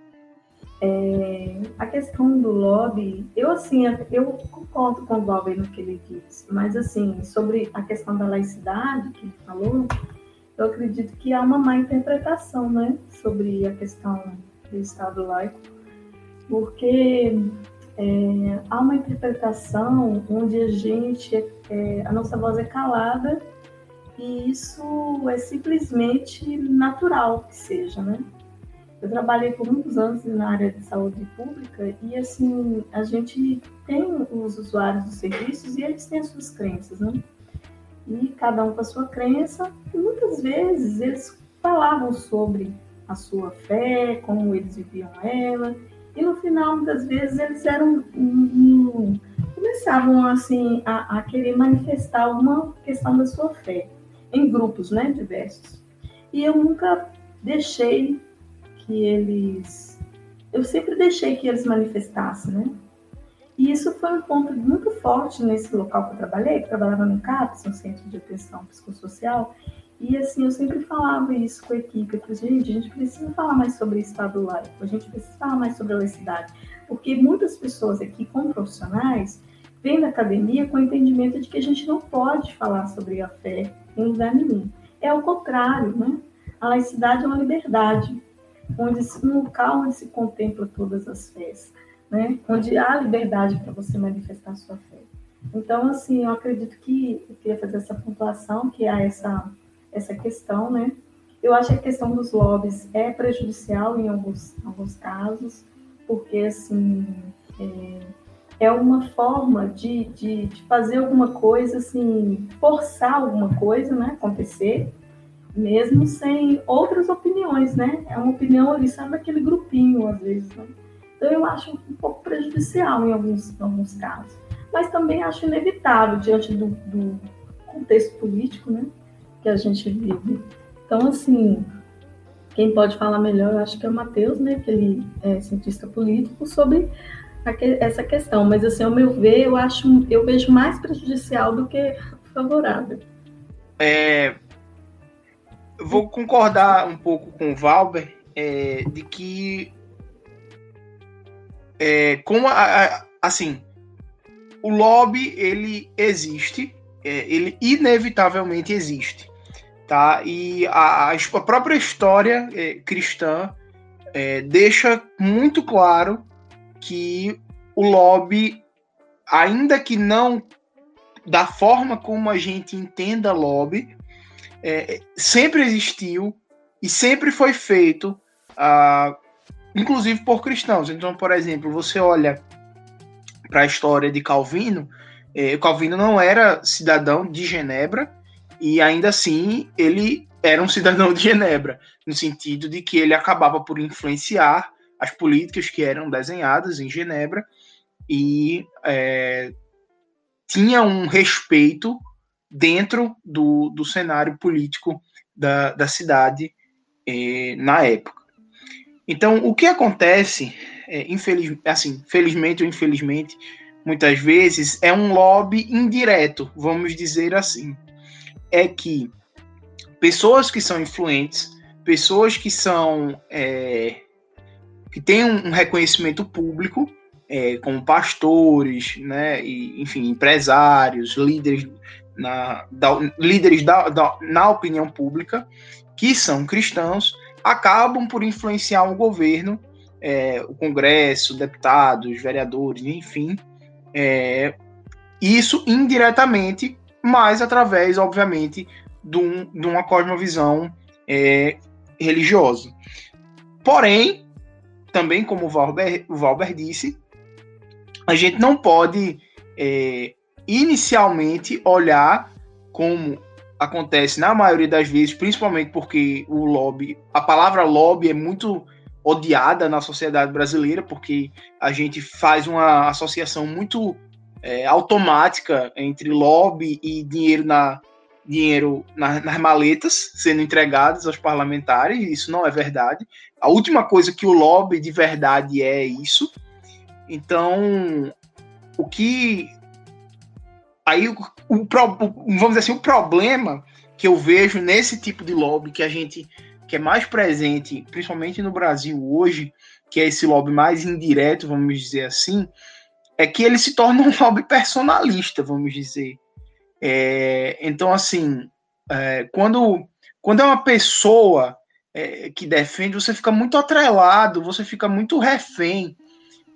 É, a questão do lobby, eu assim, eu concordo com o Bob no que ele disse, mas assim, sobre a questão da laicidade que ele falou, eu acredito que há uma má interpretação, né, sobre a questão do Estado laico, porque é, há uma interpretação onde a gente, é, a nossa voz é calada e isso é simplesmente natural que seja, né? Eu trabalhei por muitos anos na área de saúde pública e, assim, a gente tem os usuários dos serviços e eles têm as suas crenças, né? E cada um com a sua crença, e muitas vezes eles falavam sobre a sua fé, como eles viviam ela, e no final, muitas vezes, eles eram. Um, começavam, assim, a, a querer manifestar uma questão da sua fé, em grupos, né, diversos. E eu nunca deixei que eles. Eu sempre deixei que eles manifestassem, né? E isso foi um ponto muito forte nesse local que eu trabalhei, que eu trabalhava no CAPS, um Centro de Atenção Psicossocial, e assim, eu sempre falava isso com a equipe, eu falei, gente, a gente precisa falar mais sobre Estado laico, a gente precisa falar mais sobre a laicidade, porque muitas pessoas aqui, como profissionais, vêm da academia com o entendimento de que a gente não pode falar sobre a fé em lugar nenhum. É o contrário, né? A laicidade é uma liberdade onde um local onde se contempla todas as fés, né? Onde há liberdade para você manifestar sua fé. Então, assim, eu acredito que eu queria fazer essa pontuação, que há essa essa questão, né? Eu acho que a questão dos lobbies é prejudicial em alguns, alguns casos, porque, assim, é, é uma forma de, de, de, fazer alguma coisa, assim, forçar alguma coisa, né, acontecer, mesmo sem outras opiniões, né? É uma opinião ali, sabe, daquele grupinho, às vezes, né? Então, eu acho um pouco prejudicial em alguns, em alguns casos. Mas também acho inevitável, diante do, do contexto político, né? Que a gente vive. Então, assim, quem pode falar melhor, eu acho que é o Matheus, né? Que ele é cientista político, sobre essa questão. Mas, assim, ao meu ver, eu acho, eu vejo mais prejudicial do que favorável. É, vou concordar um pouco com o Valber é, de que é, com a, a, assim o lobby ele existe é, ele inevitavelmente existe tá e a, a própria história é, cristã é, deixa muito claro que o lobby ainda que não da forma como a gente entenda lobby é, sempre existiu e sempre foi feito, uh, inclusive por cristãos. Então, por exemplo, você olha para a história de Calvino, Calvino não era cidadão de Genebra e ainda assim ele era um cidadão de Genebra, no sentido de que ele acabava por influenciar as políticas que eram desenhadas em Genebra e é, tinha um respeito dentro do, do cenário político da, da cidade eh, na época. Então, o que acontece, é, infeliz, assim, felizmente ou infelizmente, muitas vezes, é um lobby indireto, vamos dizer assim. É que pessoas que são influentes, pessoas que são é, que têm um reconhecimento público, é, como pastores, né, e, enfim, empresários, líderes na, da, líderes da, da, na opinião pública, que são cristãos, acabam por influenciar o governo, é, o Congresso, deputados, vereadores, enfim, é, isso indiretamente, mas através, obviamente, de, um, de uma cosmovisão é, religiosa. Porém, também como o Valber, o Valber disse, a gente não pode é, inicialmente olhar como acontece na maioria das vezes, principalmente porque o lobby, a palavra lobby é muito odiada na sociedade brasileira, porque a gente faz uma associação muito é, automática entre lobby e dinheiro na dinheiro na, nas maletas sendo entregadas aos parlamentares. Isso não é verdade. A última coisa que o lobby de verdade é isso. Então, o que aí o, o, vamos dizer assim o problema que eu vejo nesse tipo de lobby que a gente que é mais presente, principalmente no Brasil hoje, que é esse lobby mais indireto, vamos dizer assim, é que ele se torna um lobby personalista, vamos dizer. É, então, assim, é, quando, quando é uma pessoa é, que defende, você fica muito atrelado, você fica muito refém,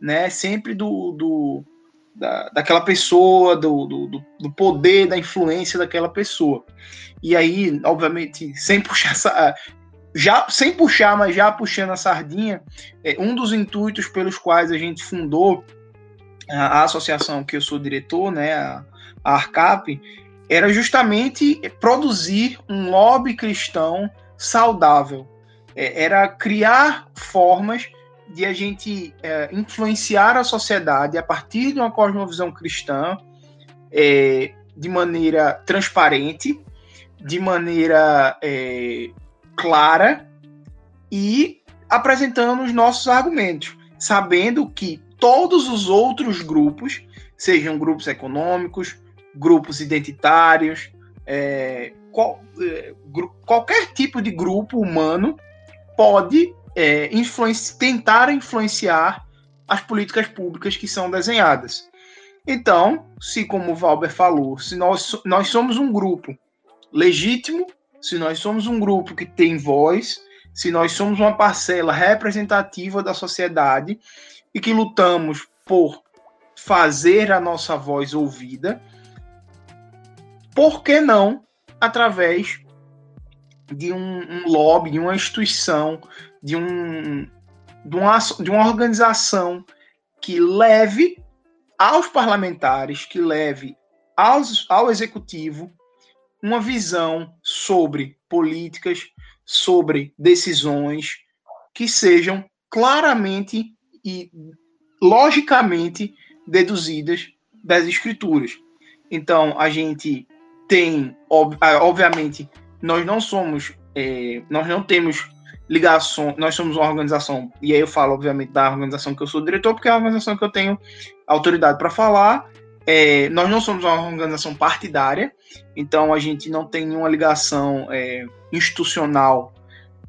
né? Sempre do, do da, daquela pessoa, do, do, do, poder, da influência daquela pessoa. E aí, obviamente, sem puxar já sem puxar, mas já puxando a sardinha, é, um dos intuitos pelos quais a gente fundou a, associação que eu sou diretor, né, a, a ARCAP, era justamente produzir um lobby cristão saudável. É, era criar formas de a gente é, influenciar a sociedade a partir de uma cosmovisão cristã é, de maneira transparente, de maneira é, clara e apresentando os nossos argumentos, sabendo que todos os outros grupos, sejam grupos econômicos, grupos identitários, é, qual, é, qualquer tipo de grupo humano pode é, influenci tentar influenciar as políticas públicas que são desenhadas. Então, se como o Valber falou, se nós, nós somos um grupo legítimo, se nós somos um grupo que tem voz, se nós somos uma parcela representativa da sociedade e que lutamos por fazer a nossa voz ouvida, por que não através de um, um lobby, de uma instituição, de, um, de, uma, de uma organização que leve aos parlamentares, que leve aos, ao executivo uma visão sobre políticas, sobre decisões que sejam claramente e logicamente deduzidas das escrituras. Então, a gente tem, ah, obviamente, nós não somos, é, nós não temos ligação, nós somos uma organização, e aí eu falo, obviamente, da organização que eu sou diretor, porque é a organização que eu tenho autoridade para falar. É, nós não somos uma organização partidária, então a gente não tem nenhuma ligação é, institucional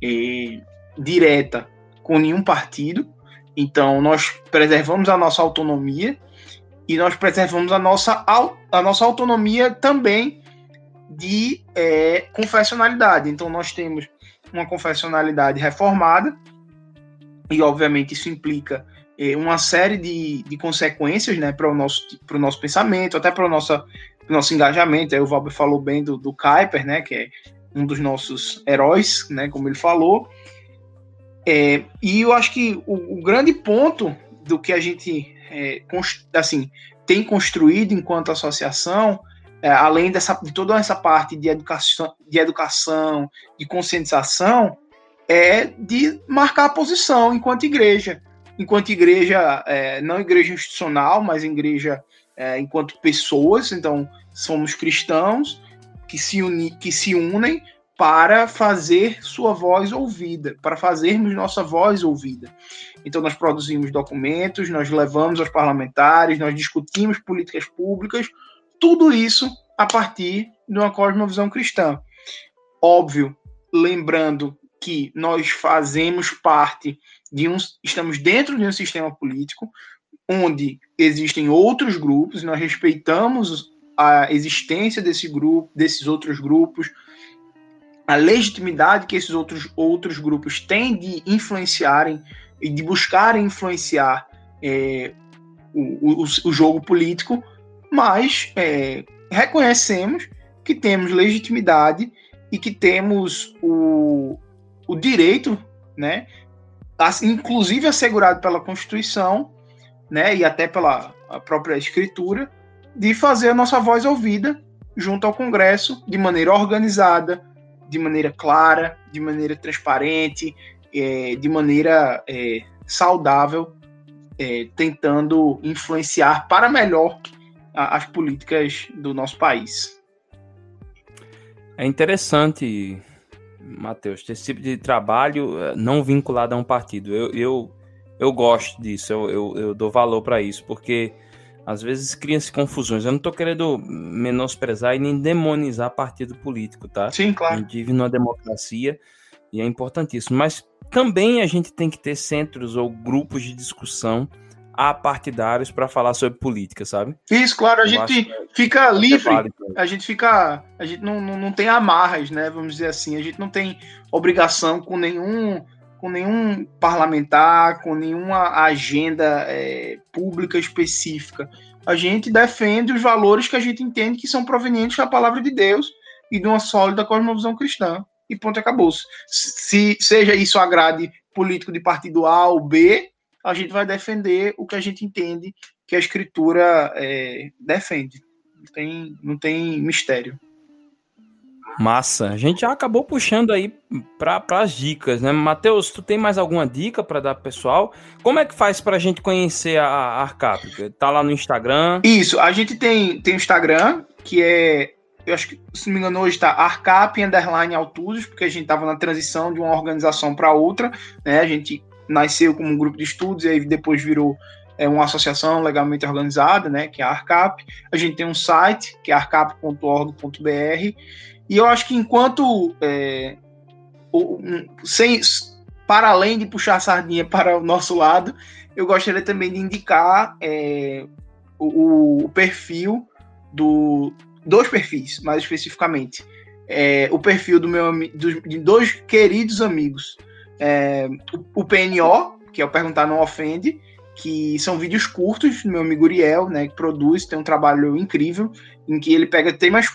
é, direta com nenhum partido. Então, nós preservamos a nossa autonomia e nós preservamos a nossa, a nossa autonomia também de é, confessionalidade. Então, nós temos uma confessionalidade reformada, e obviamente isso implica é, uma série de, de consequências né, para o nosso, nosso pensamento, até para o nosso, nosso engajamento. Aí o Valber falou bem do, do Kuiper, né, que é um dos nossos heróis, né, como ele falou. É, e eu acho que o, o, grande ponto do que a gente é, assim, tem construído enquanto associação, é, além dessa, de toda essa parte de educação, de educação, de conscientização, é de marcar a posição enquanto igreja. Enquanto igreja, é, não igreja institucional, mas igreja é, enquanto pessoas, então somos cristãos que se, uni, que se unem para fazer sua voz ouvida, para fazermos nossa voz ouvida. Então, nós produzimos documentos, nós levamos aos parlamentares, nós discutimos políticas públicas, tudo isso a partir de uma cosmovisão cristã. Óbvio, lembrando que nós fazemos parte de um, estamos dentro de um sistema político onde existem outros grupos, nós respeitamos a existência desse grupo, desses outros grupos, a legitimidade que esses outros, outros grupos têm de influenciarem e de buscarem influenciar é, o, o, o, jogo político, mas é, reconhecemos que temos legitimidade e que temos o, o direito, né, inclusive assegurado pela Constituição, né, e até pela própria Escritura, de fazer a nossa voz ouvida junto ao Congresso de maneira organizada, de maneira clara, de maneira transparente é, de maneira é, saudável, é, tentando influenciar para melhor a, as políticas do nosso país. É interessante, Matheus, esse tipo de trabalho é, não vinculado a um partido. Eu, eu, eu gosto disso, eu, eu, eu dou valor para isso, porque às vezes cria-se confusões. Eu não estou querendo menosprezar e nem demonizar partido político, tá? Sim, claro. A gente vive numa democracia e é importantíssimo. Mas também a gente tem que ter centros ou grupos de discussão apartidários para falar sobre política, sabe? Isso, claro, a Eu gente fica livre, a gente fica, a gente não, não, não tem amarras, né? Vamos dizer assim, a gente não tem obrigação com nenhum com nenhum parlamentar, com nenhuma agenda é, pública específica. A gente defende os valores que a gente entende que são provenientes da palavra de Deus e de uma sólida cosmovisão cristã. E ponto, acabou. Se seja isso agrade político de partido A ou B, a gente vai defender o que a gente entende que a escritura é, defende. Não tem, não tem mistério. Massa. A gente já acabou puxando aí para as dicas, né? Matheus, tu tem mais alguma dica para dar pro pessoal? Como é que faz para a gente conhecer a, Arcap? Tá lá no Instagram? Isso, a gente tem tem o Instagram, que é eu acho que, se não me engano, hoje está Arcap Underline Altusos, porque a gente estava na transição de uma organização para outra, né? A gente nasceu como um grupo de estudos e aí depois virou é, uma associação legalmente organizada, né? Que é a Arcap. A gente tem um site, que é arcap.org.br, e eu acho que enquanto é, sem, para além de puxar a sardinha para o nosso lado, eu gostaria também de indicar é, o, o, perfil do dois perfis, mais especificamente. É, o perfil do meu do, de dois queridos amigos. É, o, o, PNO, que é o Perguntar Não Ofende, que são vídeos curtos do meu amigo Uriel, né, que produz, tem um trabalho incrível, em que ele pega temas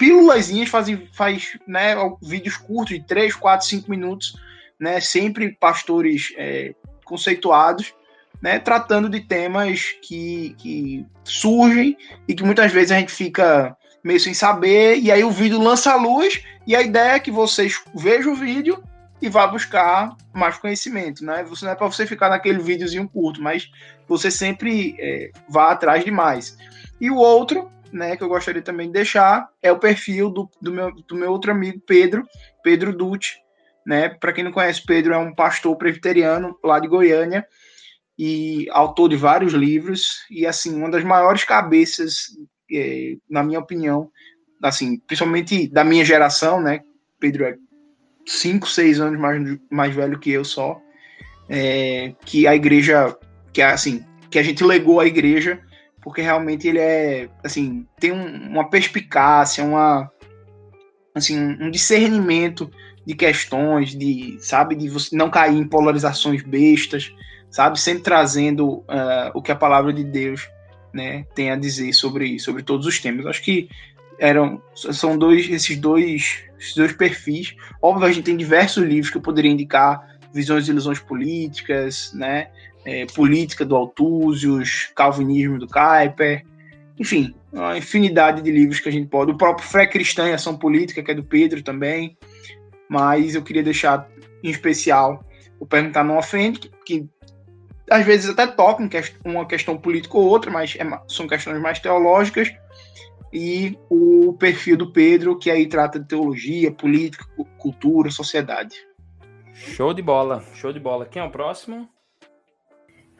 pílulazinhas, faz, faz né, vídeos curtos de 3, 4, 5 minutos, né, sempre pastores é, conceituados, né, tratando de temas que, que surgem e que muitas vezes a gente fica meio sem saber, e aí o vídeo lança a luz, e a ideia é que vocês vejam o vídeo e vá buscar mais conhecimento, né? Você não é para você ficar naquele videozinho curto, mas você sempre é, vá atrás de mais. E o outro né, que eu gostaria também de deixar é o perfil do, do, meu, do meu outro amigo Pedro, Pedro Dutti, né? Para quem não conhece, Pedro é um pastor presbiteriano lá de Goiânia e autor de vários livros e assim uma das maiores cabeças, é, na minha opinião, assim, principalmente da minha geração, né? Pedro é cinco, seis anos mais, mais velho que eu só, é, que a igreja, que assim, que a gente legou à igreja porque realmente ele é, assim, tem um, uma perspicácia, uma, assim, um discernimento de questões, de, sabe, de você não cair em polarizações bestas, sabe, sempre trazendo uh, o que a palavra de Deus, né, tem a dizer sobre, sobre todos os temas. Acho que eram, são dois, esses dois, esses dois perfis. Óbvio, a gente tem diversos livros que eu poderia indicar, visões e ilusões políticas, né, é, política do Altúzios, calvinismo do Kuyper, enfim, uma infinidade de livros que a gente pode. O próprio Fé Cristã e Ação Política, que é do Pedro também, mas eu queria deixar em especial o Perguntar Não Ofende, que, que às vezes até toca uma questão política ou outra, mas é, são questões mais teológicas, e o perfil do Pedro, que aí trata de teologia, política, cultura, sociedade. Show de bola, show de bola. Quem é o próximo?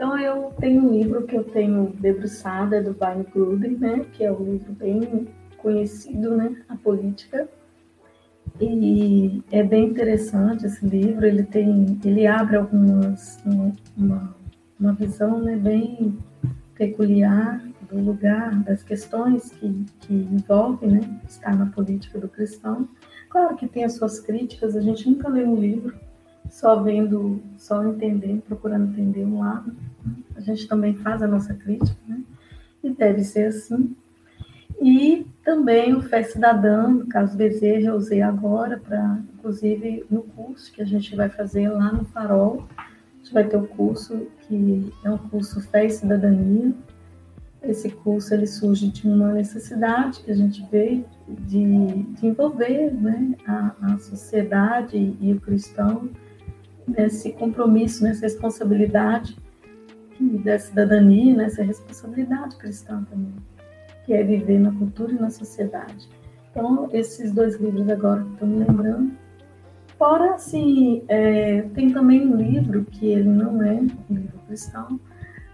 Então, eu tenho um livro que eu tenho debruçada do Wayne Gruden, né, que é um livro bem conhecido, né, a política. E é bem interessante esse livro, ele tem, ele abre algumas, uma, uma visão, né, bem peculiar do lugar, das questões que, que envolvem, né, estar na política do cristão. Claro que tem as suas críticas, a gente nunca lê um livro só vendo, só entendendo, procurando entender um lado. A gente também faz a nossa crítica, né? E deve ser assim. E também o Fé Cidadã, no caso Bezerra, eu usei agora para, inclusive, no curso que a gente vai fazer lá no Farol. A gente vai ter o um curso que é um curso Fé e Cidadania. Esse curso ele surge de uma necessidade que a gente vê de, de envolver né, a, a sociedade e o cristão nesse compromisso, nessa responsabilidade da cidadania, nessa responsabilidade cristã também, que é viver na cultura e na sociedade. Então, esses dois livros agora que estou me lembrando. Fora, assim, é, tem também um livro que ele não é um livro cristão,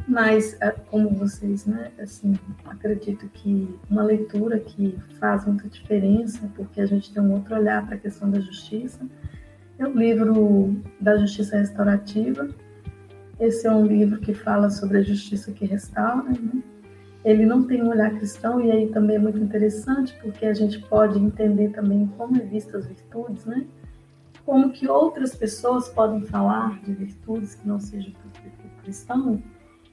mas é, como vocês, né, assim, acredito que uma leitura que faz muita diferença, porque a gente tem um outro olhar para a questão da justiça, é o livro da Justiça Restaurativa. Esse é um livro que fala sobre a justiça que restaura, né? Ele não tem um olhar cristão e aí também é muito interessante, porque a gente pode entender também como é vista as virtudes, né? Como que outras pessoas podem falar de virtudes que não sejam cristãos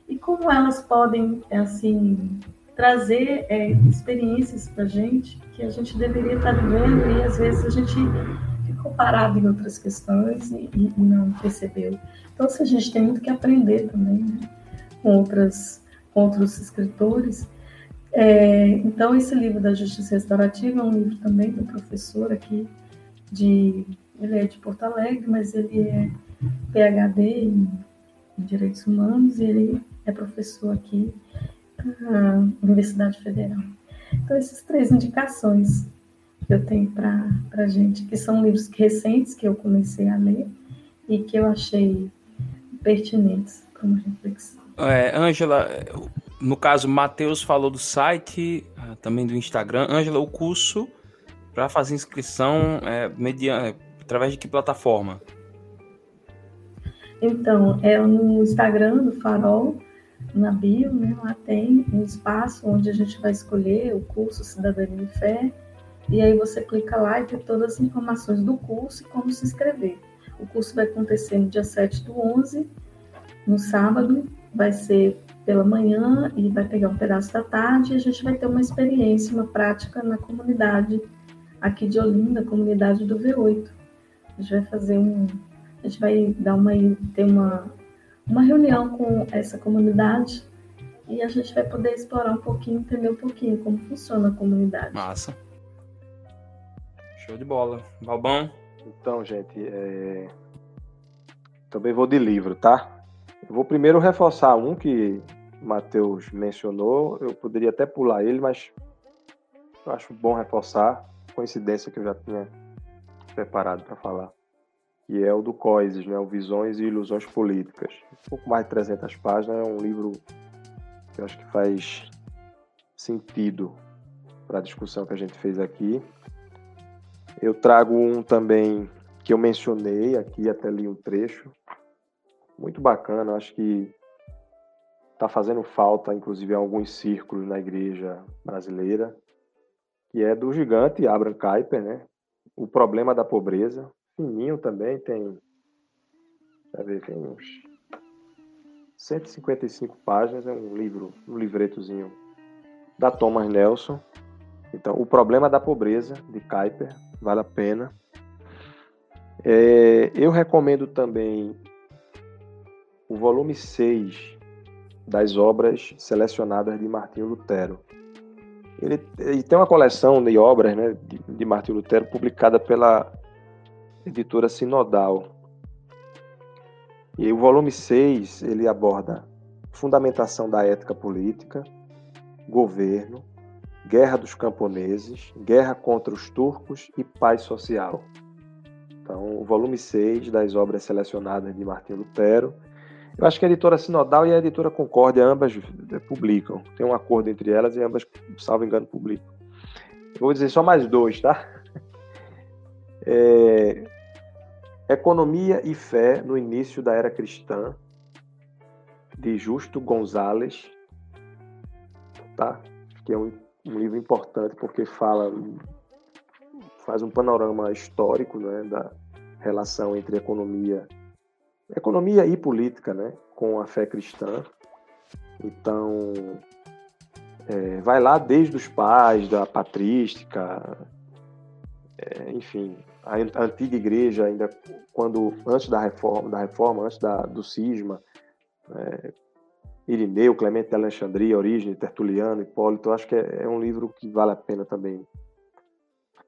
e como elas podem, assim, trazer é, experiências para a gente que a gente deveria estar vivendo e às vezes a gente ficou parado em outras questões e, e não percebeu. Então, se a gente tem muito que aprender também né, com, outras, com outros escritores. É, então, esse livro da Justiça Restaurativa é um livro também do professor aqui, de, ele é de Porto Alegre, mas ele é PhD em, em Direitos Humanos e ele é professor aqui na Universidade Federal. Então, essas três indicações que eu tenho para a gente, que são livros recentes que eu comecei a ler e que eu achei pertinentes para uma reflexão. É, Ângela, no caso, Matheus falou do site, ah, também do Instagram. Ângela, o curso para fazer inscrição é, mediante, através de que plataforma? Então, é no Instagram do Farol, na bio, né, lá tem um espaço onde a gente vai escolher o curso Cidadania e Fé, e aí você clica lá e tem todas as informações do curso e como se inscrever. O curso vai acontecer no dia 7 do 11, no sábado, vai ser pela manhã e vai pegar um pedaço da tarde e a gente vai ter uma experiência, uma prática na comunidade aqui de Olinda, comunidade do V8. A gente vai fazer um, a gente vai dar uma ter uma uma reunião com essa comunidade e a gente vai poder explorar um pouquinho, entender um pouquinho como funciona a comunidade. Massa. Show de bola. Balbão? Então, gente, é... também vou de livro, tá? Eu vou primeiro reforçar um que Matheus mencionou. Eu poderia até pular ele, mas eu acho bom reforçar. Coincidência que eu já tinha preparado para falar que é o do Coises, né, o Visões e Ilusões Políticas. Um pouco mais de 300 páginas, é um livro que eu acho que faz sentido para a discussão que a gente fez aqui. Eu trago um também que eu mencionei aqui, até li um trecho, muito bacana, acho que está fazendo falta, inclusive, em alguns círculos na igreja brasileira, que é do gigante Abraham Kuyper, né? O problema da pobreza, fininho também, tem. Deixa ver, tem uns 155 páginas, é um livro, um livretozinho da Thomas Nelson. Então, O Problema da Pobreza, de Kuiper, vale a pena. É, eu recomendo também o volume 6 das obras selecionadas de Martinho Lutero. Ele, ele tem uma coleção de obras né, de, de Martinho Lutero publicada pela editora Sinodal. E o volume 6, ele aborda fundamentação da ética política, governo, guerra dos camponeses, guerra contra os turcos e paz social. Então, o volume 6 das obras selecionadas de Martim Lutero. Eu acho que a editora Sinodal e a editora Concórdia ambas publicam. Tem um acordo entre elas e ambas, salvo engano, publicam. Eu vou dizer só mais dois, tá? (laughs) É, Economia e Fé no Início da Era Cristã, de Justo Gonzalez, tá? que é um, um livro importante porque fala, faz um panorama histórico né, da relação entre economia, economia e política né, com a fé cristã. Então, é, vai lá desde os pais, da patrística, é, enfim, a, antiga igreja ainda quando antes da reforma, da reforma antes da, do cisma, é, Irineu, Clemente de Alexandria, Origem, Tertuliano, Hipólito, acho que é, é, um livro que vale a pena também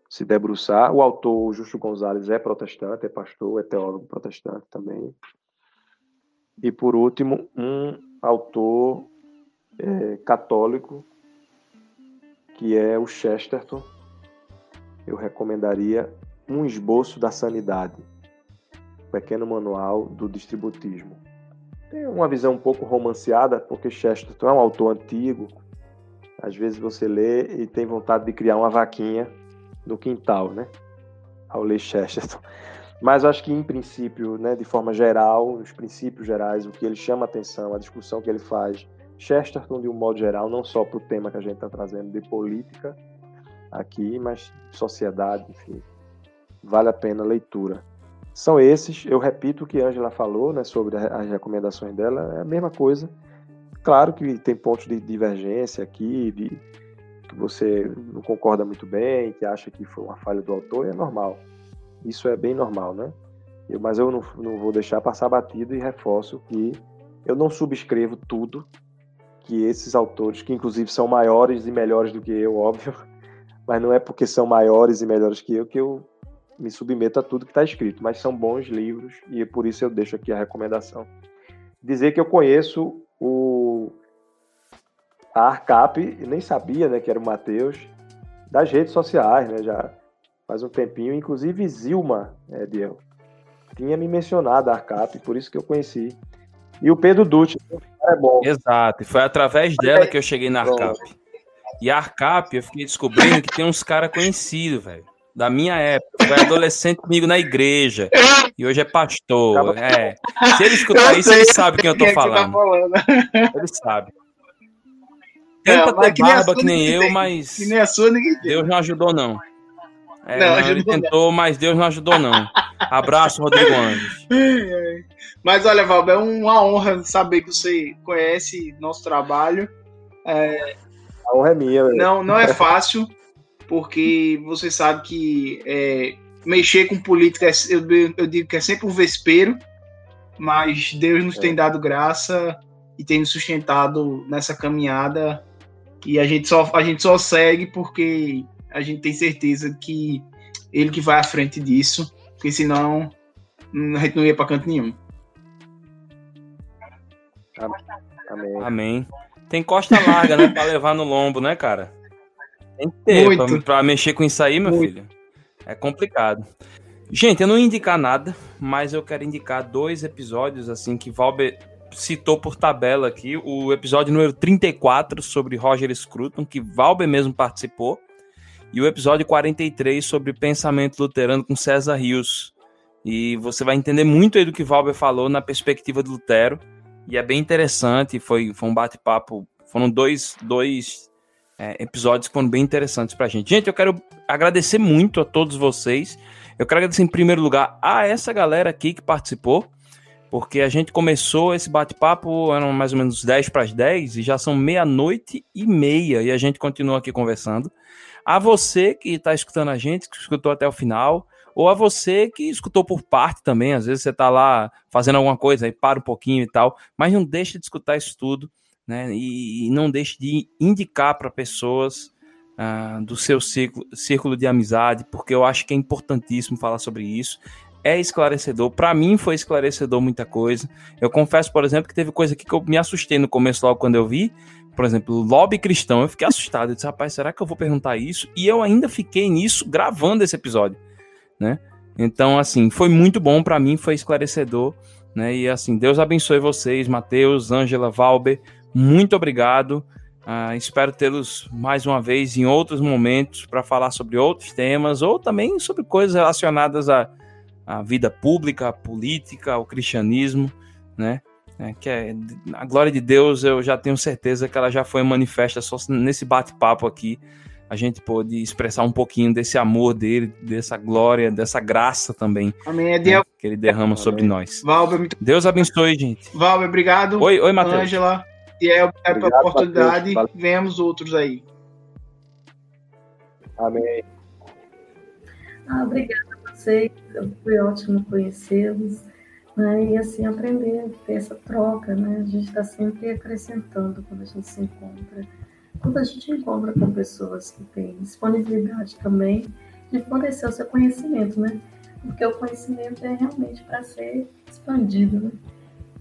se debruçar. O autor, Justo Gonzalez, é protestante, é pastor, é teólogo protestante também. E, por último, um autor é, católico, que é o Chesterton. Eu recomendaria Um Esboço da Sanidade, pequeno manual do distributismo. Tem uma visão um pouco romanceada, porque Chesterton é um autor antigo. Às vezes você lê e tem vontade de criar uma vaquinha no quintal, né? Ao ler Chesterton. Mas acho que, em princípio, né, de forma geral, os princípios gerais, o que ele chama atenção, a discussão que ele faz, Chesterton, de um modo geral, não só para o tema que a gente está trazendo de política aqui, mas sociedade, enfim, vale a pena a leitura. São esses, eu repito o que a Angela falou né, sobre as recomendações dela, é a mesma coisa. Claro que tem pontos de divergência aqui, de, que você não concorda muito bem, que acha que foi uma falha do autor, é normal. Isso é bem normal, né? Eu, mas eu não, não vou deixar passar batido e reforço que eu não subscrevo tudo que esses autores, que inclusive são maiores e melhores do que eu, (laughs) óbvio, mas não é porque são maiores e melhores que eu que eu me submeto a tudo que está escrito, mas são bons livros e por isso eu deixo aqui a recomendação. Dizer que eu conheço o a Arcap, nem sabia né, que era o Matheus, das redes sociais, né, já faz um tempinho. Inclusive, Zilma, é, Diel, tinha me mencionado a Arcap, por isso que eu conheci. E o Pedro Dutti, é bom. Exato, e foi através dela que eu cheguei na Arcap. E a Arcap, eu fiquei descobrindo que tem uns caras conhecidos, velho. Da minha época, foi adolescente comigo na igreja. E hoje é pastor. É. Se ele escutar isso, ele sabe quem eu tô falando. Ele sabe. Tenta ter que barba que nem eu, mas. Que nem a sua, ninguém tem. Deus não ajudou, não. É, não, não ele tentou, mas Deus não ajudou, não. Abraço, Rodrigo Anjos. (laughs) Mas olha, Valber, é uma honra saber que você conhece nosso trabalho. É... A honra é minha. Velho. Não, não é fácil, porque você sabe que é, mexer com política, é, eu, eu, digo que é sempre um vespeiro, mas Deus nos é. tem dado graça e tem nos sustentado nessa caminhada. E a gente só, a gente só segue porque a gente tem certeza que ele que vai à frente disso, porque senão a gente não ia para canto nenhum. Amém. Amém. Tem costa larga, né, para levar no lombo, né, cara? Tem que ter pra, pra, mexer com isso aí, meu Muito. filho. É complicado. Gente, eu não ia indicar nada, mas eu quero indicar dois episódios assim que Valber citou por tabela aqui. O episódio número 34 sobre Roger Scruton, que Valber mesmo participou e o episódio 43 sobre pensamento luterano com César Rios. E você vai entender muito aí do que Valber falou na perspectiva do Lutero. E é bem interessante, foi, foi um bate-papo, foram dois, dois é, episódios que foram bem interessantes pra gente. Gente, eu quero agradecer muito a todos vocês. Eu quero agradecer em primeiro lugar a essa galera aqui que participou, porque a gente começou esse bate-papo, eram mais ou menos 10 para as 10, e já são meia-noite e meia, e a gente continua aqui conversando. A você que está escutando a gente, que escutou até o final, ou a você que escutou por parte também. Às vezes você está lá fazendo alguma coisa e para um pouquinho e tal, mas não deixe de escutar isso tudo, né? E, e não deixe de indicar para pessoas uh, do seu círculo, círculo de amizade, porque eu acho que é importantíssimo falar sobre isso é esclarecedor. Para mim foi esclarecedor muita coisa. Eu confesso, por exemplo, que teve coisa aqui que eu me assustei no começo logo quando eu vi, por exemplo, lobby cristão, eu fiquei assustado. Eu disse, rapaz, será que eu vou perguntar isso? E eu ainda fiquei nisso gravando esse episódio, né? Então, assim, foi muito bom para mim, foi esclarecedor, né? E assim, Deus abençoe vocês, Mateus, Ângela, Valber, muito obrigado. Uh, espero tê-los mais uma vez em outros momentos para falar sobre outros temas ou também sobre coisas relacionadas à, à vida pública, à política, ao cristianismo, né? É, que é, a glória de Deus, eu já tenho certeza que ela já foi manifesta só nesse bate-papo aqui. A gente pôde expressar um pouquinho desse amor dele, dessa glória, dessa graça também. Amém. É Deus. Né, que ele derrama sobre nós. Valber, muito... Deus abençoe, gente. Valber, obrigado. Oi, oi, Matheus. Ângela. E é, é a oportunidade. Vemos outros aí. Amém. Ah, obrigada a vocês. Foi ótimo conhecê-los né? E assim aprender, ter essa troca, né? A gente está sempre acrescentando quando a gente se encontra. Quando a gente encontra com pessoas que têm disponibilidade também de fornecer o seu conhecimento, né? Porque o conhecimento é realmente para ser expandido, né?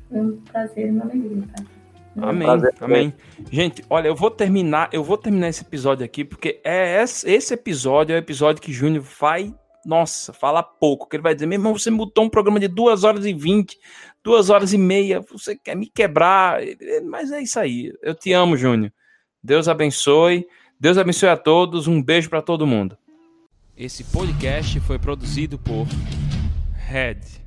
Foi um prazer e uma alegria, tá? Amém, amém. Gente, olha, eu vou terminar, eu vou terminar esse episódio aqui, porque é esse, esse episódio é o episódio que Júnior vai, nossa, fala pouco, que ele vai dizer, meu irmão, você mudou um programa de duas horas e vinte, duas horas e meia, você quer me quebrar, mas é isso aí. Eu te amo, Júnior. Deus abençoe. Deus abençoe a todos. Um beijo para todo mundo. Esse podcast foi produzido por Red.